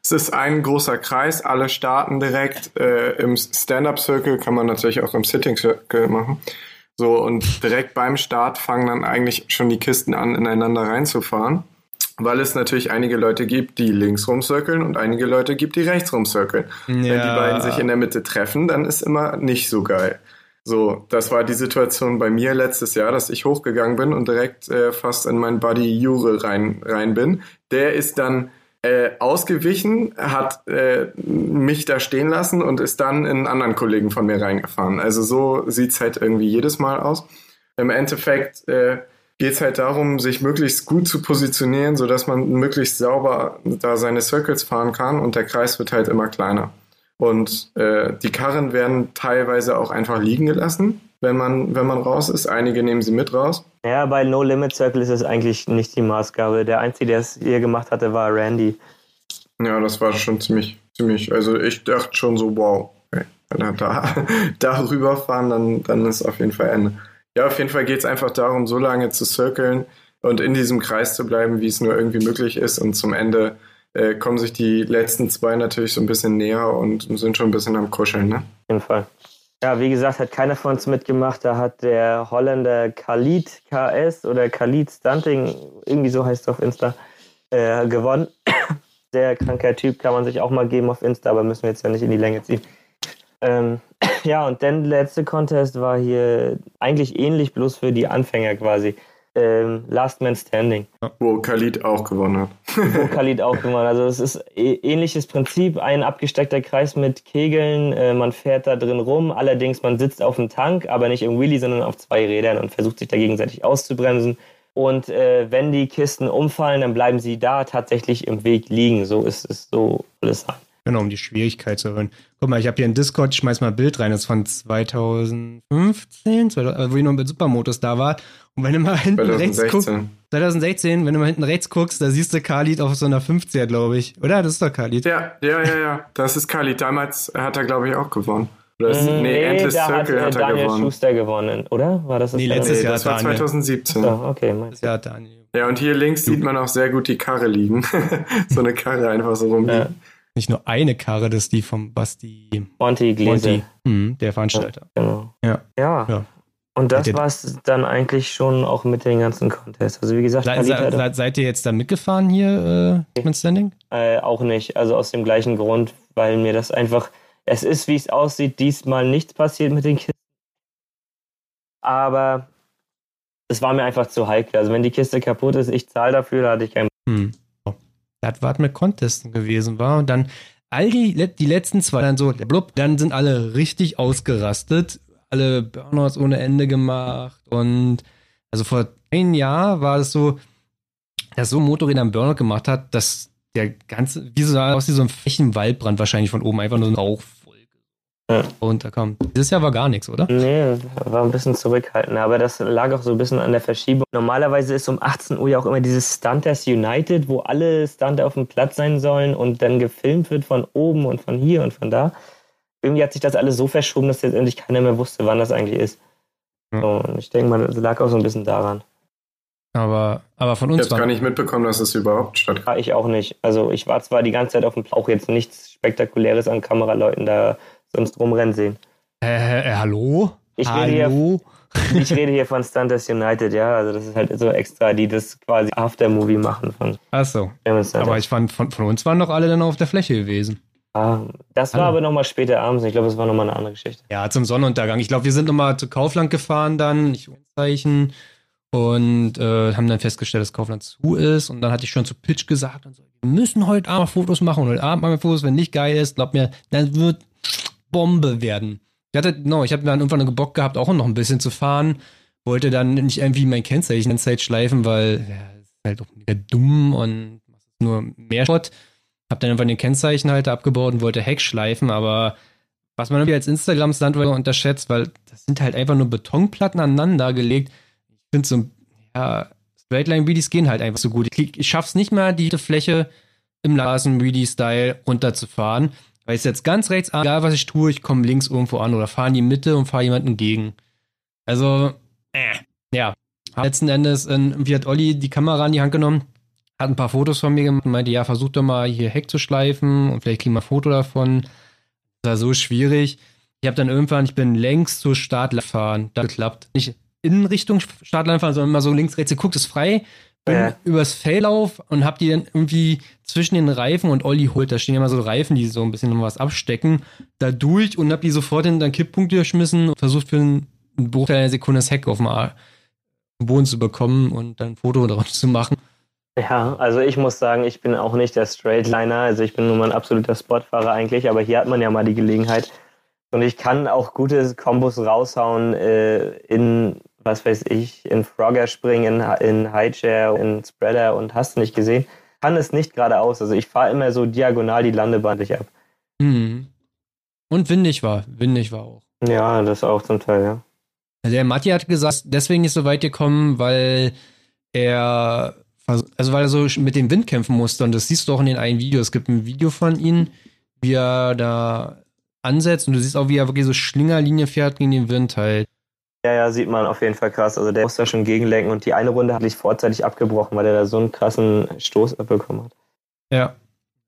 es ist ein großer Kreis, alle starten direkt äh, im Stand-Up-Circle, kann man natürlich auch im Sitting-Circle machen. So, und direkt beim Start fangen dann eigentlich schon die Kisten an, ineinander reinzufahren. Weil es natürlich einige Leute gibt, die links rumcirkeln und einige Leute gibt, die rechts rumcirkeln. Ja. Wenn die beiden sich in der Mitte treffen, dann ist immer nicht so geil. So, das war die Situation bei mir letztes Jahr, dass ich hochgegangen bin und direkt äh, fast in meinen Buddy Jure rein, rein bin. Der ist dann äh, ausgewichen, hat äh, mich da stehen lassen und ist dann in einen anderen Kollegen von mir reingefahren. Also so sieht's halt irgendwie jedes Mal aus. Im Endeffekt äh, geht's halt darum, sich möglichst gut zu positionieren, sodass man möglichst sauber da seine Circles fahren kann und der Kreis wird halt immer kleiner. Und äh, die Karren werden teilweise auch einfach liegen gelassen, wenn man, wenn man raus ist. Einige nehmen sie mit raus. Ja, bei No Limit Circle ist es eigentlich nicht die Maßgabe. Der Einzige, der es hier gemacht hatte, war Randy. Ja, das war schon ziemlich, ziemlich. Also ich dachte schon so, wow, okay, wenn er da, da rüberfahren, dann, dann ist auf jeden Fall Ende. Ja, auf jeden Fall geht es einfach darum, so lange zu circlen und in diesem Kreis zu bleiben, wie es nur irgendwie möglich ist. Und zum Ende äh, kommen sich die letzten zwei natürlich so ein bisschen näher und sind schon ein bisschen am Kuscheln. Ne? Auf jeden Fall. Ja, wie gesagt, hat keiner von uns mitgemacht. Da hat der Holländer Khalid KS oder Khalid Stunting, irgendwie so heißt es auf Insta, äh, gewonnen. Sehr kranker Typ, kann man sich auch mal geben auf Insta, aber müssen wir jetzt ja nicht in die Länge ziehen. Ähm, ja, und dann letzte Contest war hier eigentlich ähnlich, bloß für die Anfänger quasi ähm, Last Man Standing. Wo Khalid auch gewonnen hat. Wo Khalid auch gewonnen hat. Also es ist e ähnliches Prinzip, ein abgesteckter Kreis mit Kegeln, äh, man fährt da drin rum, allerdings man sitzt auf dem Tank, aber nicht im Wheelie, sondern auf zwei Rädern und versucht sich da gegenseitig auszubremsen. Und äh, wenn die Kisten umfallen, dann bleiben sie da tatsächlich im Weg liegen. So ist es, so alles es Genau, um die Schwierigkeit zu erhöhen. Guck mal, ich habe hier in Discord, ich schmeiß mal ein Bild rein, das ist von 2015, 2000, wo ich noch mit Supermotos da war. Und wenn du mal hinten 2016. rechts guckst, 2016, wenn du mal hinten rechts guckst, da siehst du Khalid auf so einer 50er, glaube ich. Oder? Das ist doch Khalid. Ja, ja, ja, ja. Das ist Khalid. Damals hat er, glaube ich, auch gewonnen. Oder ist, nee, nee, Endless da Circle hat, hat er Daniel gewonnen. Schuster gewonnen, oder? War das das Nee, letztes Jahr Das war 2017. Oh, okay, das Jahr Daniel. Ja, und hier links sieht man auch sehr gut die Karre liegen. so eine Karre einfach so rumliegen. Ja nicht nur eine Karre, das ist die vom Basti Monty Glese. Mhm, der Veranstalter. Ja, genau. Ja. ja. ja. Und das war es dann eigentlich schon auch mit den ganzen Contests. Also wie gesagt, Se, se, seid ihr jetzt da mitgefahren hier äh, mit Standing? Äh, auch nicht. Also aus dem gleichen Grund, weil mir das einfach, es ist, wie es aussieht, diesmal nichts passiert mit den Kisten. Aber es war mir einfach zu heikel. Also wenn die Kiste kaputt ist, ich zahle dafür, da hatte ich keinen. Hm das was mit Contesten gewesen war. Und dann all die, die letzten zwei, dann so, blub, dann sind alle richtig ausgerastet, alle Burnouts ohne Ende gemacht. Und also vor ein Jahr war es so, dass so ein Motorräder einen Burnout gemacht hat, dass der ganze, wie so aus wie so ein Flächenwaldbrand wahrscheinlich von oben einfach nur ein Rauch ja. runterkommen. Dieses Jahr war gar nichts, oder? Nee, war ein bisschen zurückhaltend, aber das lag auch so ein bisschen an der Verschiebung. Normalerweise ist um 18 Uhr ja auch immer dieses Stunters United, wo alle Stunter auf dem Platz sein sollen und dann gefilmt wird von oben und von hier und von da. Irgendwie hat sich das alles so verschoben, dass jetzt endlich keiner mehr wusste, wann das eigentlich ist. Ja. und ich denke mal, das lag auch so ein bisschen daran. Aber, aber von uns. Ich habe gar nicht mitbekommen, dass es überhaupt stattfindet. Ich auch nicht. Also ich war zwar die ganze Zeit auf dem auch jetzt nichts Spektakuläres an Kameraleuten da sonst rumrennen sehen. Äh, äh, hallo? Ich hallo? Rede hier, ich rede hier von Stunters United, ja. Also das ist halt so extra, die das quasi Aftermovie machen von. Achso. Aber ich fand, von, von uns waren doch alle dann auf der Fläche gewesen. Ah, das war aber nochmal später abends. Ich glaube, das war nochmal eine andere Geschichte. Ja, zum Sonnenuntergang. Ich glaube, wir sind nochmal zu Kaufland gefahren dann, ich Zeichen, und äh, haben dann festgestellt, dass Kaufland zu ist. Und dann hatte ich schon zu Pitch gesagt, und so, wir müssen heute Abend Fotos machen. Und heute Abend machen wir Fotos, wenn nicht geil ist, glaub mir, dann wird Bombe werden. Ich hatte, no, ich habe dann irgendwann einen Bock gehabt, auch noch ein bisschen zu fahren. Wollte dann nicht irgendwie mein Kennzeichen in Zeit schleifen, weil ja, ist halt auch wieder dumm und nur mehr Schrott. Hab dann irgendwann den Kennzeichenhalter abgebaut und wollte Heck schleifen, aber was man irgendwie als Instagram-Stunt unterschätzt, weil das sind halt einfach nur Betonplatten aneinander gelegt. Ich finde so, ja, Straightline-Readies gehen halt einfach so gut. Ich, ich schaff's nicht mal, die Fläche im Rasen-Ready-Style runterzufahren. Weil ich jetzt ganz rechts an, egal was ich tue, ich komme links irgendwo an oder fahre in die Mitte und fahre jemanden entgegen. Also, äh, ja. Letzten Endes, in, wie hat Olli die Kamera in die Hand genommen? hat ein paar Fotos von mir gemacht und meinte, ja, versuch doch mal hier Heck zu schleifen und vielleicht kriegen wir ein Foto davon. Das war so schwierig. Ich habe dann irgendwann, ich bin längs zur Startline gefahren. Das geklappt. Nicht in Richtung Startline fahren, sondern immer so links, rechts geguckt, ist frei. Bin ja. übers Faillauf und hab die dann irgendwie zwischen den Reifen und Olli holt, da stehen ja immer so Reifen, die so ein bisschen noch was abstecken, da durch und hab die sofort in den Kipppunkt geschmissen und versucht für einen Bruchteil einer Sekunde das Heck auf dem Boden zu bekommen und dann ein Foto daraus zu machen. Ja, also ich muss sagen, ich bin auch nicht der Straightliner, also ich bin nur mal ein absoluter Sportfahrer eigentlich, aber hier hat man ja mal die Gelegenheit. Und ich kann auch gute Kombos raushauen äh, in, was weiß ich, in Frogger springen, in, Highchair, in Spreader und hast nicht gesehen. Kann es nicht geradeaus. Also ich fahre immer so diagonal die Landebahn ab. Mhm. Und windig war. Windig war auch. Ja, das auch zum Teil, ja. Der Matti hat gesagt, deswegen nicht so weit gekommen, weil er also weil er so mit dem Wind kämpfen musste und das siehst du auch in den einen Video. Es gibt ein Video von ihm, wie er da ansetzt und du siehst auch, wie er wirklich so Schlingerlinie fährt gegen den Wind halt. Ja, ja, sieht man auf jeden Fall krass. Also der muss da schon gegenlenken und die eine Runde hat sich vorzeitig abgebrochen, weil er da so einen krassen Stoß abbekommen hat. Ja.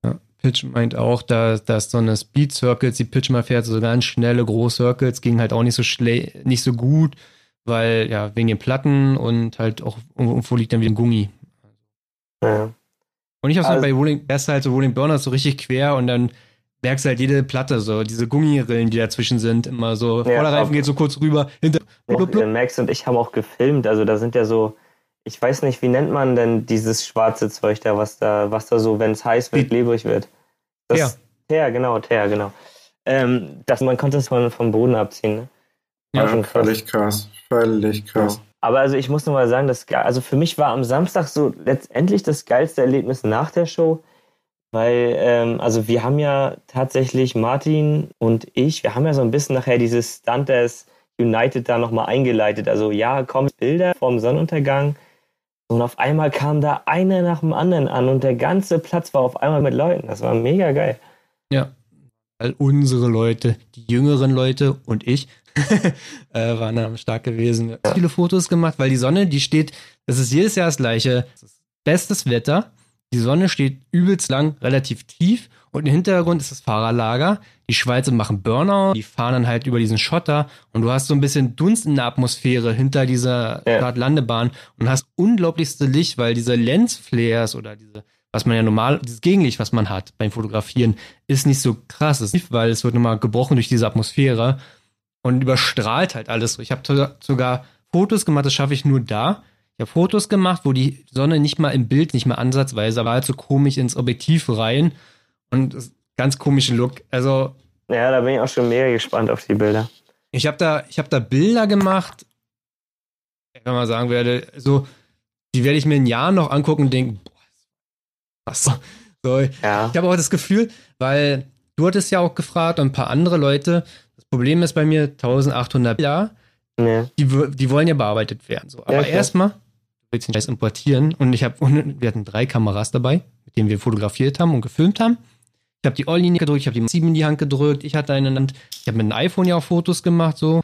ja. Pitch meint auch, dass, dass so eine Speed Circles, die Pitch mal fährt, so ganz schnelle Groß Circles, ging halt auch nicht so nicht so gut, weil ja, wegen den Platten und halt auch irgendwo liegt dann wieder ein Gummi. Ja. Und ich habe also, bei Rolling, erst halt so Rolling Burners so richtig quer und dann merkst halt jede Platte, so diese Gummirillen, die dazwischen sind, immer so. Ja, Vorderreifen geht so kurz rüber, hinter. Blub, blub. Max und ich haben auch gefilmt, also da sind ja so, ich weiß nicht, wie nennt man denn dieses schwarze Zeug da, was da, was da so, wenn es heiß wird, klebrig wird. Das, ja. Teer, genau, Teer, genau. Ähm, das, man konnte es von, vom Boden abziehen, ne? Ja, völlig krass, völlig krass. Ja. Aber also ich muss nur mal sagen, dass, also für mich war am Samstag so letztendlich das geilste Erlebnis nach der Show, weil, ähm, also wir haben ja tatsächlich, Martin und ich, wir haben ja so ein bisschen nachher dieses Stunters United da nochmal eingeleitet. Also ja, kommen Bilder vom Sonnenuntergang und auf einmal kam da einer nach dem anderen an und der ganze Platz war auf einmal mit Leuten. Das war mega geil. Ja, all unsere Leute, die jüngeren Leute und ich äh, waren da stark gewesen. Ja. Viele Fotos gemacht, weil die Sonne, die steht, das ist jedes Jahr das gleiche. Bestes Wetter. Die Sonne steht übelst lang, relativ tief und im Hintergrund ist das Fahrerlager. Die Schweizer machen Burnout, die fahren dann halt über diesen Schotter und du hast so ein bisschen Dunst in der Atmosphäre hinter dieser ja. Landebahn und hast unglaublichste Licht, weil diese Lensflares oder diese, was man ja normal, dieses Gegenlicht, was man hat beim Fotografieren, ist nicht so krass, weil es wird nochmal gebrochen durch diese Atmosphäre und überstrahlt halt alles so. Ich habe sogar Fotos gemacht, das schaffe ich nur da. Ich habe Fotos gemacht, wo die Sonne nicht mal im Bild, nicht mal ansatzweise, war halt so komisch ins Objektiv rein und ganz komischen Look. Also ja, da bin ich auch schon mega gespannt auf die Bilder. Ich habe da, ich habe da Bilder gemacht. Wenn man sagen werde, so die werde ich mir in Jahren noch angucken und denken, boah, was so. Ja. Ich habe auch das Gefühl, weil du hattest ja auch gefragt und ein paar andere Leute, Problem ist bei mir 1800 Bilder, nee. die, die wollen ja bearbeitet werden. So. Aber ja, erstmal, willst den Scheiß importieren und ich habe, wir hatten drei Kameras dabei, mit denen wir fotografiert haben und gefilmt haben. Ich habe die All-Linie gedrückt, ich habe die 7 in die Hand gedrückt, ich hatte eine Hand, ich habe mit dem iPhone ja auch Fotos gemacht, so.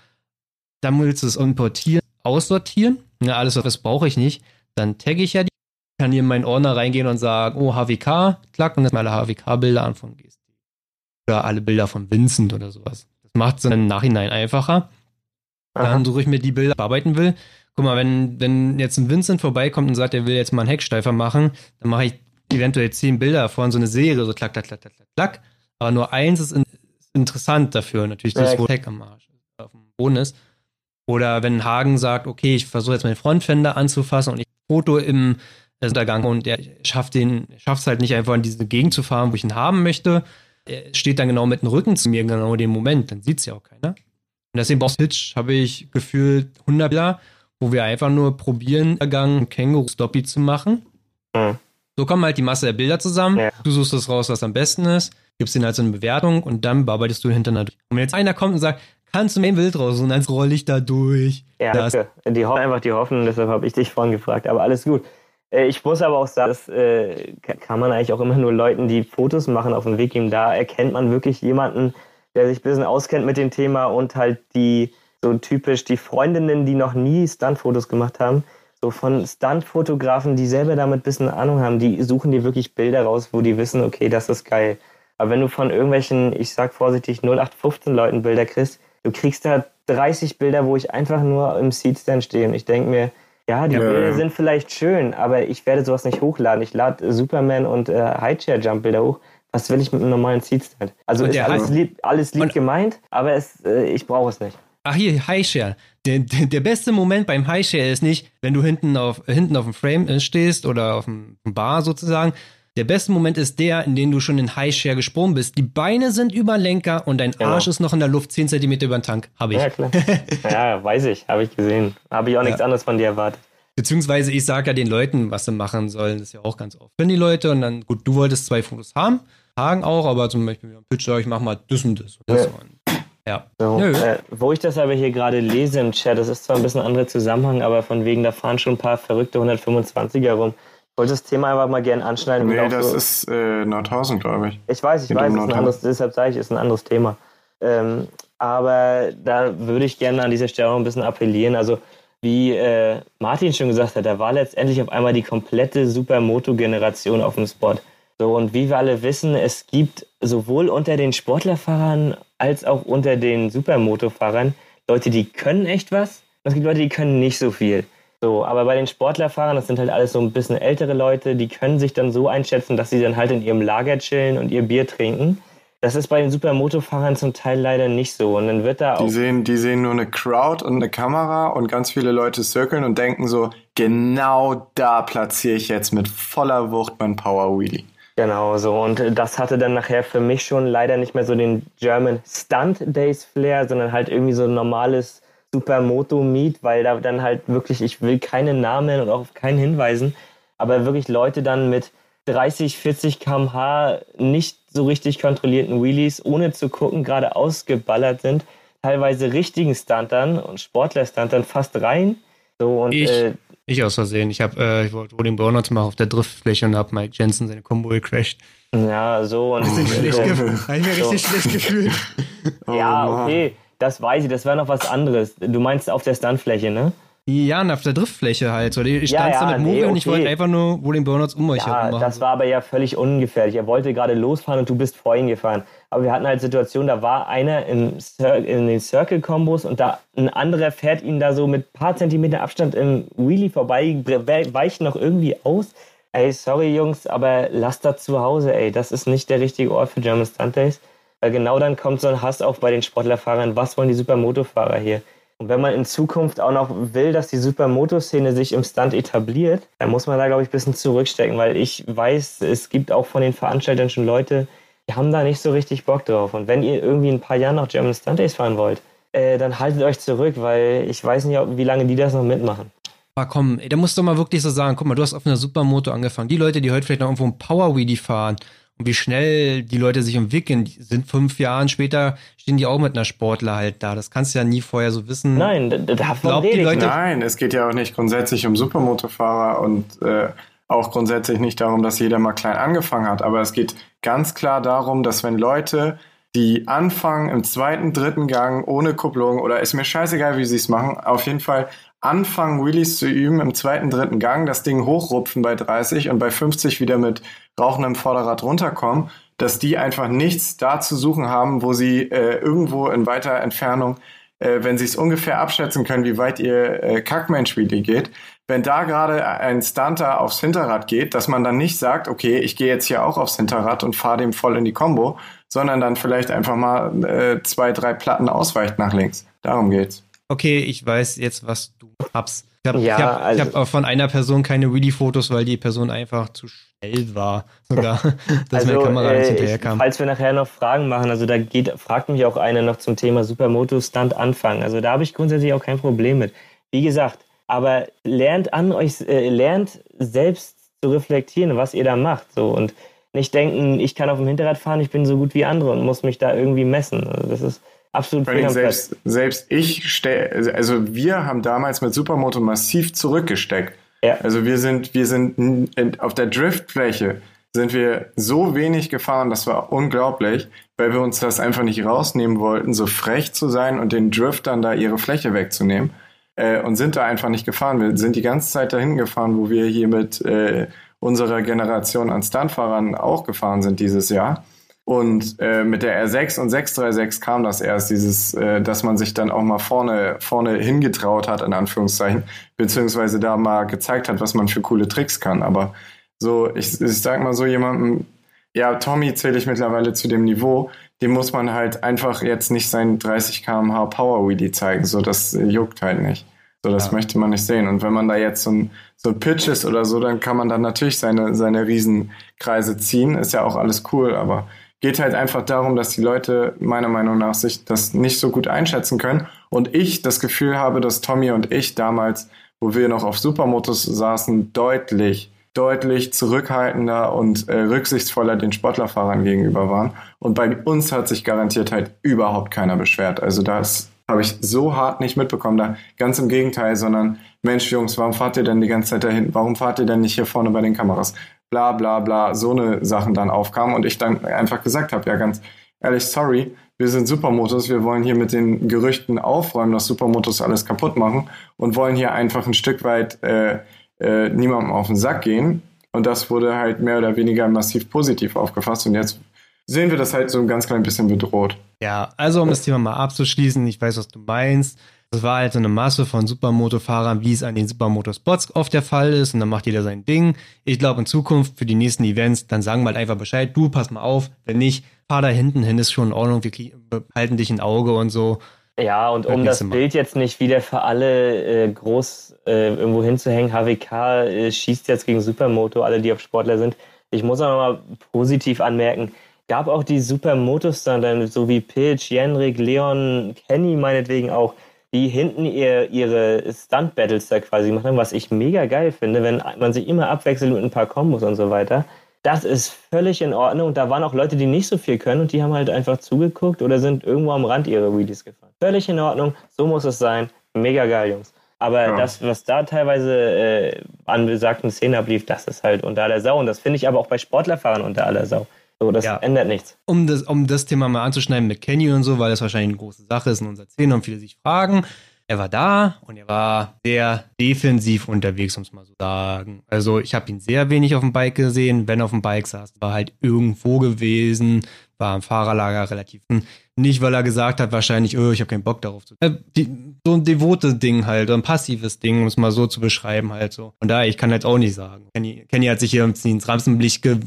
Dann willst du es importieren, aussortieren. Ja, alles, was brauche ich nicht. Dann tagge ich ja die, kann hier in meinen Ordner reingehen und sagen, oh, HWK, klack, und dann alle HWK-Bilder an von GST. Oder alle Bilder von Vincent oder sowas macht es im Nachhinein einfacher. Dann suche ich mir die Bilder, bearbeiten will. Guck mal, wenn, wenn jetzt ein Vincent vorbeikommt und sagt, er will jetzt mal einen Hecksteifer machen, dann mache ich eventuell zehn Bilder davor in so eine Serie, so klack, klack, klack, klack, klack. Aber nur eins ist, in, ist interessant dafür, natürlich, das, ja, wo Heck am Arsch auf dem Boden ist. Oder wenn Hagen sagt, okay, ich versuche jetzt meinen Frontfender anzufassen und ich Foto im Untergang und er schafft den, schafft es halt nicht einfach in diese Gegend zu fahren, wo ich ihn haben möchte, er steht dann genau mit dem Rücken zu mir, genau in dem Moment, dann sieht es ja auch keiner. Und deswegen bei Pitch habe ich gefühlt 100 Bilder, wo wir einfach nur probieren, Gang Känguru-Stoppy zu machen. Mhm. So kommen halt die Masse der Bilder zusammen. Ja. Du suchst das raus, was am besten ist, gibst ihnen halt so eine Bewertung und dann bearbeitest du hinterher durch. Und wenn jetzt einer kommt und sagt, kannst du mir ein Bild raus und dann roll ich da durch. Ja, das. die hoffen einfach die Hoffnung, deshalb habe ich dich vorhin gefragt, aber alles gut. Äh, ich muss aber auch sagen, das äh, kann man eigentlich auch immer nur Leuten, die Fotos machen, auf den Weg geben. Da erkennt man wirklich jemanden, der sich ein bisschen auskennt mit dem Thema und halt die so typisch die Freundinnen, die noch nie Stunt-Fotos gemacht haben. So von Stunt-Fotografen, die selber damit ein bisschen Ahnung haben, die suchen dir wirklich Bilder raus, wo die wissen, okay, das ist geil. Aber wenn du von irgendwelchen, ich sag vorsichtig, 0815 Leuten Bilder kriegst, du kriegst da 30 Bilder, wo ich einfach nur im Seatstand stehe und ich denke mir, ja, die ja. Bilder sind vielleicht schön, aber ich werde sowas nicht hochladen. Ich lade Superman und äh, Highchair-Jump-Bilder hoch. Was will ich mit einem normalen Seatstand? Also ist alles lieb, alles lieb gemeint, aber es, äh, ich brauche es nicht. Ach hier, Highshare. Der, der, der, beste Moment beim Highshare ist nicht, wenn du hinten auf, hinten auf dem Frame äh, stehst oder auf dem Bar sozusagen, der beste Moment ist der, in dem du schon in Highshare gesprungen bist. Die Beine sind über Lenker und dein genau. Arsch ist noch in der Luft 10 cm über den Tank. Habe ich. Ja, klar. ja, weiß ich. Habe ich gesehen. Habe ich auch nichts ja. anderes von dir erwartet. Beziehungsweise ich sage ja den Leuten, was sie machen sollen. Das ist ja auch ganz oft. Wenn die Leute und dann, gut, du wolltest zwei Fotos haben, Hagen auch, aber zum Beispiel am Pitch sage ich, mach mal das und das. Und das. Ja. Ja. So, äh, wo ich das aber hier gerade lese im Chat, das ist zwar ein bisschen ein anderer Zusammenhang, aber von wegen, da fahren schon ein paar verrückte 125er rum wollte das Thema einfach mal gerne anschneiden. Nee, das so ist äh, Nordhausen, glaube ich. Ich weiß, ich Mit weiß, ist ein anderes, deshalb sage ich, ist ein anderes Thema. Ähm, aber da würde ich gerne an dieser Stelle auch ein bisschen appellieren. Also, wie äh, Martin schon gesagt hat, da war letztendlich auf einmal die komplette Supermoto-Generation auf dem Spot. So, und wie wir alle wissen, es gibt sowohl unter den Sportlerfahrern als auch unter den Supermoto-Fahrern Leute, die können echt was. Und es gibt Leute, die können nicht so viel. So, aber bei den Sportlerfahrern, das sind halt alles so ein bisschen ältere Leute, die können sich dann so einschätzen, dass sie dann halt in ihrem Lager chillen und ihr Bier trinken. Das ist bei den Supermoto-Fahrern zum Teil leider nicht so. Und dann wird da auch. Die sehen, die sehen nur eine Crowd und eine Kamera und ganz viele Leute circlen und denken so, genau da platziere ich jetzt mit voller Wucht mein Power Wheelie. Genau so. Und das hatte dann nachher für mich schon leider nicht mehr so den German Stunt Days Flair, sondern halt irgendwie so ein normales Supermoto Meet, weil da dann halt wirklich, ich will keinen Namen und auch auf keinen hinweisen, aber wirklich Leute dann mit 30, 40 km/h nicht so richtig kontrollierten Wheelies, ohne zu gucken, gerade ausgeballert sind, teilweise richtigen Stuntern und Sportler-Stuntern fast rein. So und, ich, äh, ich aus Versehen. Ich habe, äh, ich wollte Rodin Burnouts machen auf der Driftfläche und habe Mike Jensen seine Combo gecrashed. Ja, so und. Richtig schlecht, habe ich mir so. richtig schlecht gefühlt. ja, okay. Das weiß ich, das wäre noch was anderes. Du meinst auf der Stuntfläche, ne? Ja, auf der Driftfläche halt. Ich stand ja, ja, da mit Movi nee, okay. und ich wollte einfach nur Rolling Burnouts um euch ja, machen. Das war aber ja völlig ungefährlich. Er wollte gerade losfahren und du bist vor ihm gefahren. Aber wir hatten halt Situationen, da war einer im Cir in den Circle-Kombos und da ein anderer fährt ihn da so mit ein paar Zentimeter Abstand im Wheelie vorbei, weicht noch irgendwie aus. Ey, sorry Jungs, aber lasst das zu Hause, ey. Das ist nicht der richtige Ort für German Stunt Days. Weil genau dann kommt so ein Hass auf bei den Sportlerfahrern. Was wollen die Supermoto-Fahrer hier? Und wenn man in Zukunft auch noch will, dass die Supermoto-Szene sich im Stunt etabliert, dann muss man da, glaube ich, ein bisschen zurückstecken, weil ich weiß, es gibt auch von den Veranstaltern schon Leute, die haben da nicht so richtig Bock drauf. Und wenn ihr irgendwie ein paar Jahre noch German Stunt Days fahren wollt, äh, dann haltet euch zurück, weil ich weiß nicht, wie lange die das noch mitmachen. Aber komm, ey, da musst du mal wirklich so sagen, guck mal, du hast auf einer Supermoto angefangen. Die Leute, die heute vielleicht noch irgendwo ein Power Wheelie fahren und wie schnell die Leute sich entwickeln. Die sind fünf Jahren später, stehen die auch mit einer Sportler halt da. Das kannst du ja nie vorher so wissen. Nein, davon die Leute Nein, es geht ja auch nicht grundsätzlich um Supermotorfahrer und äh, auch grundsätzlich nicht darum, dass jeder mal klein angefangen hat. Aber es geht ganz klar darum, dass wenn Leute die anfangen im zweiten, dritten Gang ohne Kupplung oder ist mir scheißegal, wie sie es machen, auf jeden Fall anfangen, Wheelies zu üben im zweiten, dritten Gang, das Ding hochrupfen bei 30 und bei 50 wieder mit rauchendem Vorderrad runterkommen, dass die einfach nichts da zu suchen haben, wo sie äh, irgendwo in weiter Entfernung, äh, wenn sie es ungefähr abschätzen können, wie weit ihr äh, Kackmensch-Wheelie geht, wenn da gerade ein Stunter aufs Hinterrad geht, dass man dann nicht sagt, okay, ich gehe jetzt hier auch aufs Hinterrad und fahre dem voll in die Combo, sondern dann vielleicht einfach mal äh, zwei, drei Platten ausweicht nach links. Darum geht's okay, ich weiß jetzt, was du habst. Ich habe ja, hab, also, hab von einer Person keine Wheelie-Fotos, weil die Person einfach zu schnell war, sogar, dass also, meine Kamera äh, nicht hinterherkam. Falls wir nachher noch Fragen machen, also da geht, fragt mich auch einer noch zum Thema Supermoto-Stunt anfangen. Also da habe ich grundsätzlich auch kein Problem mit. Wie gesagt, aber lernt an euch, äh, lernt selbst zu reflektieren, was ihr da macht. So und nicht denken, ich kann auf dem Hinterrad fahren, ich bin so gut wie andere und muss mich da irgendwie messen. Also das ist absolut fehl selbst, selbst ich stell, also wir haben damals mit Supermoto massiv zurückgesteckt. Ja. Also wir sind, wir sind auf der Driftfläche sind wir so wenig gefahren, das war unglaublich, weil wir uns das einfach nicht rausnehmen wollten, so frech zu sein und den Driftern da ihre Fläche wegzunehmen. äh, und sind da einfach nicht gefahren. Wir sind die ganze Zeit dahin gefahren, wo wir hier mit äh, unserer Generation an Stuntfahrern auch gefahren sind dieses Jahr. Und äh, mit der R6 und 636 kam das erst, dieses, äh, dass man sich dann auch mal vorne, vorne hingetraut hat, in Anführungszeichen, beziehungsweise da mal gezeigt hat, was man für coole Tricks kann. Aber so, ich, ich sag mal so jemandem, ja, Tommy zähle ich mittlerweile zu dem Niveau, dem muss man halt einfach jetzt nicht sein 30 km/h Power Wheelie zeigen. So, das juckt halt nicht. So, das ja. möchte man nicht sehen. Und wenn man da jetzt so ein, so ein Pitch ist oder so, dann kann man dann natürlich seine, seine Riesenkreise ziehen. Ist ja auch alles cool, aber geht halt einfach darum, dass die Leute meiner Meinung nach sich das nicht so gut einschätzen können. Und ich das Gefühl habe, dass Tommy und ich damals, wo wir noch auf Supermotos saßen, deutlich, deutlich zurückhaltender und äh, rücksichtsvoller den Sportlerfahrern gegenüber waren. Und bei uns hat sich garantiert halt überhaupt keiner beschwert. Also das habe ich so hart nicht mitbekommen. Da ganz im Gegenteil, sondern Mensch, Jungs, warum fahrt ihr denn die ganze Zeit dahin? Warum fahrt ihr denn nicht hier vorne bei den Kameras? Bla bla bla, so eine Sachen dann aufkamen und ich dann einfach gesagt habe, ja ganz ehrlich, sorry, wir sind Supermotos, wir wollen hier mit den Gerüchten aufräumen, dass Supermotos alles kaputt machen und wollen hier einfach ein Stück weit äh, äh, niemandem auf den Sack gehen. Und das wurde halt mehr oder weniger massiv positiv aufgefasst und jetzt sehen wir das halt so ein ganz klein bisschen bedroht. Ja, also um das Thema mal abzuschließen, ich weiß, was du meinst. Das war halt so eine Masse von Supermoto-Fahrern, wie es an den Supermoto-Spots oft der Fall ist. Und dann macht jeder sein Ding. Ich glaube, in Zukunft für die nächsten Events, dann sagen wir halt einfach Bescheid. Du, pass mal auf. Wenn nicht, fahr da hinten hin, ist schon in Ordnung. Wir halten dich in Auge und so. Ja, und um das Bild jetzt nicht wieder für alle äh, groß äh, irgendwo hinzuhängen, HWK äh, schießt jetzt gegen Supermoto, alle, die auf Sportler sind. Ich muss auch mal positiv anmerken, gab auch die Supermoto-Stunter, so wie Pilch, Jenrik, Leon, Kenny meinetwegen auch, die hinten ihr, ihre Stunt-Battles da quasi machen, was ich mega geil finde, wenn man sich immer abwechselt mit ein paar Kombos und so weiter. Das ist völlig in Ordnung. Und da waren auch Leute, die nicht so viel können und die haben halt einfach zugeguckt oder sind irgendwo am Rand ihre Wheelies gefahren. Völlig in Ordnung. So muss es sein. Mega geil, Jungs. Aber ja. das, was da teilweise äh, an besagten Szenen ablief, das ist halt unter aller Sau. Und das finde ich aber auch bei Sportlerfahrern unter aller Sau. So, das ja. ändert nichts. Um das, um das Thema mal anzuschneiden mit Kenny und so, weil das wahrscheinlich eine große Sache ist in unserer Szene und viele sich fragen. Er war da und er war sehr defensiv unterwegs, um es mal so sagen. Also ich habe ihn sehr wenig auf dem Bike gesehen. Wenn er auf dem Bike saß, war halt irgendwo gewesen, war im Fahrerlager relativ nicht, weil er gesagt hat, wahrscheinlich, oh, ich habe keinen Bock darauf zu. Äh, die, so ein devotes Ding halt, ein passives Ding, um es mal so zu beschreiben halt so. Und daher, ich kann jetzt auch nicht sagen. Kenny, Kenny hat sich hier ins Rampenlicht ge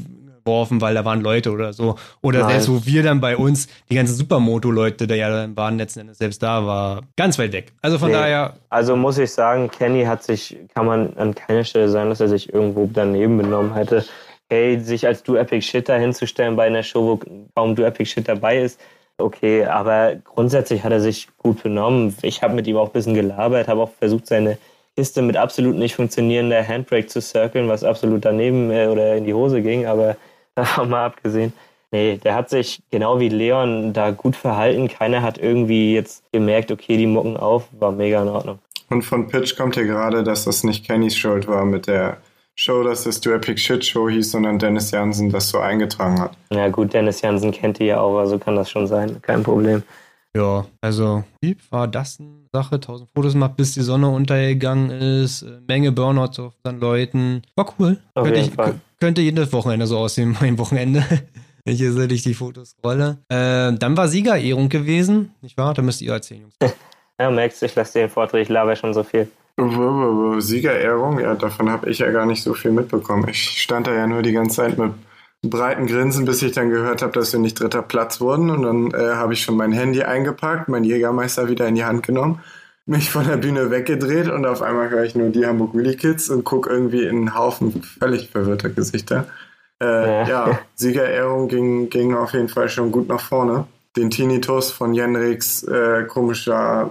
geworfen, weil da waren Leute oder so. Oder Nein. selbst wo wir dann bei uns, die ganzen Supermoto-Leute, da ja dann waren letzten Endes selbst da, war ganz weit weg. Also von nee. daher. Also muss ich sagen, Kenny hat sich, kann man an keiner Stelle sagen, dass er sich irgendwo daneben benommen hätte. Hey, sich als Du Epic Shit da hinzustellen bei einer Show, wo kaum Du Epic Shit dabei ist, okay, aber grundsätzlich hat er sich gut benommen. Ich habe mit ihm auch ein bisschen gelabert, habe auch versucht, seine Kiste mit absolut nicht funktionierender Handbrake zu circlen, was absolut daneben äh, oder in die Hose ging, aber davon mal abgesehen. Nee, der hat sich genau wie Leon da gut verhalten. Keiner hat irgendwie jetzt gemerkt, okay, die mucken auf, war mega in Ordnung. Und von Pitch kommt ja gerade, dass das nicht Kennys Schuld war mit der Show, dass das Du Epic Shit Show hieß, sondern Dennis Jansen das so eingetragen hat. Ja gut, Dennis Jansen kennt die ja auch, also kann das schon sein, kein Problem. Ja, also wie war das eine Sache? 1000 Fotos gemacht, bis die Sonne untergegangen ist, äh, Menge Burnouts auf unseren Leuten. War cool. Auf könnte, ich, könnte jedes Wochenende so aussehen, mein Wochenende. Wenn ich hier so durch die Fotos rolle. Äh, dann war Siegerehrung gewesen, nicht wahr? Da müsst ihr erzählen, Jungs. ja, Max, ich lasse den Vortrag, ich laber schon so viel. Siegerehrung, ja, davon habe ich ja gar nicht so viel mitbekommen. Ich stand da ja nur die ganze Zeit mit breiten Grinsen, bis ich dann gehört habe, dass wir nicht dritter Platz wurden. Und dann äh, habe ich schon mein Handy eingepackt, mein Jägermeister wieder in die Hand genommen, mich von der Bühne weggedreht und auf einmal höre ich nur die Hamburg Wheelie Kids und gucke irgendwie in einen Haufen völlig verwirrter Gesichter. Äh, ja. ja, Siegerehrung ging, ging auf jeden Fall schon gut nach vorne. Den Tinnitus von Jenriks äh, komischer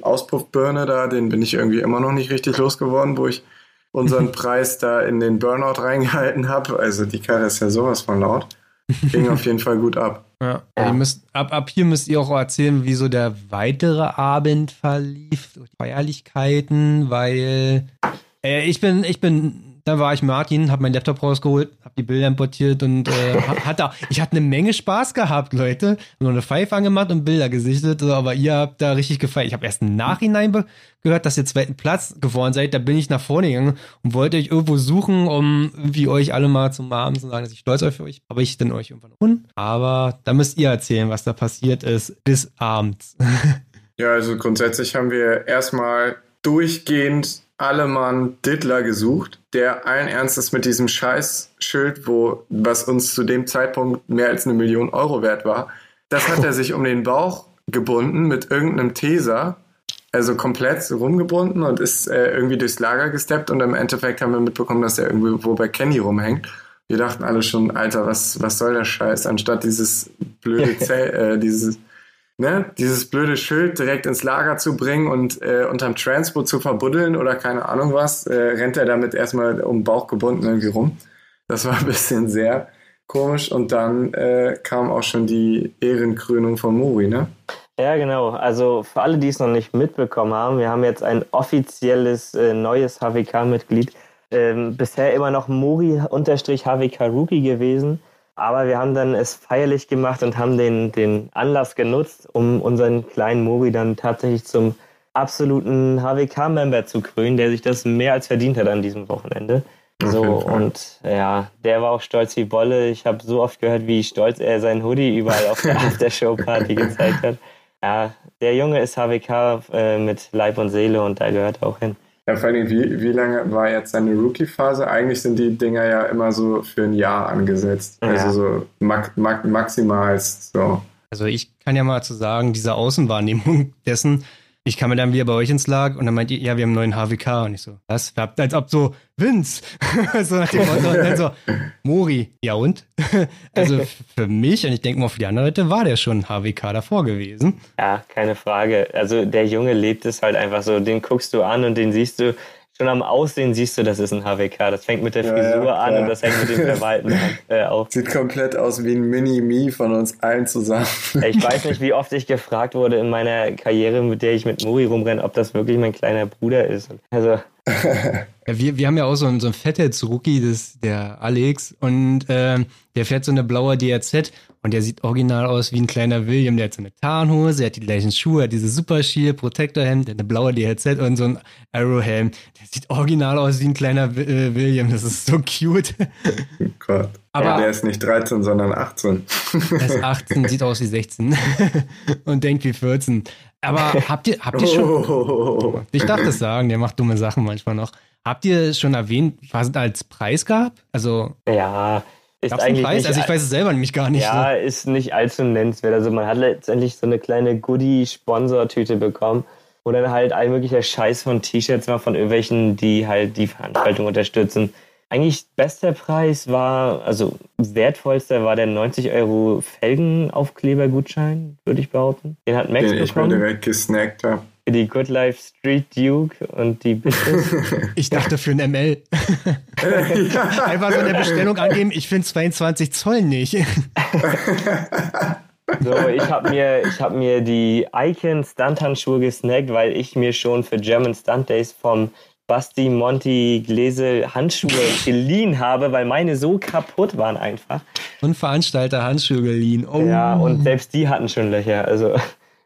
Auspuffbirne da, den bin ich irgendwie immer noch nicht richtig losgeworden, wo ich unseren Preis da in den Burnout reingehalten habe. Also die Karre ist ja sowas von laut. Ging auf jeden Fall gut ab. Ja, ja. Müsst, ab, ab hier müsst ihr auch erzählen, wie so der weitere Abend verlief, Feierlichkeiten, weil äh, ich bin, ich bin dann war ich Martin, habe meinen Laptop rausgeholt, habe die Bilder importiert und äh, hat da, ich hatte eine Menge Spaß gehabt, Leute. Nur eine Pfeife angemacht und Bilder gesichtet, aber ihr habt da richtig gefeiert. Ich habe erst im Nachhinein gehört, dass ihr zweiten Platz geworden seid. Da bin ich nach vorne gegangen und wollte euch irgendwo suchen, um wie euch alle mal zu umarmen und sagen, dass ich stolz auf euch. Aber ich dann euch irgendwann gefunden. Aber da müsst ihr erzählen, was da passiert ist bis abends. Ja, also grundsätzlich haben wir erstmal durchgehend alle Mann Dittler gesucht, der allen Ernstes mit diesem Scheißschild, wo, was uns zu dem Zeitpunkt mehr als eine Million Euro wert war, das hat er sich um den Bauch gebunden mit irgendeinem Teser, also komplett rumgebunden und ist äh, irgendwie durchs Lager gesteppt und im Endeffekt haben wir mitbekommen, dass er irgendwo bei Kenny rumhängt. Wir dachten alle schon, Alter, was, was soll der Scheiß, anstatt dieses blöde Zell, äh, dieses ne, dieses blöde Schild direkt ins Lager zu bringen und äh, unterm Transport zu verbuddeln oder keine Ahnung was, äh, rennt er damit erstmal um den Bauch gebunden irgendwie rum. Das war ein bisschen sehr komisch und dann äh, kam auch schon die Ehrenkrönung von Mori, ne? Ja, genau. Also für alle, die es noch nicht mitbekommen haben, wir haben jetzt ein offizielles äh, neues HWK-Mitglied. Ähm, bisher immer noch Mori-HWK Rookie gewesen. Aber wir haben dann es feierlich gemacht und haben den, den Anlass genutzt, um unseren kleinen Mori dann tatsächlich zum absoluten HWK-Member zu krönen, der sich das mehr als verdient hat an diesem Wochenende. So, und ja, der war auch stolz wie Bolle. Ich habe so oft gehört, wie stolz er sein Hoodie überall auf der After-Show-Party gezeigt hat. Ja, der Junge ist HWK äh, mit Leib und Seele und da gehört er auch hin. Ja, vor allem, wie, wie lange war jetzt seine Rookie-Phase? Eigentlich sind die Dinger ja immer so für ein Jahr angesetzt. Ja. Also so mak mak maximal so. Also ich kann ja mal zu sagen, diese Außenwahrnehmung dessen, ich kam dann wieder bei euch ins Lag und dann meint ihr, ja, wir haben einen neuen HWK. Und ich so, was? Als ob so, Vince. so nach dem Motto. Und dann so, Mori. Ja und? also für mich und ich denke mal für die anderen Leute war der schon HWK davor gewesen. Ja, keine Frage. Also der Junge lebt es halt einfach so. Den guckst du an und den siehst du, schon am Aussehen siehst du, das ist ein HWK. Das fängt mit der Frisur ja, ja, an und das hängt mit dem Verwalten äh, auf. Sieht komplett aus wie ein Mini-Me von uns allen zusammen. ich weiß nicht, wie oft ich gefragt wurde in meiner Karriere, mit der ich mit Mori rumrenne, ob das wirklich mein kleiner Bruder ist. Also wir, wir haben ja auch so einen, so einen Fettheads-Rookie, der Alex, und äh, der fährt so eine blaue DRZ und der sieht original aus wie ein kleiner William. Der hat so eine Tarnhose, er hat die gleichen Schuhe, hat diese Super Shield, Protector-Hemd, eine blaue DRZ und so ein Arrow-Helm. Der sieht original aus wie ein kleiner äh, William. Das ist so cute. Oh Gott. Aber ja, der ist nicht 13, sondern 18. Er ist 18, sieht aus wie 16 und denkt wie 14. Aber habt ihr, habt ihr schon. Oh. Ich darf das sagen, der macht dumme Sachen manchmal noch. Habt ihr schon erwähnt, was es als Preis gab? Also. Ja, ist eigentlich. Preis? also ich weiß es selber nämlich gar nicht. Ja, so. ist nicht allzu nennenswert. Also man hat letztendlich so eine kleine Goodie-Sponsor-Tüte bekommen, wo dann halt all möglicher Scheiß von T-Shirts war von irgendwelchen, die halt die Veranstaltung unterstützen eigentlich bester Preis war, also wertvollster war der 90 Euro Felgenaufklebergutschein, würde ich behauten. Den hat Max Den bekommen. ich mir direkt gesnackt habe. Für die Good Life Street Duke und die Bitches. ich dachte für ein ML. Einfach so eine Bestellung angeben, ich finde 22 Zoll nicht. So, ich habe mir, hab mir die Icon Stunt-Handschuhe gesnackt, weil ich mir schon für German Stunt Days vom Basti Monti Gläse Handschuhe geliehen habe, weil meine so kaputt waren einfach. Und Veranstalter Handschuhe geliehen. Oh. Ja, und selbst die hatten schon Löcher. Also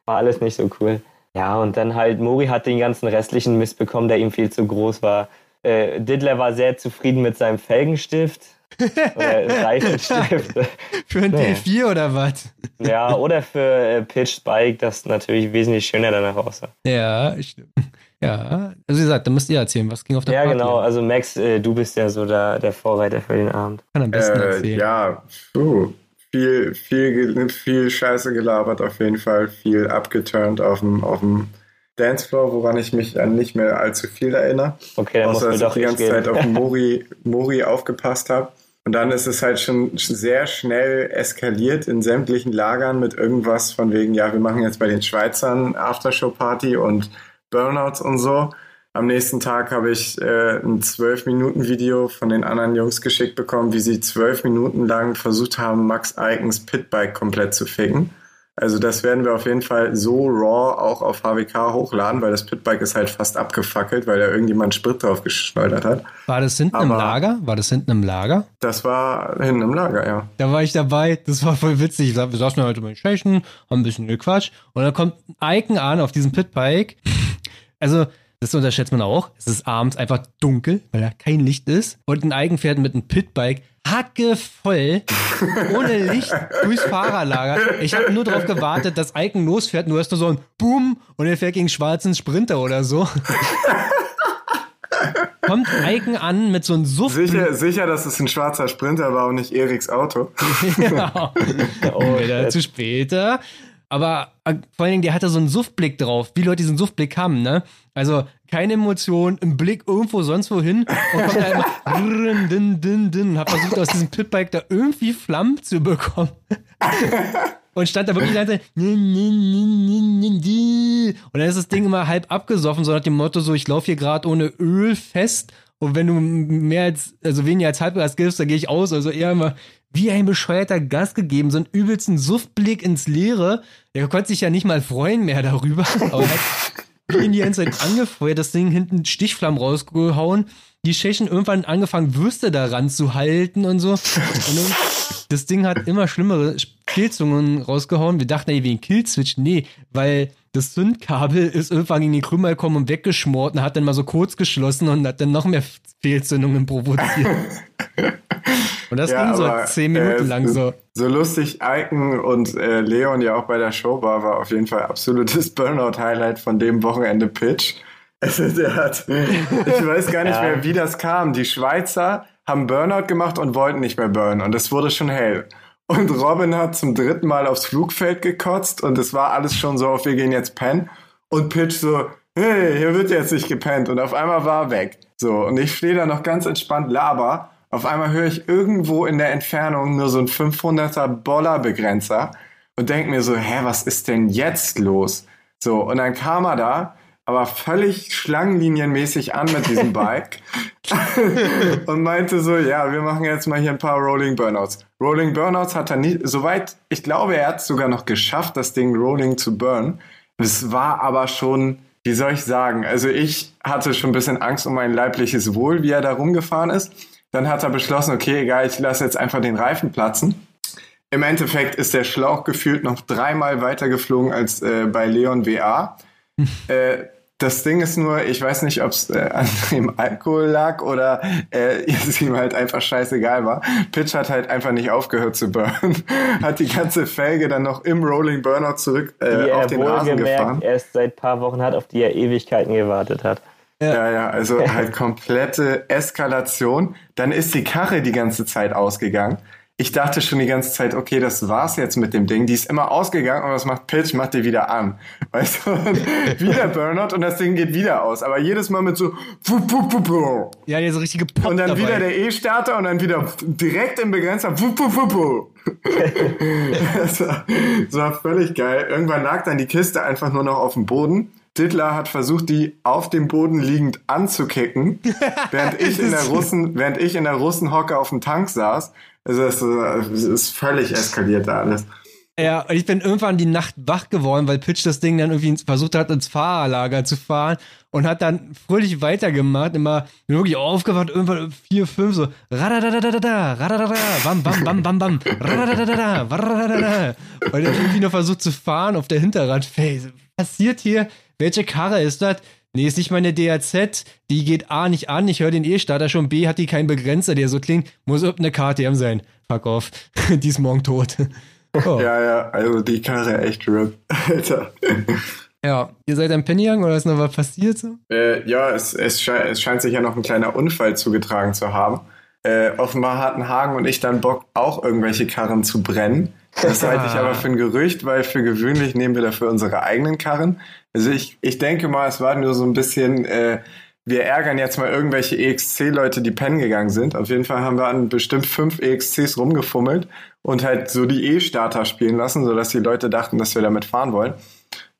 war alles nicht so cool. Ja, und dann halt, Mori hat den ganzen restlichen Mist bekommen, der ihm viel zu groß war. Äh, Diddler war sehr zufrieden mit seinem Felgenstift. oder Reifenstift. für ein naja. D4 oder was? Ja, oder für äh, Pitch Spike, das natürlich wesentlich schöner danach aussah. Ja, stimmt. Ja, also wie gesagt, da müsst ihr erzählen, was ging auf der ja, Party? Ja, genau. Also Max, äh, du bist ja so der, der Vorreiter für den Abend. Kann am besten äh, erzählen. Ja, puh, viel, viel, viel Scheiße gelabert auf jeden Fall, viel abgeturnt auf dem, auf dem Dancefloor, woran ich mich an nicht mehr allzu viel erinnere. Okay, dann Außer, dass ich die ganze geben. Zeit auf Mori, Mori aufgepasst habe. Und dann ist es halt schon sehr schnell eskaliert in sämtlichen Lagern mit irgendwas von wegen, ja, wir machen jetzt bei den Schweizern Aftershow-Party und Burnouts und so. Am nächsten Tag habe ich äh, ein 12-Minuten-Video von den anderen Jungs geschickt bekommen, wie sie zwölf Minuten lang versucht haben, Max Eikens Pitbike komplett zu ficken. Also das werden wir auf jeden Fall so raw auch auf HWK hochladen, weil das Pitbike ist halt fast abgefackelt, weil da irgendjemand Sprit drauf geschleudert hat. War das hinten Aber im Lager? War das hinten im Lager? Das war hinten im Lager, ja. Da war ich dabei. Das war voll witzig. Wir saßen halt über den Station, haben ein bisschen gequatscht und dann kommt ein Icon an auf diesem Pitbike. Also das unterschätzt man auch. Es ist abends einfach dunkel, weil da kein Licht ist. Und ein Eigenpferd mit einem Pitbike hackevoll, ohne Licht durchs Fahrerlager. Ich habe nur darauf gewartet, dass Icon losfährt. Nur hast du so ein Boom und er fährt gegen schwarzen Sprinter oder so. Kommt Icon an mit so einem Suff. Sicher, sicher, dass es ein schwarzer Sprinter war und nicht Eriks Auto. ja. Oh, dazu später. Aber äh, vor allen Dingen, der hatte so einen Suftblick drauf, wie Leute diesen Suftblick haben, ne? Also keine Emotion, ein Blick irgendwo sonst wohin und kommt da immer din, din, din, hab versucht aus diesem Pitbike da irgendwie Flammen zu bekommen. und stand da wirklich und dann ist das Ding immer halb abgesoffen, so nach dem Motto so, ich laufe hier gerade ohne Öl fest und wenn du mehr als, also weniger als Halbgas gibst, dann gehe ich aus. Also eher immer wie ein bescheuerter Gas gegeben, so einen übelsten Suftblick ins Leere. Der konnte sich ja nicht mal freuen mehr darüber. Aber er hat ihn die ganze Zeit angefeuert, das Ding hinten Stichflammen rausgehauen. Die Tschechen irgendwann angefangen, Würste daran zu halten und so. Und das Ding hat immer schlimmere Killzungen rausgehauen. Wir dachten, ey, wie ein Killswitch. Nee, weil das Zündkabel ist irgendwann in die Krümmer gekommen und weggeschmort und hat dann mal so kurz geschlossen und hat dann noch mehr Fehlzündungen provoziert. und das ja, ging so zehn Minuten äh, lang so. So lustig Icon und äh, Leon ja auch bei der Show war, war auf jeden Fall absolutes Burnout-Highlight von dem Wochenende Pitch. Der hat, ich weiß gar nicht ja. mehr, wie das kam. Die Schweizer haben Burnout gemacht und wollten nicht mehr burnen und es wurde schon hell. Und Robin hat zum dritten Mal aufs Flugfeld gekotzt und es war alles schon so auf, wir gehen jetzt pennen. Und Pitch so, hey, hier wird jetzt nicht gepennt. Und auf einmal war er weg. So, und ich stehe da noch ganz entspannt laber. Auf einmal höre ich irgendwo in der Entfernung nur so ein 500er Bollerbegrenzer und denke mir so, hä, was ist denn jetzt los? So, und dann kam er da aber völlig schlangenlinienmäßig an mit diesem Bike und meinte so, ja, wir machen jetzt mal hier ein paar Rolling Burnouts. Rolling Burnouts hat er nicht, soweit, ich glaube, er hat sogar noch geschafft, das Ding Rolling zu burn. Es war aber schon, wie soll ich sagen, also ich hatte schon ein bisschen Angst um mein leibliches Wohl, wie er da rumgefahren ist. Dann hat er beschlossen, okay, egal, ich lasse jetzt einfach den Reifen platzen. Im Endeffekt ist der Schlauch gefühlt noch dreimal weiter geflogen als äh, bei Leon WA. äh, das Ding ist nur, ich weiß nicht, ob es äh, an dem Alkohol lag oder äh, es ihm halt einfach scheißegal war. Pitch hat halt einfach nicht aufgehört zu burnen. hat die ganze Felge dann noch im Rolling Burnout zurück äh, auf den Rasen gefahren. erst seit paar Wochen hat, auf die er Ewigkeiten gewartet hat. Ja, ja, ja also halt komplette Eskalation. Dann ist die Karre die ganze Zeit ausgegangen ich dachte schon die ganze Zeit, okay, das war's jetzt mit dem Ding. Die ist immer ausgegangen und was macht Pitch? Macht die wieder an. Weißt du? wieder Burnout und das Ding geht wieder aus. Aber jedes Mal mit so. Ja, der so richtige Pop Und dann dabei. wieder der E-Starter und dann wieder direkt im Begrenzer. das, war, das war völlig geil. Irgendwann lag dann die Kiste einfach nur noch auf dem Boden. Dittler hat versucht, die auf dem Boden liegend anzukicken, während ich in der Russen, während ich in der Russenhocke auf dem Tank saß. Also es, es ist völlig eskaliert da alles. Ja, und ich bin irgendwann die Nacht wach geworden, weil Pitch das Ding dann irgendwie versucht hat, ins Fahrerlager zu fahren und hat dann fröhlich weitergemacht. Immer bin wirklich aufgewacht, irgendwann vier, fünf, so radadadadada, radadada, bam, bam, bam, bam, bam, radadadada, radadada. Und dann irgendwie noch versucht zu fahren auf der Hinterradfeld. Was passiert hier? Welche Karre ist das? Nee, ist nicht meine DRZ. Die geht A nicht an. Ich höre den E-Starter schon. B hat die keinen Begrenzer, der so klingt. Muss irgendeine KTM sein. Fuck off. die ist morgen tot. Oh. Ja, ja, also die Karre echt RIP. Alter. Ja, ihr seid am Pennyang oder ist noch was passiert? So? Äh, ja, es, es, sche es, scheint sich ja noch ein kleiner Unfall zugetragen zu haben. Äh, offenbar hatten Hagen und ich dann Bock, auch irgendwelche Karren zu brennen. Das halte ich aber für ein Gerücht, weil für gewöhnlich nehmen wir dafür unsere eigenen Karren. Also ich, ich denke mal, es war nur so ein bisschen, äh, wir ärgern jetzt mal irgendwelche EXC-Leute, die pennen gegangen sind. Auf jeden Fall haben wir an bestimmt fünf EXCs rumgefummelt und halt so die E-Starter spielen lassen, sodass die Leute dachten, dass wir damit fahren wollen.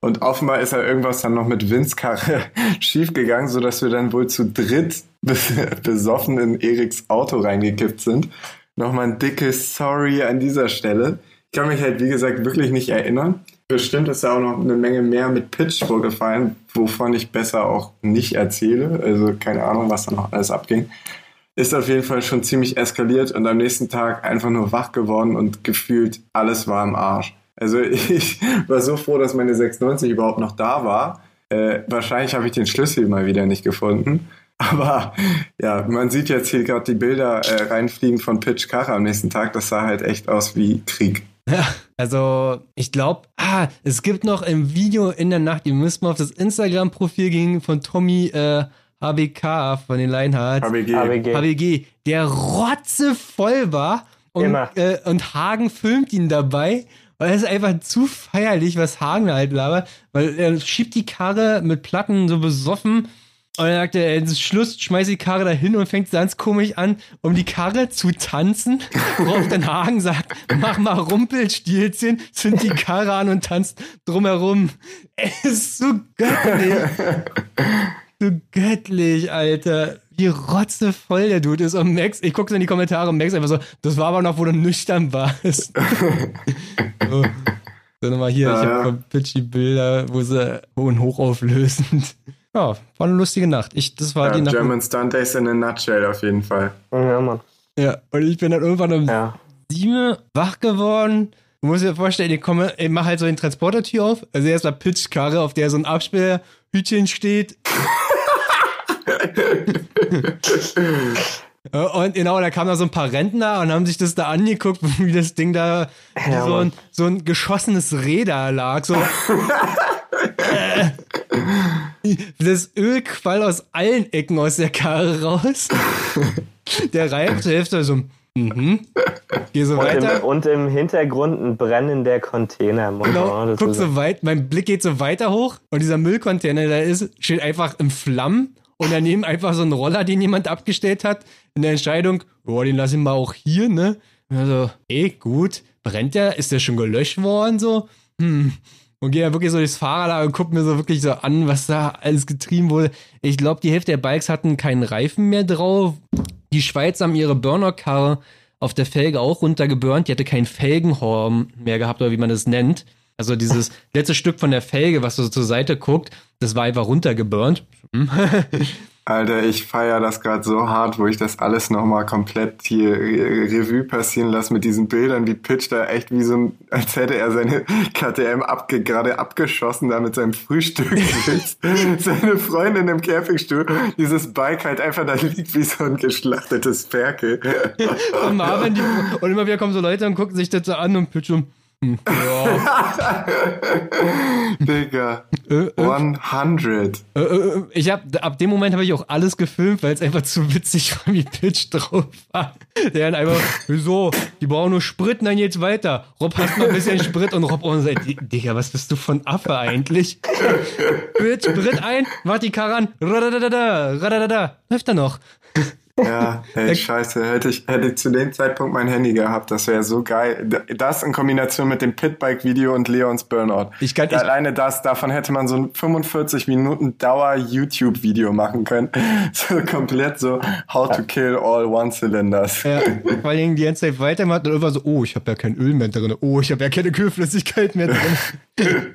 Und offenbar ist ja irgendwas dann noch mit Winzkarre schiefgegangen, sodass wir dann wohl zu dritt besoffen in Eriks Auto reingekippt sind. Nochmal ein dickes Sorry an dieser Stelle. Ich kann mich halt, wie gesagt, wirklich nicht erinnern. Bestimmt ist da auch noch eine Menge mehr mit Pitch vorgefallen, wovon ich besser auch nicht erzähle. Also keine Ahnung, was da noch alles abging. Ist auf jeden Fall schon ziemlich eskaliert und am nächsten Tag einfach nur wach geworden und gefühlt alles war im Arsch. Also ich war so froh, dass meine 690 überhaupt noch da war. Äh, wahrscheinlich habe ich den Schlüssel mal wieder nicht gefunden. Aber ja, man sieht jetzt hier gerade die Bilder äh, reinfliegen von Pitch Kara am nächsten Tag. Das sah halt echt aus wie Krieg. Ja, also ich glaube, ah, es gibt noch ein Video in der Nacht, ihr müsst mal auf das Instagram-Profil gehen von Tommy äh, HBK von den Leinhardt. HBG. HBG. HBG, der rotzevoll war und, äh, und Hagen filmt ihn dabei. Weil es ist einfach zu feierlich, was Hagen halt labert, weil er schiebt die Karre mit Platten so besoffen und dann sagt er, ey, Schluss, schmeißt die Karre dahin und fängt ganz komisch an, um die Karre zu tanzen. Worauf dann Hagen sagt, mach mal Rumpelstilzchen, zünd die Karre an und tanzt drumherum. Es ist so göttlich. so göttlich, Alter. Wie rotzevoll der Dude ist. Und Max, ich gucke in die Kommentare und Max einfach so, das war aber noch, wo du nüchtern warst. so. So, nochmal hier, Ja, ich habe von Pitch die Bilder, wo sie hoch und hochauflösend. Ja, war eine lustige Nacht. Ich, das war Ja, die Nacht. German Stunt Days in a nutshell auf jeden Fall. Ja, Mann. Ja, und ich bin dann irgendwann um Ja. sieben wach geworden. Du musst dir vorstellen, ich komme, ich mach halt so den Transportertür auf. Also erst mal Pitchkarre, auf der so ein Absperrhütchen steht. Und genau, da kamen da so ein paar Rentner und haben sich das da angeguckt, wie das Ding da Ja, so, ein, so ein geschossenes da lag. So. Äh. Das Öl quall aus allen Ecken aus der Karre raus. Der Reifen zur Hälfte so, mhm. Geh so Und weiter. im, und im Hintergrund ein brennender Container. Genau, guck so weit, mein Blick geht so weiter hoch und dieser Müllcontainer, der da ist, steht einfach in Flammen und daneben einfach so ein Roller, den jemand abgestellt hat, in der Entscheidung, boah, den lass ich mal auch hier, ne? Also, eh, gut, brennt der? Ist der schon gelöscht worden, so? Hm. Und gehe ja wirklich so durchs Fahrrad und guck mir so wirklich so an, was da alles getrieben wurde. Ich glaube, die Hälfte der Bikes hatten keinen Reifen mehr drauf. Die Schweiz haben ihre Burner-Karre auf der Felge auch runtergeburnt. Die hatte keinen Felgenhorn mehr gehabt, oder wie man das nennt. Also dieses letzte Stück von der Felge, was so zur Seite guckt, das war einfach runtergeburnt. Alter, ich feiere das gerade so hart, wo ich das alles nochmal komplett hier Revue passieren lasse mit diesen Bildern, wie Pitch da echt wie so ein, als hätte er seine KTM abge, gerade abgeschossen, da mit seinem Frühstück. Seine Freundin im Campingstuhl, dieses Bike halt einfach da liegt wie so ein geschlachtetes Ferkel. Und Marvin, die, und immer wieder kommen so Leute und gucken sich das so an und pitchen. Hm, ja. Digga. Äh, äh, 100. äh, äh, ich hab, ab dem Moment habe ich auch alles gefilmt, weil es einfach zu witzig war, wie Pitch drauf war. Der dann einfach, wieso? Die brauchen nur Sprit, dann geht's weiter. Rob hast mal ein bisschen Sprit und Rob und sagt, Digga, was bist du von Affe eigentlich? Pitch, Sprit ein, mach die Karre an, radadada, radadada, läuft er noch. Ja, ey, scheiße. Hätte ich, hätte ich zu dem Zeitpunkt mein Handy gehabt, das wäre so geil. Das in Kombination mit dem Pitbike-Video und Leons Burnout. Ich kann- ich- Alleine das, davon hätte man so ein 45 Minuten Dauer-YouTube-Video machen können. So komplett so How to kill all one-cylinders. Ja, vor Dingen die ganze Zeit weitermacht und irgendwann so, oh, ich habe ja kein Öl mehr drin. Oh, ich habe ja keine Kühlflüssigkeit mehr drin.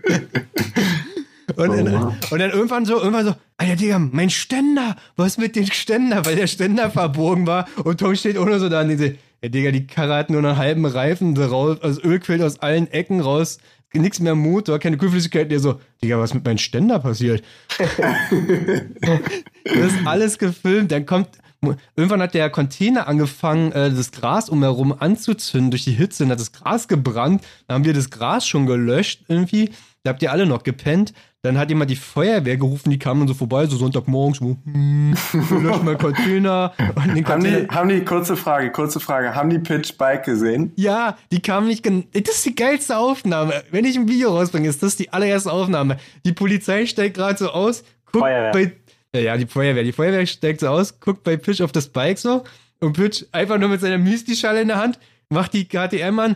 Und, dann- Mann. und dann irgendwann so, irgendwann so, Alter Digga, mein Ständer, was mit dem Ständer? Weil der Ständer verbogen war und Tom steht ohne so da und diese, ja Digga, die Karre hat nur einen halben Reifen drauf, also Öl quillt aus allen Ecken raus, nix mehr Motor, keine Kühlflüssigkeit, der so, Digga, was mit meinem Ständer passiert? Das ist alles gefilmt. Dann kommt. Irgendwann hat der Container angefangen, äh, das Gras umherum anzuzünden durch die Hitze und hat das Gras gebrannt. Dann haben wir das Gras schon gelöscht irgendwie. Da habt ihr alle noch gepennt. Dann hat jemand die Feuerwehr gerufen, die kamen so vorbei, so Sonntagmorgens, so, hm, wir löschen mal Container. Und den Haben die, haben die, kurze Frage, kurze Frage, haben die Pitch Bike gesehen? ja, die kamen nicht gen Das ist die geilste Aufnahme. Wenn ich ein Video rausbringe, ist das die allererste Aufnahme. Die Polizei steigt gerade so aus, guckt Feuerwehr. bei. Ja, ja, die Feuerwehr. Die Feuerwehr steigt so aus, guckt bei Pitch auf das Bike so und Pitch einfach nur mit seiner Müsli-Schale in der Hand, macht die KTM an,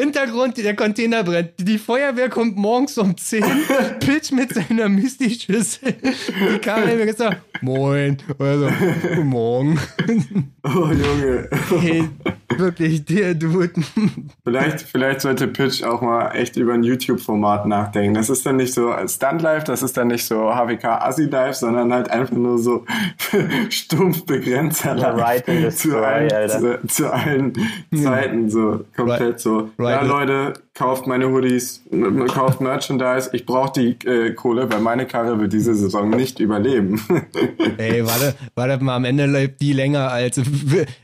Hintergrund, der Container brennt. Die Feuerwehr kommt morgens um 10, Pitch mit seiner Müsli-Schüssel. Die kam mir gesagt, moin. Oder so, guten Morgen. Oh, Junge. Hey, wirklich, der Dude. Vielleicht, vielleicht sollte Pitch auch mal echt über ein YouTube-Format nachdenken. Das ist dann nicht so Stunt Life, das ist dann nicht so HWK Assi Life, sondern halt einfach nur so stumpf Begrenzer Right in the zu, allen, zu, zu allen Zeiten so komplett Right. so. Right. Ja, Leute, kauft meine Hoodies, kauft Merchandise. Ich brauche die äh, Kohle, weil meine Karre wird diese Saison nicht überleben. Ey, warte, warte mal, am Ende läuft die länger als.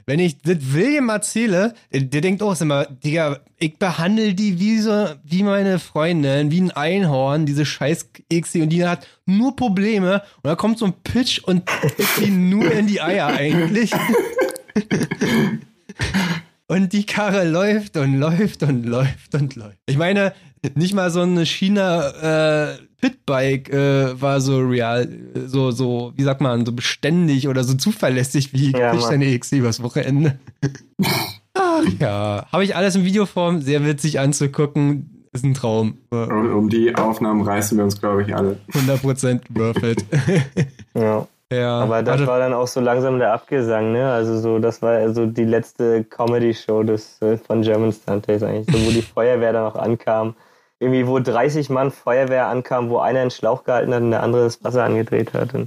Wenn ich das William erzähle, der, der denkt auch immer, Digga, ich behandle die wie so, wie meine Freundin, wie ein Einhorn, diese scheiß Xi, und die hat nur Probleme. Und da kommt so ein Pitch und die nur in die Eier eigentlich. Und die Karre läuft und läuft und läuft und läuft. Ich meine, nicht mal so eine China äh, Pitbike äh, war so real, so, so, wie sagt man, so beständig oder so zuverlässig wie Ja, deine XC übers Wochenende. Ach ja, habe ich alles in Videoform, sehr witzig anzugucken. Ist ein Traum. Und um die Aufnahmen reißen wir uns, glaube ich, alle. 100% worth it. Ja. Ja, Aber das warte, war dann auch so langsam der Abgesang, ne? Also so, das war also die letzte Comedy-Show des äh, von German Stunt Days eigentlich, so, wo die Feuerwehr dann auch ankam. Irgendwie, wo 30 Mann Feuerwehr ankam, wo einer einen Schlauch gehalten hat und der andere das Wasser angedreht hat.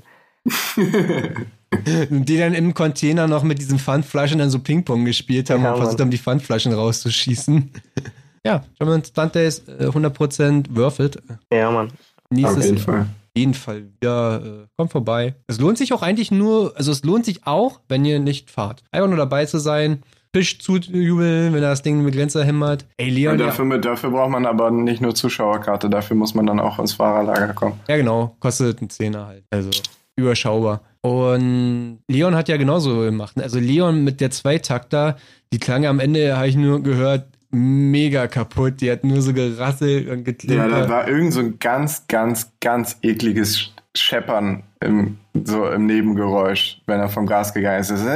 Und die dann im Container noch mit diesen Pfandflaschen dann so Ping-Pong gespielt haben Ja, und versucht Mann. haben, die Pfandflaschen rauszuschießen. ja, German Stunt Days, äh, 100% worth it. ja, Mann. Nächstes Auf jeden Fall. Jeden Fall wieder. Äh, kommt vorbei. Es lohnt sich auch eigentlich nur, also es lohnt sich auch, wenn ihr nicht fahrt. Einfach nur dabei zu sein, Fisch zujubeln, wenn er das Ding mit Glänzer hämmert. Ey, Leon, Und ja, dafür, dafür braucht man aber nicht nur Zuschauerkarte, dafür muss man dann auch ins Fahrerlager kommen. ja genau, kostet einen Zehner halt. Also überschaubar. Und Leon hat ja genauso gemacht. Also Leon mit der Zweitakter, die klang am Ende, habe ich nur gehört, mega kaputt. Die hat nur so gerasselt und Ja, geklimpert. da war irgend so ein ganz, ganz, ganz ekliges Sch- Scheppern im, so im Nebengeräusch, wenn er vom Gas gegangen ist. Das- Ich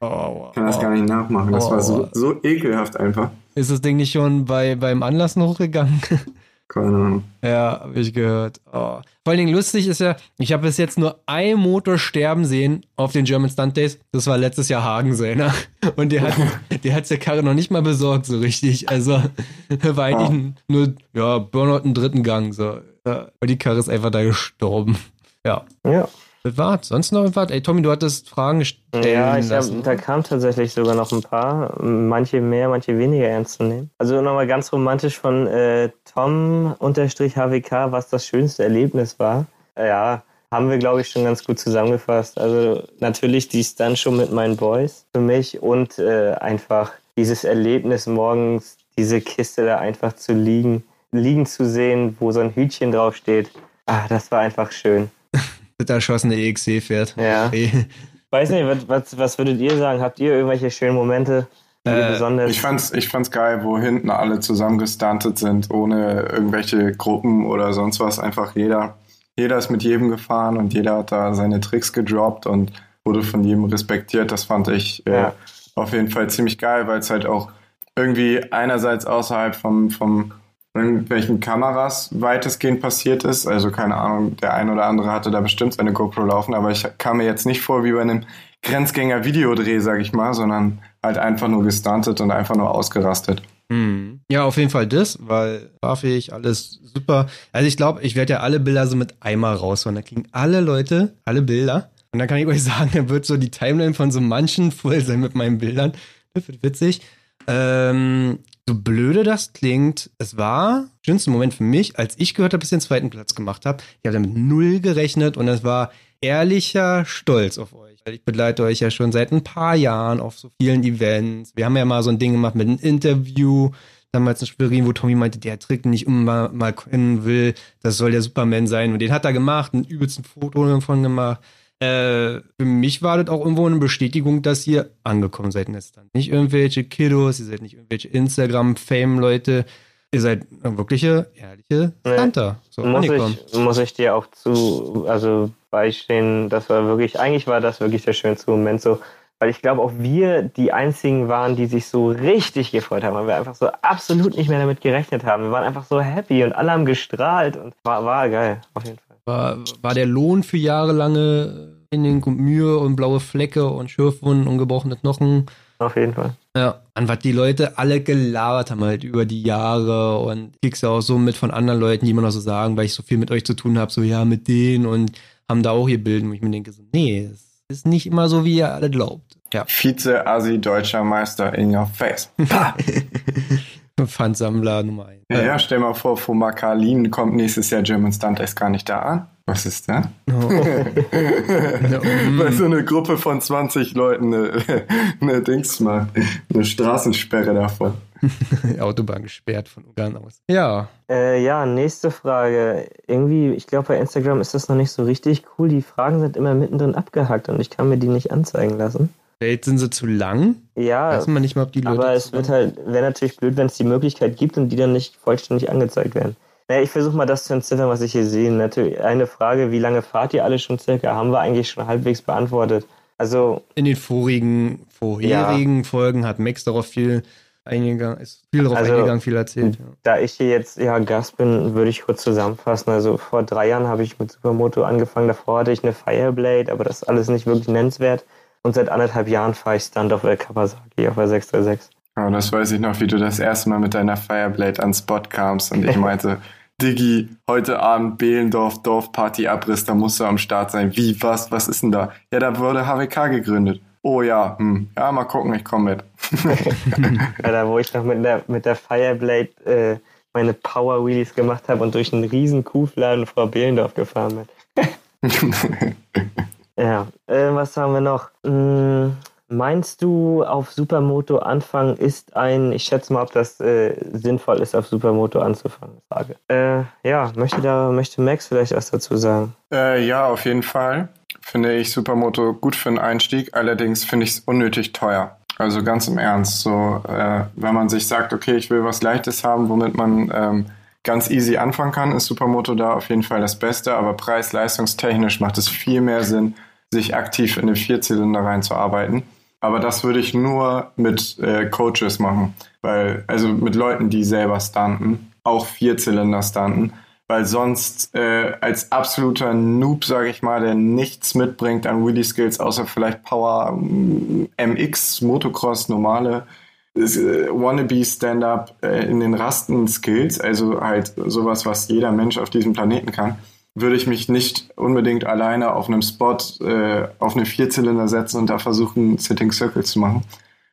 oh, kann das oh. gar nicht nachmachen. Das Oh. war so, so ekelhaft einfach. Ist das Ding nicht schon bei, beim Anlass noch hochgegangen? Keine Ahnung. Ja, habe ich gehört. Oh. Vor allen Dingen lustig ist ja, ich habe bis jetzt nur ein Motor sterben sehen auf den German Stunt Days. Das war letztes Jahr Hagen seiner. Und der hat, der hat der Karre noch nicht mal besorgt, so richtig. Also war eigentlich nur, ja, Burnout im dritten Gang. So. Ja, und die Karre ist einfach da gestorben. Ja. Ja. War's. Sonst noch was? Ey, Tommy, du hattest Fragen gestellt. Ja, ich hab, da kam tatsächlich sogar noch ein paar, manche mehr, manche weniger ernst zu nehmen. Also nochmal ganz romantisch von äh, Tom-HWK, was das schönste Erlebnis war. Äh, Ja, haben wir, glaube ich, schon ganz gut zusammengefasst. Also natürlich die Stunt schon mit meinen Boys für mich und äh, einfach dieses Erlebnis morgens, diese Kiste da einfach zu liegen, liegen zu sehen, wo so ein Hütchen draufsteht. Ah, das war einfach schön. Das erschossene EXC fährt. Ja. Weiß nicht, was, was, würdet ihr sagen? Habt ihr irgendwelche schönen Momente, Äh, besonders. Ich fand's, ich fand's geil, wo hinten alle zusammen gestuntet sind, ohne irgendwelche Gruppen oder sonst was. Einfach jeder, jeder ist mit jedem gefahren und jeder hat da seine Tricks gedroppt und wurde von jedem respektiert. Das fand ich äh, Ja. auf jeden Fall ziemlich geil, weil es halt auch irgendwie einerseits außerhalb vom, vom irgendwelchen Kameras weitestgehend passiert ist. Also keine Ahnung, der ein oder andere hatte da bestimmt seine GoPro laufen, aber ich kam mir jetzt nicht vor wie bei einem Grenzgänger-Videodreh, sag ich mal, sondern halt einfach nur gestuntet und einfach nur ausgerastet. Hm. Ja, auf jeden Fall das, weil fahrfähig, alles super. Also ich glaube, ich werde ja alle Bilder so mit einmal raushauen. Da kriegen alle Leute alle Bilder. Und dann kann ich euch sagen, dann wird so die Timeline von so manchen voll sein mit meinen Bildern. Das wird witzig. Ähm, so blöde das klingt, es war schönste Moment für mich, als ich gehört habe, dass ich den zweiten Platz gemacht habe. Ich habe damit null gerechnet und es war ehrlicher Stolz auf euch. Ich begleite euch ja schon seit ein paar Jahren auf so vielen Events. Wir haben ja mal so ein Ding gemacht mit einem Interview, damals in Schwerin, wo Tommy meinte, der Trick nicht um mal, können will, das soll der Superman sein. Und den hat er gemacht, ein übelsten Foto davon gemacht. Äh, für mich war das auch irgendwo eine Bestätigung, dass ihr angekommen seid in der Stunt. Nicht irgendwelche Kiddos, ihr seid nicht irgendwelche Instagram-Fame-Leute. Ihr seid wirkliche, ehrliche Nee. Stunter. So, muss, angekommen. ich, muss ich dir auch zu, also beistehen, das war wirklich, eigentlich war das wirklich der schönste Moment so, weil ich glaube, auch wir die einzigen waren, die sich so richtig gefreut haben, weil wir einfach so absolut nicht mehr damit gerechnet haben. Wir waren einfach so happy und alle haben gestrahlt und war, war geil, auf jeden Fall. War, war der Lohn für jahrelange Training und Mühe und blaue Flecke und Schürfwunden und gebrochene Knochen. Auf jeden Fall. Ja, an was die Leute alle gelabert haben halt über die Jahre und kriegst ja auch so mit von anderen Leuten, die immer noch so sagen, weil ich so viel mit euch zu tun habe, so ja, mit denen und haben da auch ihr Bild und ich mir denke so, nee, es ist nicht immer so, wie ihr alle glaubt. Ja. Vize-Asi deutscher Meister in your face. Pfandsammler Nummer 1. Ja, ja, stell mal vor, Fumakalin kommt nächstes Jahr German Stunt Race gar nicht da an. Was ist da? Oh. Weil so eine Gruppe von 20 Leuten eine, eine Dings macht. Eine Straßensperre davon. Autobahn gesperrt von Ungarn aus. Ja. Äh, ja, nächste Frage. Irgendwie, ich glaube, bei Instagram ist das noch nicht so richtig cool. Die Fragen sind immer mittendrin abgehackt und ich kann mir die nicht anzeigen lassen. Vielleicht sind sie zu lang? Ja. Weiß man nicht mal, ob die Leute. Aber es wird halt, wäre natürlich blöd, wenn es die Möglichkeit gibt und die dann nicht vollständig angezeigt werden. Naja, ich versuche mal das zu entziffern, was ich hier sehe. Natürlich eine Frage, wie lange fahrt ihr alle schon circa? Haben wir eigentlich schon halbwegs beantwortet. Also. In den vorigen, vorherigen ja. Folgen hat Max darauf viel eingegangen, ist viel darauf also, eingegangen, viel erzählt. Ja. Da ich hier jetzt ja Gast bin, würde ich kurz zusammenfassen. Also vor drei Jahren habe ich mit Supermoto angefangen. Davor hatte ich eine Fireblade, aber das ist alles nicht wirklich nennenswert. Und seit anderthalb Jahren fahre ich Stand auf der Kawasaki auf der 636. Oh, das weiß ich noch, wie du das erste Mal mit deiner Fireblade ans Spot kamst und ich meinte, Diggi, heute Abend Behlendorf Dorfparty Abriss, da musst du am Start sein. Wie, was, was ist denn da? Ja, da wurde HWK gegründet. Oh ja, hm. ja, mal gucken, ich komme mit. ja, da wo ich noch mit der, mit der Fireblade äh, meine Power Wheelies gemacht habe und durch einen riesen Kuhfladen vor Behlendorf gefahren bin. Ja, äh, was haben wir noch? Hm, meinst du, auf Supermoto anfangen ist ein, ich schätze mal, ob das äh, sinnvoll ist, auf Supermoto anzufangen, Frage. Äh, ja, möchte da, möchte Max vielleicht was dazu sagen? Äh, ja, auf jeden Fall. Finde ich Supermoto gut für einen Einstieg, allerdings finde ich es unnötig teuer. Also ganz im Ernst, so äh, wenn man sich sagt, okay, ich will was Leichtes haben, womit man ähm, ganz easy anfangen kann, ist Supermoto da auf jeden Fall das Beste, aber preis-leistungstechnisch macht es viel mehr Sinn, sich aktiv in den Vierzylinder reinzuarbeiten. Aber das würde ich nur mit äh, Coaches machen, weil, also mit Leuten, die selber stunten, auch Vierzylinder stunten, weil sonst äh, als absoluter Noob, sage ich mal, der nichts mitbringt an Wheelie Skills, außer vielleicht Power MX, Motocross, normale äh, Wannabe Stand-up äh, in den Rasten Skills, also halt sowas, was jeder Mensch auf diesem Planeten kann würde ich mich nicht unbedingt alleine auf einem Spot äh, auf einen Vierzylinder setzen und da versuchen, Sitting Circle zu machen.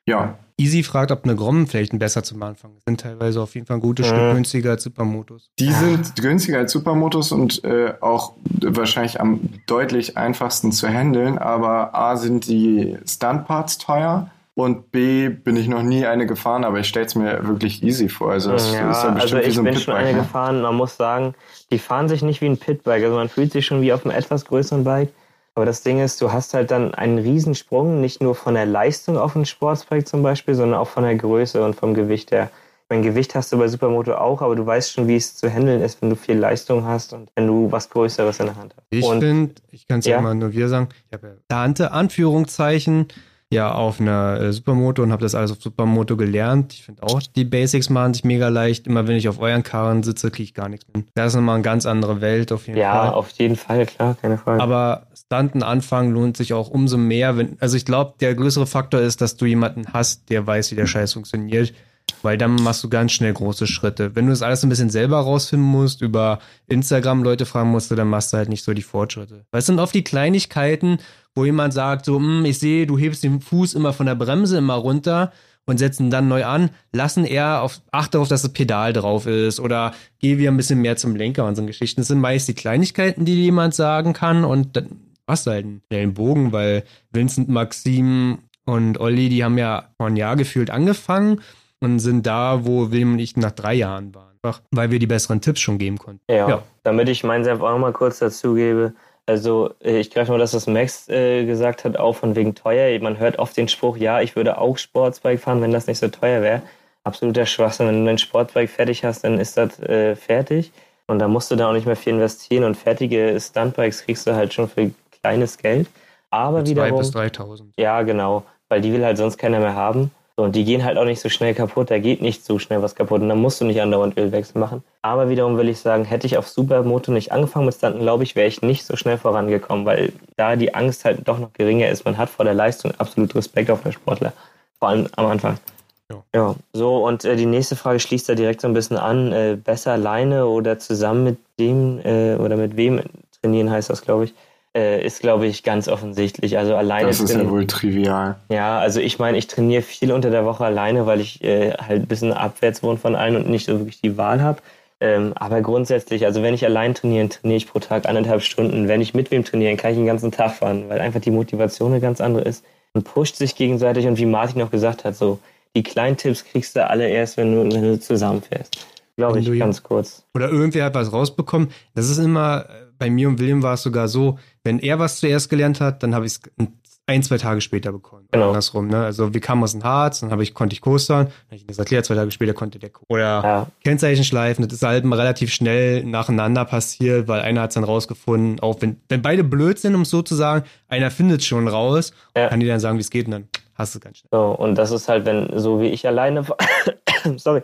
Ja. Easy fragt, ob eine Grom vielleicht besser zum Anfang sind teilweise auf jeden Fall ein gutes äh. Stück günstiger als Supermotos. Die sind günstiger als Supermotos und äh, auch wahrscheinlich am deutlich einfachsten zu handeln, aber A sind die Stuntparts teuer und B bin ich noch nie eine gefahren, aber ich stelle es mir wirklich easy vor. Also es ja, ist ja bestimmt also ich wie so ein bin Pitbike, schon eine ne? gefahren. Man muss sagen, die fahren sich nicht wie ein Pitbike. Also man fühlt sich schon wie auf einem etwas größeren Bike. Aber das Ding ist, du hast halt dann einen Riesensprung, nicht nur von der Leistung auf ein Sportsbike zum Beispiel, sondern auch von der Größe und vom Gewicht her. Mein Gewicht hast du bei Supermoto auch, aber du weißt schon, wie es zu handeln ist, wenn du viel Leistung hast und wenn du was Größeres in der Hand hast. Ich finde, ich kann es ja immer nur wir sagen, ich habe ja Tante, Anführungszeichen, ja auf einer äh, Supermoto und habe das alles auf Supermoto gelernt. Ich finde auch, die Basics machen sich mega leicht. Immer wenn ich auf euren Karren sitze, kriege ich gar nichts mehr. Das ist nochmal eine ganz andere Welt auf jeden ja, Fall. Ja, auf jeden Fall, klar, keine Frage. Aber Stunten anfangen lohnt sich auch umso mehr. Wenn, also ich glaube, der größere Faktor ist, dass du jemanden hast, der weiß, wie der Scheiß funktioniert. Weil dann machst du ganz schnell große Schritte. Wenn du das alles ein bisschen selber rausfinden musst, über Instagram Leute fragen musst, dann machst du halt nicht so die Fortschritte. Weil es sind oft die Kleinigkeiten, wo jemand sagt, so, hm, ich sehe, du hebst den Fuß immer von der Bremse immer runter und setzen dann neu an, lassen eher auf, achte darauf, dass das Pedal drauf ist oder geh wieder ein bisschen mehr zum Lenker und so Geschichten. Das sind meist die Kleinigkeiten, die jemand sagen kann und dann hast du halt einen schnellen Bogen, weil Vincent, Maxim und Olli, die haben ja vor ein Jahr gefühlt angefangen und sind da, wo William und ich nach drei Jahren waren. Einfach, weil wir die besseren Tipps schon geben konnten. Ja, ja. damit ich meinen Senf auch nochmal kurz dazu gebe. Also äh, ich greife mal das, was Max äh, gesagt hat, auch von wegen teuer. Man hört oft den Spruch, ja, ich würde auch Sportsbike fahren, wenn das nicht so teuer wäre. Absoluter Schwachsinn. Wenn du dein Sportbike fertig hast, dann ist das äh, fertig. Und da musst du da auch nicht mehr viel investieren. Und fertige Stuntbikes kriegst du halt schon für kleines Geld. Aber wiederum... 2 bis 3000. Ja, genau. weil die will halt sonst keiner mehr haben. Und die gehen halt auch nicht so schnell kaputt, da geht nicht so schnell was kaputt und dann musst du nicht andauernd Ölwechsel machen. Aber wiederum will ich sagen, hätte ich auf Supermoto nicht angefangen mit Stunten, glaube ich, wäre ich nicht so schnell vorangekommen, weil da die Angst halt doch noch geringer ist. Man hat vor der Leistung absolut Respekt auf den Sportler, vor allem am Anfang. Ja. ja, so und äh, die nächste Frage schließt da direkt so ein bisschen an. Äh, besser alleine oder zusammen mit dem äh, oder mit wem trainieren heißt das, glaube ich äh, ist, glaube ich, ganz offensichtlich. Also alleine. Das ist bin, ja wohl trivial. Ja, also ich meine, ich trainiere viel unter der Woche alleine, weil ich äh, halt ein bisschen abwärts wohne von allen und nicht so wirklich die Wahl habe. Ähm, aber grundsätzlich, also wenn ich allein trainiere, trainiere ich pro Tag anderthalb Stunden. Wenn ich mit wem trainieren, kann ich den ganzen Tag fahren, weil einfach die Motivation eine ganz andere ist. Man pusht sich gegenseitig und wie Martin auch gesagt hat, so die kleinen Tipps kriegst du alle erst, wenn du, wenn du zusammenfährst. Glaube ich, ganz kurz. Oder irgendwer hat was rausbekommen. Das ist immer, bei mir und William war es sogar so, wenn er was zuerst gelernt hat, dann habe ich es ein, zwei Tage später bekommen. Genau. Andersrum, ne? Also wir kamen aus dem Harz, dann habe ich, konnte ich coastern, dann habe ich das erklärt, zwei Tage später konnte der Oder ja. Kennzeichen schleifen, das ist halt relativ schnell nacheinander passiert, weil einer hat es dann rausgefunden, auch wenn, wenn beide blöd sind, um es so zu sagen, einer findet schon raus, ja. kann die dann sagen, wie es geht und dann hast du es ganz schnell. So, und das ist halt, wenn, so wie ich alleine, sorry,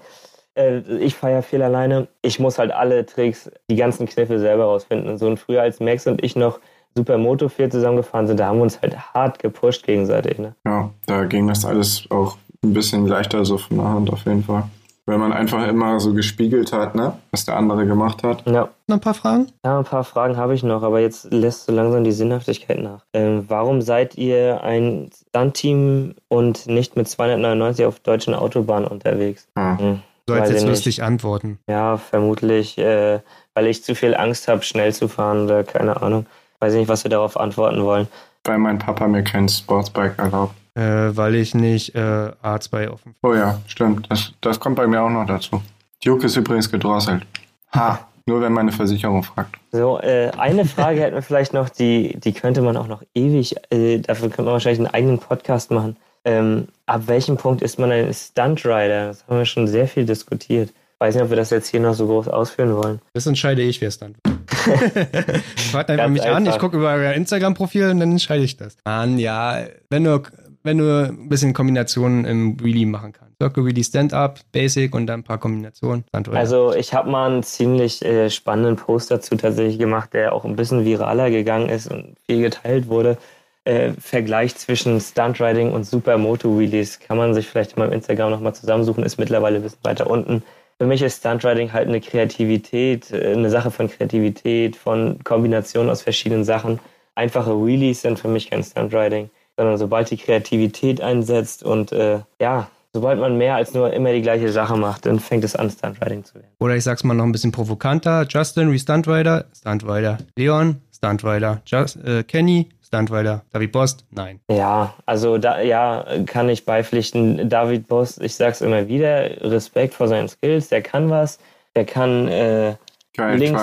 äh, ich feiere viel alleine. Ich muss halt alle Tricks, die ganzen Kniffe selber rausfinden. Und so und früher als Max und ich noch Supermoto 4 zusammengefahren sind, da haben wir uns halt hart gepusht gegenseitig. Ne? Ja, da ging das alles auch ein bisschen leichter so von der Hand auf jeden Fall. Weil man einfach immer so gespiegelt hat, ne? was der andere gemacht hat. Ja. Noch ein paar Fragen? Ja, ein paar Fragen habe ich noch, aber jetzt lässt so langsam die Sinnhaftigkeit nach. Ähm, warum seid ihr ein Stunt-Team und nicht mit 299 auf deutschen Autobahnen unterwegs? Hm. Hm. Du sollst jetzt lustig antworten. Ja, vermutlich, äh, weil ich zu viel Angst habe, schnell zu fahren oder keine Ahnung. Weiß ich nicht, was wir darauf antworten wollen. Weil mein Papa mir kein Sportsbike erlaubt. Äh, weil ich nicht äh, A2 offen Oh ja, stimmt. Das, das kommt bei mir auch noch dazu. Duke ist übrigens gedrosselt. Ha, nur wenn meine Versicherung fragt. So, äh, eine Frage hätten wir vielleicht noch, die, die könnte man auch noch ewig, äh, dafür könnte man wahrscheinlich einen eigenen Podcast machen. Ähm, ab welchem Punkt ist man ein Stuntrider? Das haben wir schon sehr viel diskutiert. Weiß nicht, ob wir das jetzt hier noch so groß ausführen wollen. Das entscheide ich, wer Stunt Fragt einfach mich einfach. an, ich gucke über euer Instagram-Profil und dann entscheide ich das. Mann, ja, wenn du, wenn du ein bisschen Kombinationen im Wheelie machen kannst. Circle Wheelie Stand-Up, Basic und dann ein paar Kombinationen. Also ich habe mal einen ziemlich äh, spannenden Post dazu tatsächlich gemacht, der auch ein bisschen viraler gegangen ist und viel geteilt wurde. Äh, Vergleich zwischen Stuntriding und Supermoto Wheelies kann man sich vielleicht in meinem Instagram nochmal zusammensuchen, ist mittlerweile ein bisschen weiter unten. Für mich ist Stuntriding halt eine Kreativität, äh, eine Sache von Kreativität, von Kombination aus verschiedenen Sachen. Einfache Wheelies sind für mich kein Stuntriding, sondern sobald die Kreativität einsetzt und äh, ja, sobald man mehr als nur immer die gleiche Sache macht, dann fängt es an, Stuntriding zu werden. Oder ich sag's mal noch ein bisschen provokanter. Justin wie Stuntrider, Stuntrider. Leon, Stuntrider. Just, äh, Kenny, Stuntweiler. David Bost? Nein. Ja, also da ja, kann ich beipflichten. David Bost, ich sag's immer wieder, Respekt vor seinen Skills, der kann was, der kann äh, links,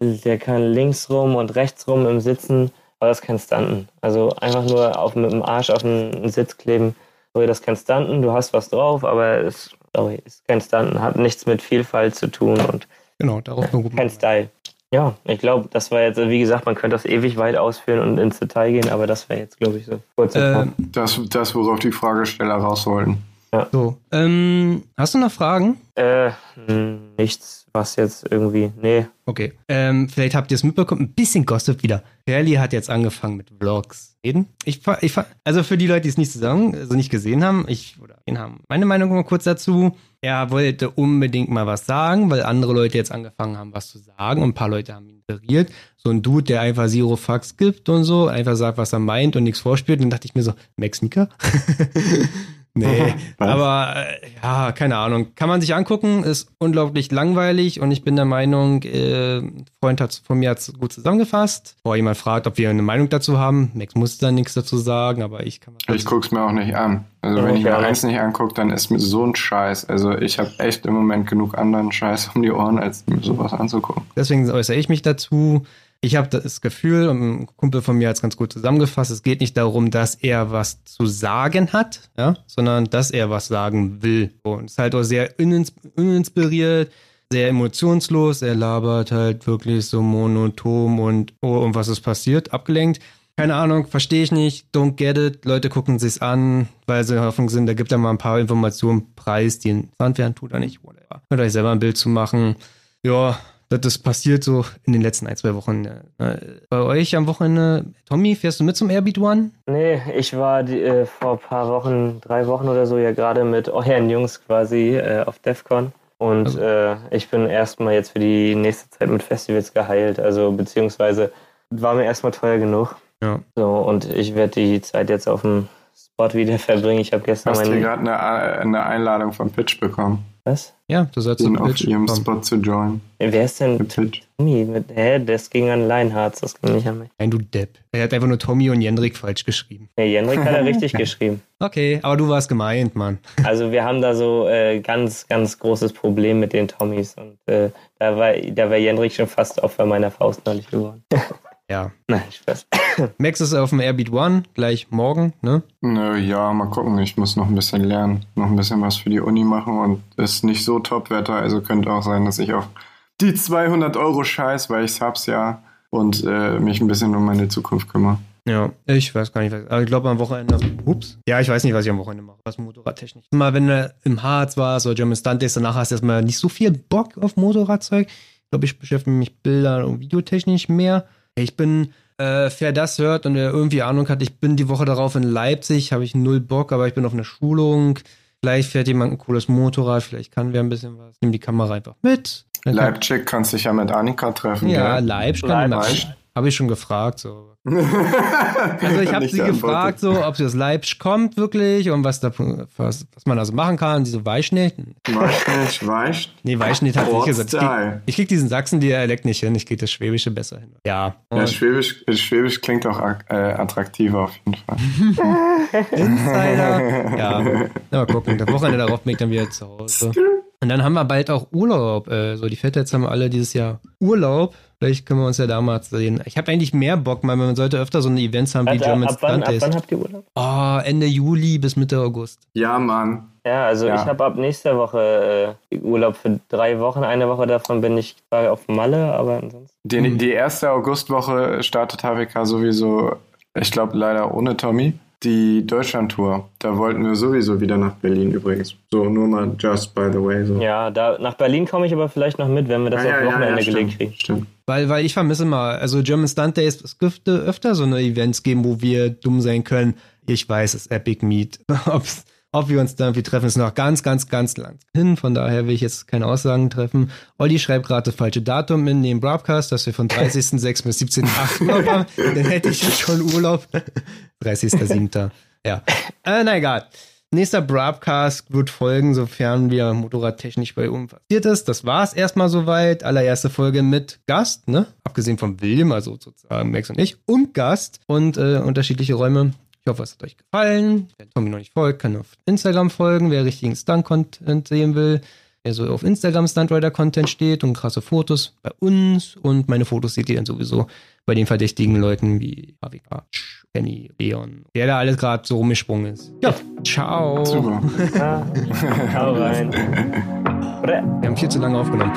der kann links rum und rechts rum im Sitzen, aber das kann Stunten. Also einfach nur auf, mit dem Arsch auf den Sitz kleben, sorry, das kann Stunten, du hast was drauf, aber es sorry, ist kein Stunten, hat nichts mit Vielfalt zu tun und genau, darauf kein Style. Ja, ich glaube, das war jetzt, wie gesagt, man könnte das ewig weit ausführen und ins Detail gehen, aber das wäre jetzt, glaube ich, so kurz. Äh, das, das, worauf die Fragesteller raus wollten. Ja. So, ähm, hast du noch Fragen? Äh, nichts, was jetzt irgendwie, nee. Okay, ähm, vielleicht habt ihr es mitbekommen, ein bisschen Gossip wieder. Perli hat jetzt angefangen mit Vlogs. Reden? Ich, ich, also für die Leute, die es nicht zusammen, also nicht gesehen haben, ich, oder ihn haben meine Meinung mal kurz dazu. Er wollte unbedingt mal was sagen, weil andere Leute jetzt angefangen haben, was zu sagen und ein paar Leute haben ihn iteriert. So ein Dude, der einfach Zero Fucks gibt und so, einfach sagt, was er meint und nichts vorspielt. Und dann dachte ich mir so, Max Mika? Nee, aber äh, ja, keine Ahnung. Kann man sich angucken, ist unglaublich langweilig und ich bin der Meinung, äh, ein Freund hat von mir hat's gut zusammengefasst. Bevor jemand fragt, ob wir eine Meinung dazu haben, Max muss da nichts dazu sagen, aber ich kann Ich guck's mir auch nicht an. Also wenn ich mir eins nicht angucke, dann ist mir so ein Scheiß. Also ich habe echt im Moment genug anderen Scheiß um die Ohren, als mir sowas anzugucken. Deswegen äußere ich mich dazu. Ich habe das Gefühl, und ein Kumpel von mir hat es ganz gut zusammengefasst, es geht nicht darum, dass er was zu sagen hat, ja, sondern dass er was sagen will. Und es ist halt auch sehr uninspiriert, sehr emotionslos. Er labert halt wirklich so monoton und oh, und was ist passiert, abgelenkt. keine Ahnung, verstehe ich nicht, don't get it. Leute gucken sich's an, weil sie in Hoffnung sind, da gibt er mal ein paar Informationen preis, die interessant werden, tut er nicht, whatever. Könnt euch selber ein Bild zu machen. Ja, das passiert so in den letzten ein, zwei Wochen. Bei euch am Wochenende, Tommy, fährst du mit zum Airbeat One? Nee, ich war die, äh, vor ein paar Wochen, drei Wochen oder so, ja gerade mit euren Jungs quasi äh, auf DEFCON. Und also. äh, ich bin erstmal jetzt für die nächste Zeit mit Festivals geheilt. Also beziehungsweise war mir erstmal teuer genug. Ja. So, und ich werde die Zeit jetzt auf dem Spot wieder verbringen. Ich habe gestern Hast du gerade eine, eine Einladung vom Pitch bekommen? Was? Ja, du sollst ihn auf ihrem Spot zu joinen. Wer ist denn Tommy? Mit, hä, das ging an Leinhardt, das ging nicht an mich. Nein, du Depp. Er hat einfach nur Tommy und Jendrik falsch geschrieben. Ja, Jendrik hat er richtig geschrieben. Okay, aber du warst gemeint, Mann. Also wir haben da so äh, ganz, ganz großes Problem mit den Tommys und äh, da war, da war Jendrik schon fast Opfer meiner Faust neulich geworden. Ja. Nein, Spaß. Max ist auf dem Airbeat One, gleich morgen, ne? Nö, ja, mal gucken. Ich muss noch ein bisschen lernen, noch ein bisschen was für die Uni machen und es ist nicht so Top-Wetter, also könnte auch sein, dass ich auf die 200 Euro scheiß, weil ich hab's ja und äh, mich ein bisschen um meine Zukunft kümmere. Ja, ich weiß gar nicht, was. Aber ich glaube am Wochenende. Ups. Ja, ich weiß nicht, was ich am Wochenende mache. Was Motorradtechnik. Mal, wenn du im Harz warst oder German Stunt Days, danach hast du erstmal nicht so viel Bock auf Motorradzeug. Ich glaube, ich beschäftige mich Bilder und Videotechnisch mehr. Ich bin, äh, wer das hört und wer irgendwie Ahnung hat, ich bin die Woche darauf in Leipzig, habe ich null Bock, aber ich bin auf einer Schulung. Vielleicht fährt jemand ein cooles Motorrad, vielleicht kann wer ein bisschen was. Nimm die Kamera einfach mit. Leipzig kannst dich ja mit Annika treffen. Ja, Leipzig. Leipzig. Habe ich schon gefragt. So. also ich habe sie gefragt, so, ob sie aus Leipzig kommt wirklich und was, da, was, was man also machen kann. Sie so Weichschnitt. Weichschnitt, Weicht? Nee, Weichschnitt hat sie nicht gesagt. Ich krieg, ich krieg diesen Sachsen-Dialekt nicht hin, ich krieg das Schwäbische besser hin. Ja. ja Schwäbisch, Schwäbisch klingt auch äh, attraktiver auf jeden Fall. Insider. Ja. Mal gucken. Das Wochenende darauf bin ich dann wieder zu Hause. Und dann haben wir bald auch Urlaub. Äh, so, die Fettets haben alle dieses Jahr Urlaub. Vielleicht können wir uns ja da mal sehen. Ich habe eigentlich mehr Bock, weil man sollte öfter so eine Events haben wie Alter, German ab wann, ab wann habt ihr Urlaub? Oh, Ende Juli bis Mitte August. Ja, Mann. Ja, also ja. ich habe ab nächster Woche äh, Urlaub für drei Wochen. Eine Woche davon bin ich auf Malle, aber ansonsten. Die, die erste Augustwoche startet HWK sowieso, ich glaube leider ohne Tommy die Deutschlandtour. Da wollten wir sowieso wieder nach Berlin übrigens. So, nur mal just by the way. So. Ja, da, nach Berlin komme ich aber vielleicht noch mit, wenn wir das ah, auf ja, Wochenende ja, gelegt kriegen. Stimmt. Weil, weil ich vermisse mal, also German Stunt Days, es dürfte öfter so eine Events geben, wo wir dumm sein können. Ich weiß, es ist Epic Meet. Ob's, ob wir uns da irgendwie treffen, ist noch ganz, ganz, ganz lang hin. Von daher will ich jetzt keine Aussagen treffen. Olli schreibt gerade das falsche Datum in dem Broadcast, dass wir von 30.06. bis 17.08. Urlaub haben. Dann hätte ich schon Urlaub. 30.07. Ja. Äh, na egal. Nächster Broadcast wird folgen, sofern wir motorradtechnisch bei uns passiert ist. Das war es erstmal soweit. Allererste Folge mit Gast, ne? Abgesehen von William, also sozusagen Max und ich, und Gast und äh, unterschiedliche Räume. Ich hoffe, es hat euch gefallen. Wer Tommy noch nicht folgt, kann auf Instagram folgen. Wer richtigen Stunt-Content sehen will, wer so auf Instagram Stuntrider-Content steht und krasse Fotos bei uns. Und meine Fotos seht ihr dann sowieso bei den verdächtigen Leuten wie AWK, Kenny, Leon, der da alles gerade so rumgesprungen ist. Ja, ciao. Super. Hau rein. Wir haben viel zu lange aufgenommen.